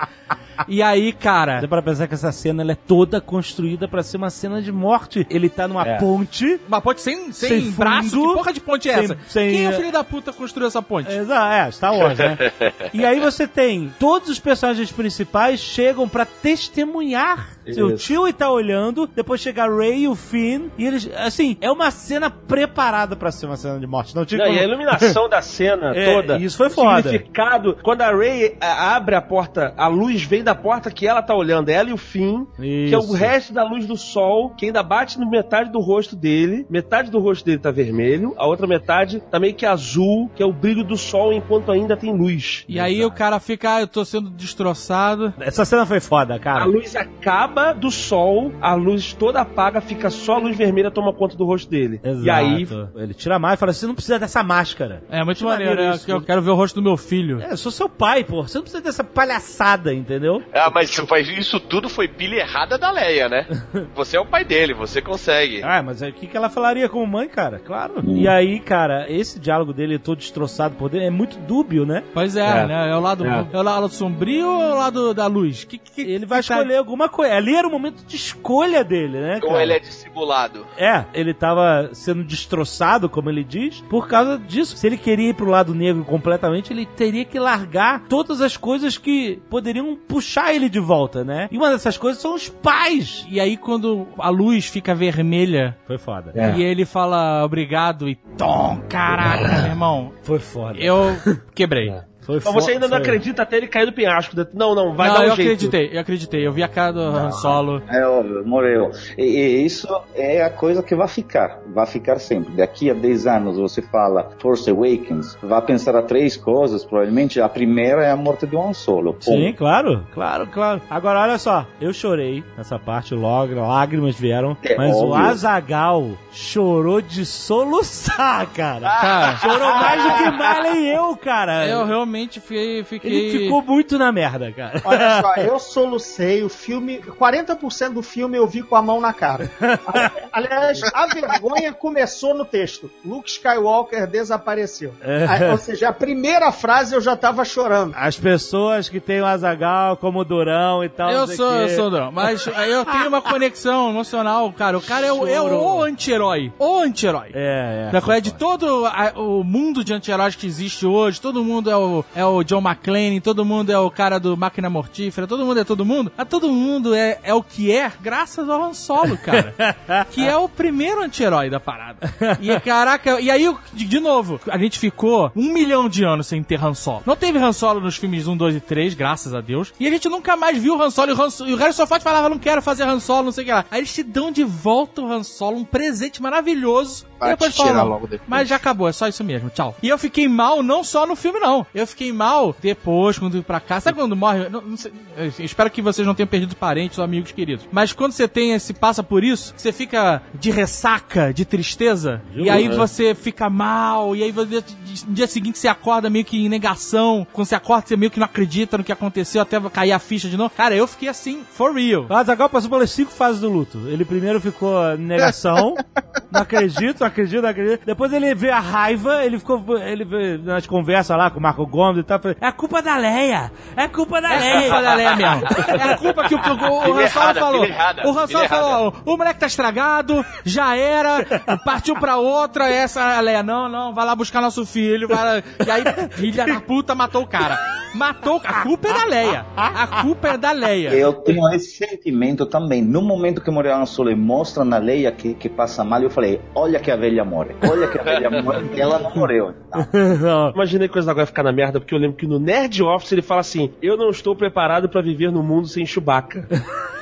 E aí, cara... Dá pra pensar que essa cena ela é toda construída pra ser uma cena de morte. Ele tá numa É. ponte. Uma ponte sem, sem, Sem braço? fundo, Que porra de ponte é sem- essa? sem- Quem é o filho da puta que construiu essa ponte? Exato, é, Star Wars, né? e aí você tem todos os personagens principais chegam pra testemunhar. Se o Isso. tio tá olhando, depois chega a Ray e o Finn, e eles, assim, é uma cena preparada pra ser uma cena de morte. Não tinha Não, como- e a iluminação da cena É, toda. isso foi o foda. significado. Quando a Ray a- abre a porta, a luz vem da porta que ela tá olhando, ela e o Finn, que é o Isso. resto da luz do sol, que ainda bate no metade do rosto dele. Metade do rosto dele tá vermelho, a outra metade tá meio que azul, que é o brilho do sol enquanto ainda tem luz. E aí o cara fica, ah, eu tô sendo destroçado. Essa cena foi foda, A cara. luz acaba do sol, a luz toda apaga, fica só a luz vermelha toma conta do rosto dele. Exato. E aí Ele tira mais e fala: você não precisa dessa máscara. É muito Que maneiro, maneiro né? isso. Que Eu quero ver o rosto do meu filho. É, eu sou seu pai, pô. Você não precisa dessa palhaçada, entendeu? Ah, mas isso, foi- isso tudo foi pilha errada da Leia, né? Você é o pai dele, você consegue. Ah, mas aí o que, que ela falaria como mãe, cara? Claro. E aí, cara, esse diálogo dele todo destroçado por dentro é muito dúbio, né? Pois é, É. né? É o lado, É. é. o lado sombrio ou é o lado da luz? Que, que, Ele vai que tá- escolher alguma coisa. É ali era o momento de escolha dele, né? Ou cara? ele é dissimulado? É, ele tava sendo destroçado, como ele diz, por causa disso. Se ele queria ir pro lado negro completamente, ele teria que largar todas as coisas que poderiam puxar ele de volta, né? E uma dessas coisas são os pais. E aí, quando a luz fica vermelha Foi foda. É. e ele fala obrigado e tom, caraca, meu irmão, Foi foda. eu quebrei. Foi Mas você ainda não foi- acredita até ele cair do penhasco. Não, não, vai não, dar um eu jeito. acreditei, eu acreditei. Eu vi a cara do Han Solo. É óbvio, morreu. E, e isso é a coisa que vai ficar, vai ficar sempre. Daqui a 10 anos você fala Force Awakens, vai pensar a três coisas, provavelmente a primeira é a morte de Han Solo. Sim, claro, claro, claro. Agora, olha só, eu chorei nessa parte, logo, lágrimas vieram, É mas o óbvio. Azagal chorou de soluçar, cara. Cara, Chorou mais do que Marley e eu, cara. eu realmente fui, fiquei... Ele ficou muito na merda, cara. Olha só, eu solucei o filme. 40% do filme eu vi com a mão na cara. Aliás, a vergonha começou no texto. Luke Skywalker desapareceu. Aí, Ou seja, a primeira frase eu já tava chorando. As pessoas que têm o Azagal como o Durão e tal. Eu sou, o eu sou não, mas eu tenho uma conexão emocional, cara. O cara é o, é o anti-herói. O anti-herói. É, é. Na qual é de todo a- o mundo de anti-heróis que existe hoje, todo mundo é o, é o John McClane, todo mundo é o cara do Máquina Mortífera, todo mundo é todo mundo. A todo mundo é, é o que é, graças ao Han Solo, cara. que é o primeiro anti-herói da parada. E caraca, e aí, de, novo, a gente ficou um milhão de anos sem ter Han Solo. Não teve Han Solo nos filmes 1, 2 e 3, graças a Deus. E a gente nunca mais viu o Han Solo. E o, Han, e o Harrison Ford falava, não quero fazer Han Solo, não sei o que lá. Aí eles te dão de volta o Han Solo, um presente maravilhoso. Vai e depois te tirar falam, logo depois. mas já acabou, é só isso mesmo, tchau. E eu fiquei mal não só no filme, não. Eu fiquei mal depois, quando fui pra cá. Sabe quando morre? Não, não sei, eu espero que vocês não tenham perdido parentes ou amigos queridos. Mas quando você tem esse, passa por isso, você fica de ressaca, de tristeza, e aí você fica mal, e aí você, no dia seguinte você acorda meio que em negação. Quando você acorda, você meio que não acredita no que aconteceu, até cair a ficha de novo. Cara, eu fiquei assim, for real. O Azagal passou pelas cinco fases do luto. Ele primeiro ficou em negação, não acredito, não acredito, não acredito. Depois ele veio a raiva, ele ficou ele veio nas conversas lá com o Marco Gomes e tal. falou, É a culpa da Leia! É culpa da É Leia! culpa da Leia mesmo. É a culpa que o, o, o errada, falou. errada, O Solo falou, o moleque tá estragado, já era, partiu pra outra, essa a Leia, não, não, vai lá buscar nosso filho, vai lá. E aí, filha da puta, matou o cara. Matou, a culpa é da Leia. A culpa é da Leia. Eu tenho esse sentimento também. No momento que Han Solo e mostra na Leia que, que passa mal, eu falei, olha que a velha morre. Olha que a velha morre. Ela não morreu. Não. Não. Imaginei que o Azaghal ia ficar na merda, porque eu lembro que no Nerd Office ele fala assim: Eu não estou preparado pra viver no mundo sem Chewbacca.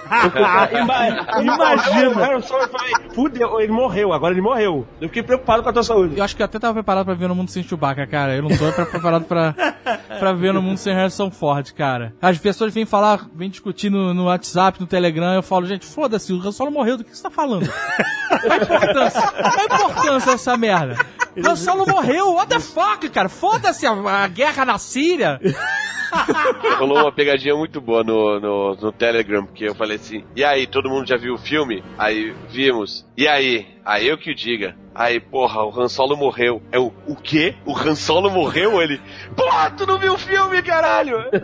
Imagina! O Harrison Ford falei, Fudeu, ele morreu, agora ele morreu. Eu fiquei preocupado com a tua saúde. Eu acho que eu até tava preparado pra ver no mundo sem Chewbacca, cara. Eu não tô pre- preparado pra, pra ver no mundo sem Harrison Ford, cara. As pessoas vêm falar, vêm discutir no, no WhatsApp, no Telegram, eu falo, gente, foda-se, o Han Solo morreu, do que você tá falando? Qual a importância? Qual a importância dessa merda? Han Solo morreu, what the fuck, cara? Foda-se a, a guerra na Síria. Rolou uma pegadinha muito boa no, no, no Telegram, porque eu falei assim, e aí, todo mundo já viu o filme? Aí vimos. E aí? Aí eu que o diga. Aí, porra, o Han Solo morreu. É o, o quê? O Han Solo morreu? Ele, porra, tu não viu o filme, caralho?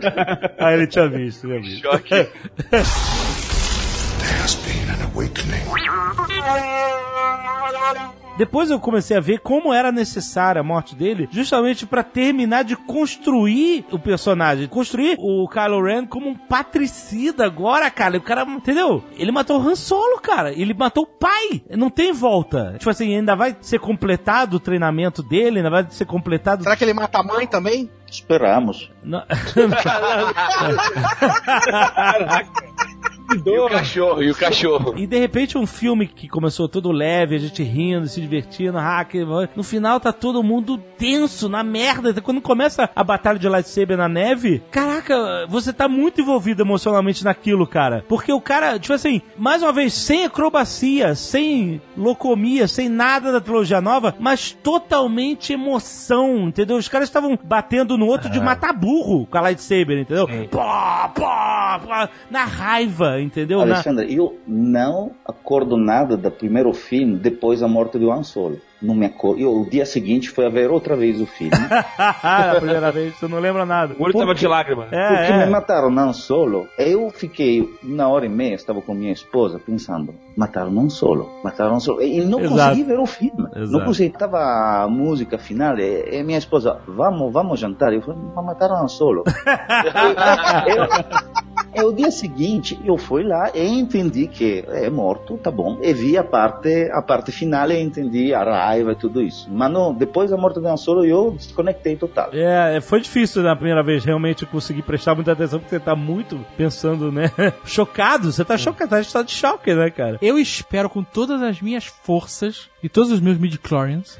Ah, ele tinha visto, tinha visto. Choque. Depois eu comecei a ver como era necessária a morte dele, justamente pra terminar de construir o personagem, construir o Kylo Ren como um patricida agora, cara. O cara, entendeu? Ele matou o Han Solo, cara. Ele matou o pai. Não tem volta. Tipo assim, ainda vai ser completado o treinamento dele, ainda vai ser completado. Será que ele mata a mãe também? Esperamos. Não- E o cachorro, e o cachorro. E de repente um filme que começou todo leve, a gente rindo, se divertindo, hacker, no final tá todo mundo tenso, na merda. Quando começa a batalha de lightsaber na neve, caraca, você tá muito envolvido emocionalmente naquilo, cara. Porque o cara, tipo assim, mais uma vez, sem acrobacia, sem locomia, sem nada da trilogia nova, mas totalmente emoção, entendeu? Os caras estavam batendo no outro de matar burro com a lightsaber, entendeu? Pá, pá, pá, na raiva. Entendeu? Na- Alexandre, eu não acordo nada do primeiro filme depois da morte do Han Solo. Não me acordo. Eu, o dia seguinte foi a ver outra vez o filme. a primeira vez, você não lembra nada. O olho tava de lágrima. Porque É, me é. mataram Han Solo. Eu fiquei uma hora e meia, estava com minha esposa, pensando, mataram Han Solo, mataram Solo. E não Exato. consegui ver o filme. Exato. Não consegui. Tava a música final e, e minha esposa, vamos, vamos jantar. Eu falei, mas mataram Han Solo. eu, e o dia seguinte, eu fui lá e entendi que é morto, tá bom. E vi a parte, a parte final e entendi a raiva e tudo isso. Mas não, depois da morte do Han Solo, eu desconectei total. É, foi difícil na primeira vez realmente conseguir prestar muita atenção, porque você tá muito pensando, né? Chocado, você tá chocado, tá em estado de choque, né, cara? Eu espero com todas as minhas forças e todos os meus midichlorians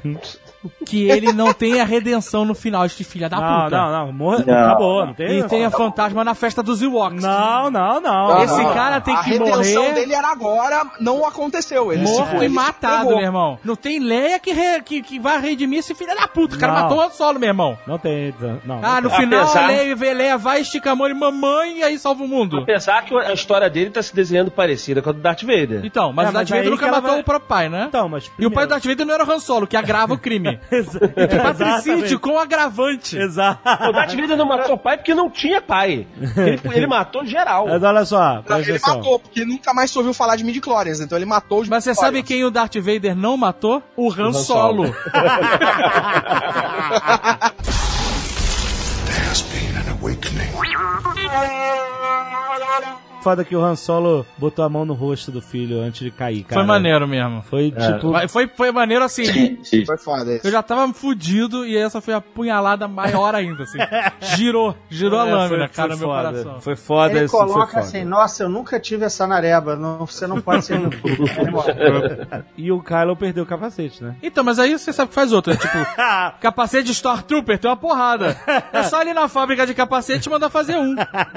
que ele não tenha redenção no final, este filho da Não, puta. não, não, morre, Não. acabou, não tem. E tenha fantasma na festa dos Ewoks. Não, não, não. Esse não. cara tem a que redenção morrer dele era agora, não aconteceu. Ele morto se- e matado, pegou. meu irmão. Não tem Leia que, re- que, que vai redimir esse filho da puta. O cara Não. matou o Han Solo, meu irmão. Não tem. Não, Ah, no não tem. final Apesar- a Leia, vê Leia vai, estica a mão e mamãe e aí salva o mundo. Apesar que a história dele tá se desenhando parecida com a do Darth Vader. Então, mas É, o Darth mas Vader nunca matou vai- o próprio pai, né? Então, mas. E o pai do primeiro- Darth Vader não era o Han Solo, que agrava o crime. Exa- É patricídio com agravante. Exato. O Darth Vader não matou o pai porque não tinha pai. Ele, ele matou geral. Mas olha só, Não, Ele atenção. matou, porque nunca mais se ouviu falar de midichlorians, então ele matou os Mas você sabe quem o Darth Vader não matou? O Han, Han Solo. Solo. Foda que o Han Solo botou a mão no rosto do filho antes de cair, cara. Foi maneiro mesmo. Foi tipo. Mas Foi, foi maneiro assim. Sim. Foi foda esse. Eu já tava fudido e essa foi a punhalada maior ainda, assim. Girou, girou a É, lâmina, foi- cara, foi meu foda. coração. Foi foda Ele esse foi coloca foda. assim, nossa, eu nunca tive essa nareba, não, você não pode ser. E o Kylo perdeu o capacete, né? Então, mas aí você sabe que faz outra. Tipo, capacete de Stormtrooper tem uma porrada. É só ali na fábrica de capacete mandar fazer um.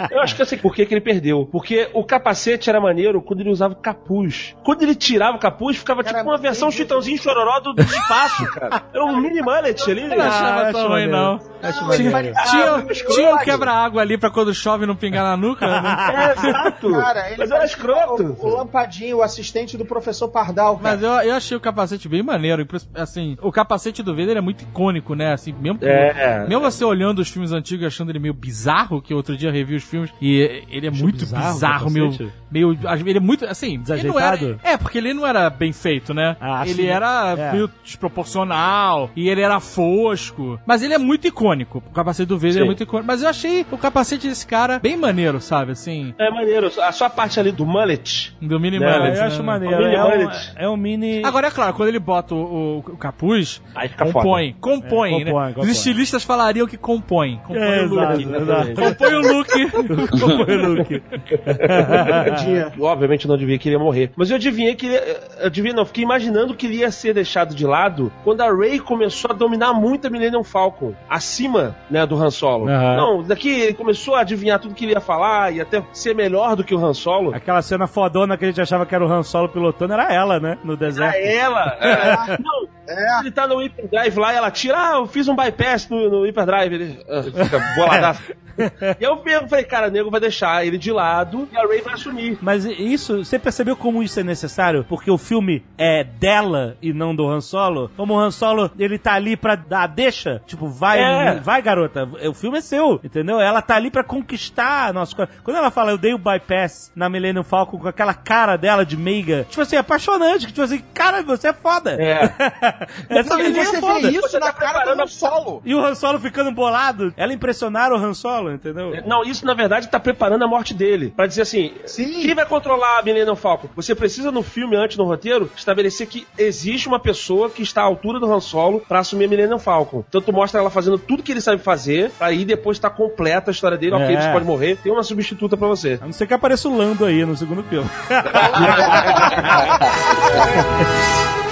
Eu acho que eu sei por que, que ele perdeu. Porque o capacete era maneiro quando ele usava o capuz. Quando ele tirava o capuz, ficava tipo uma versão chitãozinho chororó do, do espaço, cara. Era um mini mullet ali. Eu não achava tão ruim, não. Acho Tinha, maneiro. tinha, Ah, tinha um quebra-água ali pra quando chove não pingar na nuca. Né? É, exato. Cara, ele Mas era escroto. O, o Lampadinho, o assistente do professor Pardal, cara. Mas eu, eu achei o capacete bem maneiro. Assim, o capacete do Vader é muito icônico, né? Assim, mesmo, É. mesmo você olhando os filmes antigos e achando ele meio bizarro, que outro dia eu revi os filmes, e ele é muito bizarro bizarro, o meio, capacete? Meio. Ele é muito. Assim, ele não era- Desajeitado? é, porque ele não era bem feito, né? Ah, ele era é. meio desproporcional, e ele era fosco. Mas ele é muito icônico. O capacete do Vader é Sim. muito icônico. Mas eu achei o capacete desse cara bem maneiro, sabe? Assim, É maneiro. A sua parte ali do mullet. do mini Não, É, mullet, eu né? acho maneiro. O mini É um, é um mini. Agora, é claro, quando ele bota o, o- o capuz, Aí fica compõe. Compõe, É, né? compõe, compõe. Os estilistas falariam que compõe. Compõe É, o look. exato, exato. Compõe o look. Compõe o look. Eu, obviamente não adivinhei que ele ia morrer. Mas eu adivinhei que ele. Eu adivinhei, não, fiquei imaginando que ele ia ser deixado de lado quando a Rey começou a dominar muito a Millennium Falcon. Acima, né, do Han Solo. Aham. Não, daqui ele começou a adivinhar tudo que ele ia falar e até ser melhor do que o Han Solo. Aquela cena fodona que a gente achava que era o Han Solo pilotando era ela, né? No deserto. ela. é, não, ele tá no Hyperdrive lá e ela tira, ah, eu fiz um bypass no, no Hyperdrive. Ele ah, fica boladaço. e eu eu falei, cara, o nego vai deixar ele de lado e a Rey vai assumir. Mas isso, você percebeu como isso é necessário? Porque o filme é dela e não do Han Solo? Como o Han Solo, ele tá ali pra dar a deixa, tipo, vai, É. vai garota, o filme é seu, entendeu? Ela tá ali pra conquistar a nossa coisa. Quando ela fala, eu dei o bypass na Millennium Falcon com aquela cara dela de meiga, tipo assim, apaixonante, que tipo assim, cara, você é foda. É. Essa menina é você foda. isso Você na tá cara do Han Solo. E o Han Solo ficando bolado, ela impressionaram o Han Solo, entendeu? Não, isso na verdade tá preparando a morte dele. Pra dizer assim: Sim. Quem vai controlar a Millennium Falcon? Você precisa no filme, antes no roteiro, estabelecer que existe uma pessoa que está à altura do Han Solo pra assumir a Millennium Falcon. Então tu mostra ela fazendo tudo que ele sabe fazer, pra aí depois tá completa a história dele. Ok, É. você pode morrer, tem uma substituta pra você. A não ser que apareça o Lando aí no segundo filme.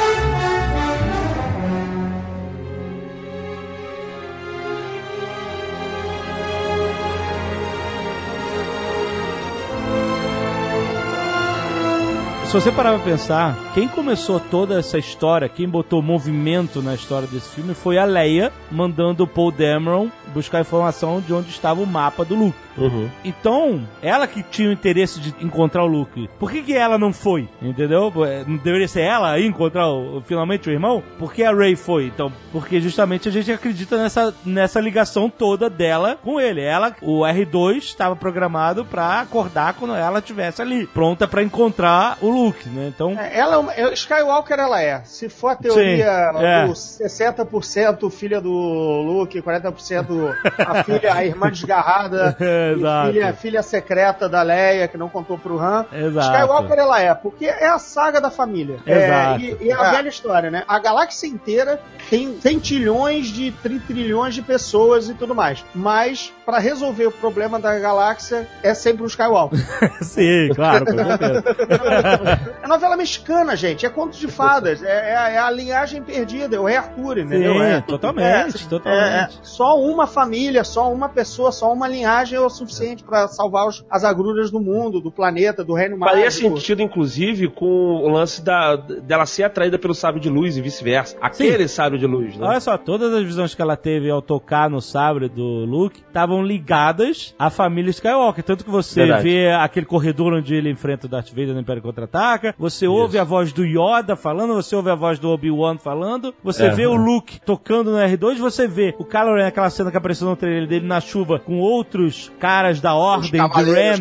Se você parar pra pensar, quem começou toda essa história, quem botou movimento na história desse filme foi a Leia, mandando o Paul Dameron buscar informação de onde estava o mapa do Luke. Uhum. Então, ela que tinha o interesse de encontrar o Luke, por que, que ela não foi? Entendeu? É, Não deveria ser ela aí encontrar o- finalmente o irmão? Por que a Ray foi? Então, porque justamente a gente acredita nessa, nessa ligação toda dela com ele. Ela, o R2 estava programado pra acordar quando ela estivesse ali, pronta pra encontrar o Luke, né? Então, É, Ela é uma, é- Skywalker ela é. Se for a teoria Sim, é. do 60% filha do Luke, 40% a filha, a irmã desgarrada, Exato. filha, filha secreta da Leia, que não contou pro Han. Exato. Skywalker ela é, porque é a saga da família. Exato. É, e, e é a velha história, né? A galáxia inteira tem centilhões de tri, trilhões de pessoas e tudo mais. Mas, pra resolver o problema da galáxia, é sempre o Skywalker. sim, claro, com certeza. É novela mexicana, gente. É conto de fadas. É, é a- é a linhagem perdida. É o Rei Arthur, entendeu? Sim, é, totalmente, é, totalmente. é, é. só uma família, só uma pessoa, só uma linhagem é o suficiente pra salvar os- as agruras do mundo, do planeta, do reino Faria mágico. sentido, inclusive, com o lance da, dela ser atraída pelo sábio de luz e vice-versa. Aquele sábio de luz, né? Olha só, todas as visões que ela teve ao tocar no sabre do Luke estavam ligadas à família Skywalker. Tanto que você Verdade. vê aquele corredor onde ele enfrenta o Darth Vader no Império Contra-Ataca, você ouve a voz do Yoda falando, você ouve a voz do Obi-Wan falando, você É. vê o Luke tocando no R2, você vê o Kylo Ren, aquela cena que apareceu no trailer dele na chuva, com outros caras da Ordem de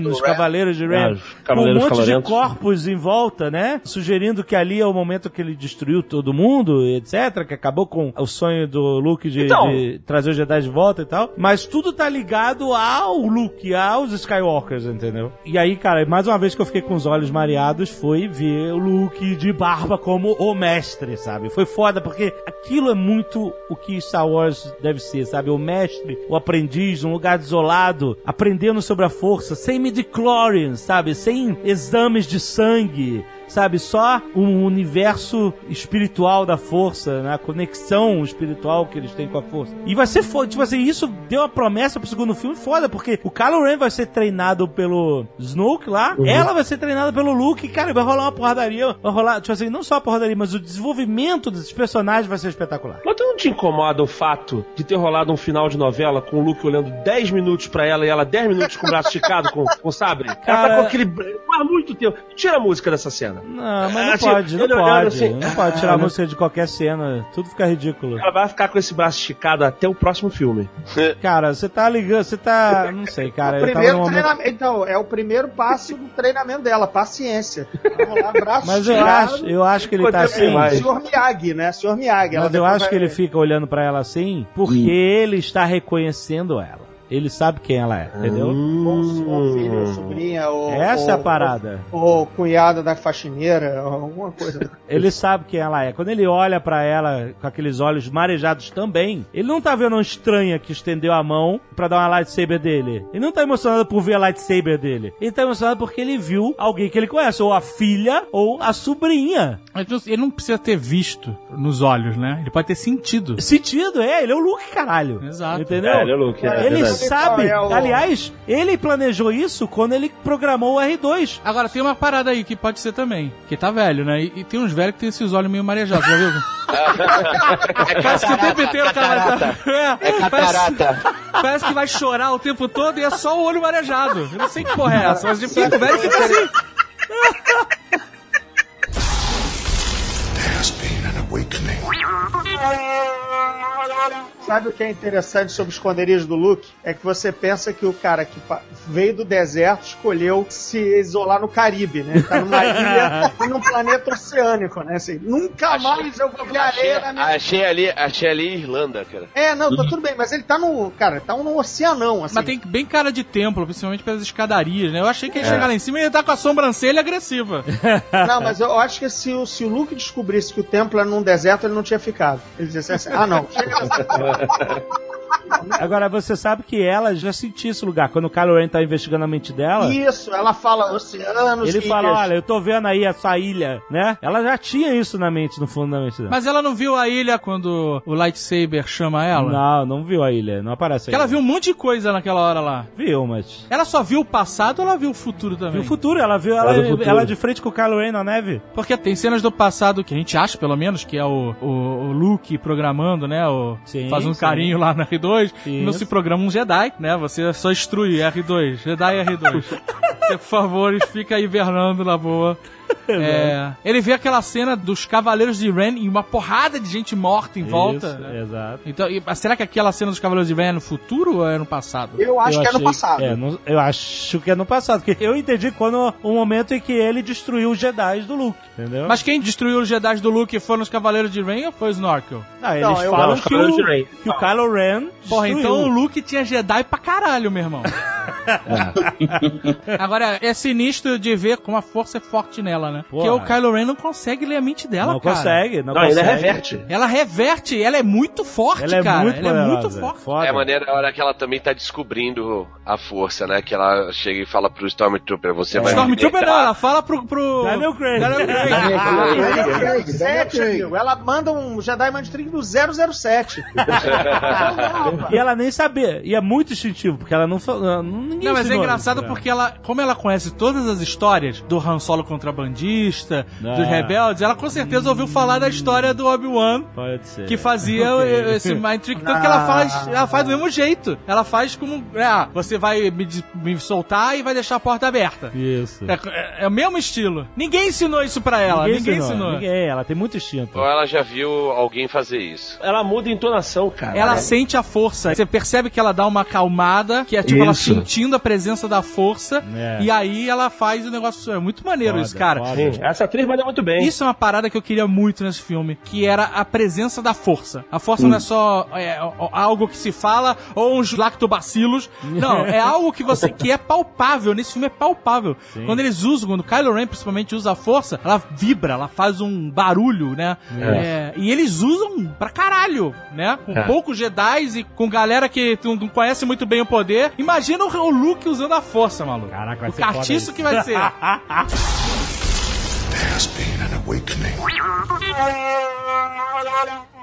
do os. Cavaleiros de Ren, os com um monte de corpos em volta, né? Sugerindo que ali é o momento que ele destruiu todo mundo, etc. Que acabou com o sonho do Luke de, Então. de trazer os Jedi de volta e tal. Mas tudo tá ligado ao Luke, aos Skywalkers, entendeu? E aí, cara, mais uma vez que eu fiquei com os olhos mareados foi ver o Luke de barba como o mestre, sabe? Foi foda, porque aquilo é muito o que Star Wars deve ser, sabe? O mestre, o aprendiz, um lugar isolado, aprendendo sobre a força, sem midichlorians, sabe? Sem exames de sangue, sabe? Só um universo espiritual da força, né? A conexão espiritual que eles têm com a força. E vai ser foda. Tipo assim, isso deu uma promessa pro segundo filme foda, porque o Kylo Ren vai ser treinado pelo Snoke lá, ela vai ser treinada pelo Luke, cara, vai rolar uma porradaria, vai rolar, tipo assim, não só a porradaria, mas o desenvolvimento desses personagens vai ser espetacular. Mas tu não te incomoda o fato de ter rolado um final de novela com o Luke olhando 10 minutos pra ela e ela 10 minutos com o braço esticado com, com o sabre? Ela Cara- tá com aquele. Há muito tempo. Tira a música dessa cena. Não, mas É, não assim, pode, não pode. assim, não pode tirar a ah, música de qualquer cena. Tudo fica ridículo. Ela vai ficar com esse braço esticado até o próximo filme. Cara, você tá ligando, você tá. Não sei, cara. O primeiro momento- treinamento, então, é o primeiro passo do treinamento dela, paciência. Vamos lá, braço Mas eu acho, eu acho que ele tá tempo assim. vai? Senhor Miyagi, né? Senhor Miyagi. Mas eu acho que vai- ele fica olhando pra ela assim porque ele está reconhecendo ela. Ele sabe quem ela é, entendeu? Ou, ou filho, ou sobrinha, ou. Essa ou, é a parada. Ou, ou cunhada da faxineira, ou alguma coisa. Ele sabe quem ela é. Quando ele olha pra ela com aqueles olhos marejados também, ele não tá vendo uma estranha que estendeu a mão pra dar uma lightsaber dele. Ele não tá emocionado por ver a lightsaber dele. Ele tá emocionado porque ele viu alguém que ele conhece, ou a filha, ou a sobrinha. Ele não precisa ter visto nos olhos, né? Ele pode ter sentido. Sentido, é, ele é o Luke, caralho. Exato. Entendeu? É, ele é o Luke. é ele verdade. Sabe, É o- aliás, ele planejou isso quando ele programou o R2. Agora, tem uma parada aí que pode ser também. Que tá velho, né? E, e tem uns velhos que tem esses olhos meio marejados, já viu? Parece que o tempo inteiro o cara tá... É, É catarata. Parece, parece que vai chorar o tempo todo e é só o olho marejado. Eu não sei que porra é essa, mas fica o velho fica assim. Sabe o que é interessante sobre o esconderijo do Luke? É que você pensa que o cara que veio do deserto escolheu se isolar no Caribe, né? Tá numa ilha e num planeta oceânico, né? Assim, nunca mais eu vou ver Achei, areia na minha... achei ali, achei ali Irlanda, cara. É, não, tá tudo bem, mas ele tá no... Cara, tá num oceanão, assim. Mas tem bem cara de templo, principalmente pelas escadarias, né? Eu achei que ia chegar lá em cima e ia estar com a sobrancelha agressiva. Não, mas eu acho que se o, se o Luke descobrisse que o templo era num deserto, ele não tinha ficado. Ele disse assim, ah não, chega. Agora, você sabe que ela já sentia esse lugar. Quando o Kylo Ren tá investigando a mente dela, Isso, ela fala oceanos. ele ilhas. fala, olha, eu tô vendo aí essa ilha, né? Ela já tinha isso na mente, no fundo da mente dela. Mas ela não viu a ilha quando o lightsaber chama ela? Não, não viu a ilha, não aparece Porque aí. ela viu um monte de coisa naquela hora lá. Viu, mas... Ela só viu o passado ou ela viu o futuro também? Viu o futuro, ela viu ela, ela de frente com o Kylo Ren na neve. Porque tem cenas do passado que a gente acha, pelo menos, que é o, o, o Luke programando, né? O, Sim, faz um sim. carinho lá na R2. Não Isso. se programa um Jedi, né? Você só instrui R2, Jedi R2. Você, por favor, fica hibernando na boa. É, ele vê aquela cena dos Cavaleiros de Ren e uma porrada de gente morta em volta. Isso, né? exato. Então, e- mas será que aquela cena dos Cavaleiros de Ren é no futuro ou é no passado? Eu acho Eu que é no achei- passado. É, no- eu acho que é no passado. Porque eu entendi quando o momento em que ele destruiu os Jedi do Luke, entendeu? Mas quem destruiu os Jedi do Luke foram os Cavaleiros de Ren ou foi o Snorkel? Ah, eles Não, falam acho que, o que o Kylo Ren Porra, destruiu. então o Luke tinha Jedi pra caralho, meu irmão. Agora, é sinistro de ver como a força é forte nela, né? Porque o Porra. Kylo Ren não consegue ler a mente dela, Não cara. consegue, não, Não, consegue. ainda reverte. Ela reverte, ela é muito forte, Ela é cara. muito ela é muito poderosa, forte. Foda. É a maneira a hora que ela também tá descobrindo a força, né? Que ela chega e fala pro Stormtrooper, você vai me Stormtrooper não, ela fala pro... pro... Daniel Craig. Daniel Craig. Daniel Craig, sete, amigo. Ela manda um Jedi Mind Trick do 007. E ela nem sabia. E é muito instintivo, porque ela não fala. Ninguém Não, mas é ensinou engraçado porque ela, como ela conhece todas as histórias do Han Solo contrabandista, Ah. dos rebeldes, ela com certeza ouviu falar da história do Obi-Wan ela. Pode ser. que fazia Ok. esse mind trick, tanto que ela faz, ela faz do mesmo jeito. Ela faz como, ah, você vai me, me soltar e vai deixar a porta aberta. Isso. É, é- é o mesmo estilo. Ninguém ensinou isso pra ela, ninguém, ensinou. Ninguém, ela tem muito instinto. Ou ela já viu alguém fazer isso. Ela muda a entonação, cara. Ela sente a força. Você percebe que ela dá uma acalmada, que é tipo ela Isso. Sentindo a presença da força, É. e aí ela faz o negócio. É muito maneiro Foda, isso, cara. foda. Sim, essa atriz manda muito bem. Isso é uma parada que eu queria muito nesse filme, que era a presença da força. A força não é só é, ó, algo que se fala ou uns lactobacilos. Não, é algo que você que é palpável. Nesse filme é palpável. Quando eles usam, quando o Kylo Ren principalmente usa a força, ela vibra, ela faz um barulho, né? É, e eles usam pra caralho, né? Com É. poucos Jedi e com galera que não não conhece muito bem o poder. Imagina o o Luke usando a força, maluco. Caraca, vai o ser cartiço que vai ser.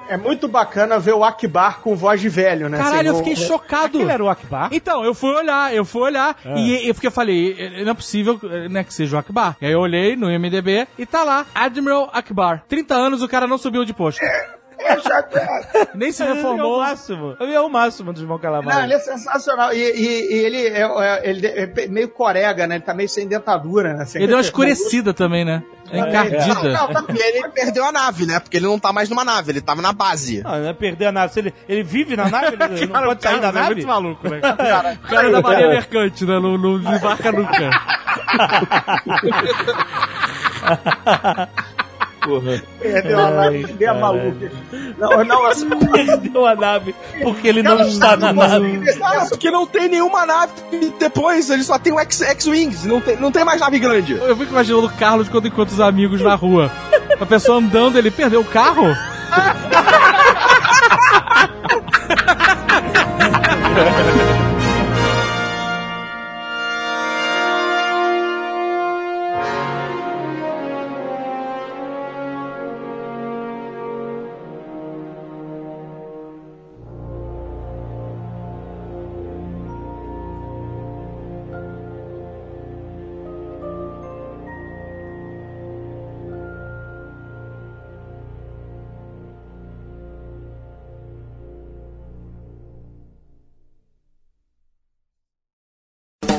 É muito bacana ver o Akbar com voz de velho, né? Caralho, eu fiquei o- chocado. Aquele era o Akbar? Então, eu fui olhar, eu fui olhar. Ah. E, e porque eu falei, não é possível né, que seja o Akbar. E aí eu olhei no IMDB e tá lá, Admiral Akbar. 30 anos o cara não subiu de posto. Nem se Ele é o reformou. máximo. Ele é o máximo dos Mão Calamar. Não, ele é sensacional. E, e- e ele, é, é- ele é meio corega, né? Ele tá meio sem dentadura, né? Assim, Ele deu uma escurecida também, né? É encardida. Não, tá- e ele perdeu a nave, né? Porque ele não tá mais numa nave, ele tava na base. Não, não é perder a nave. Se ele, ele vive na nave, ele não pode sair da é nave. muito maluco, né? O cara da Marinha Mercante, né? Não, não desembarca nunca. Perdeu a nave, perdeu a maluca. Não, não, assim, Perdeu a nave porque ele não está na nave. É, porque não tem nenhuma nave depois ele só tem o X-Wings, não tem, não tem mais nave grande. Eu fico imaginando o Carlos quando encontra os amigos na rua. A pessoa andando, ele perdeu o carro?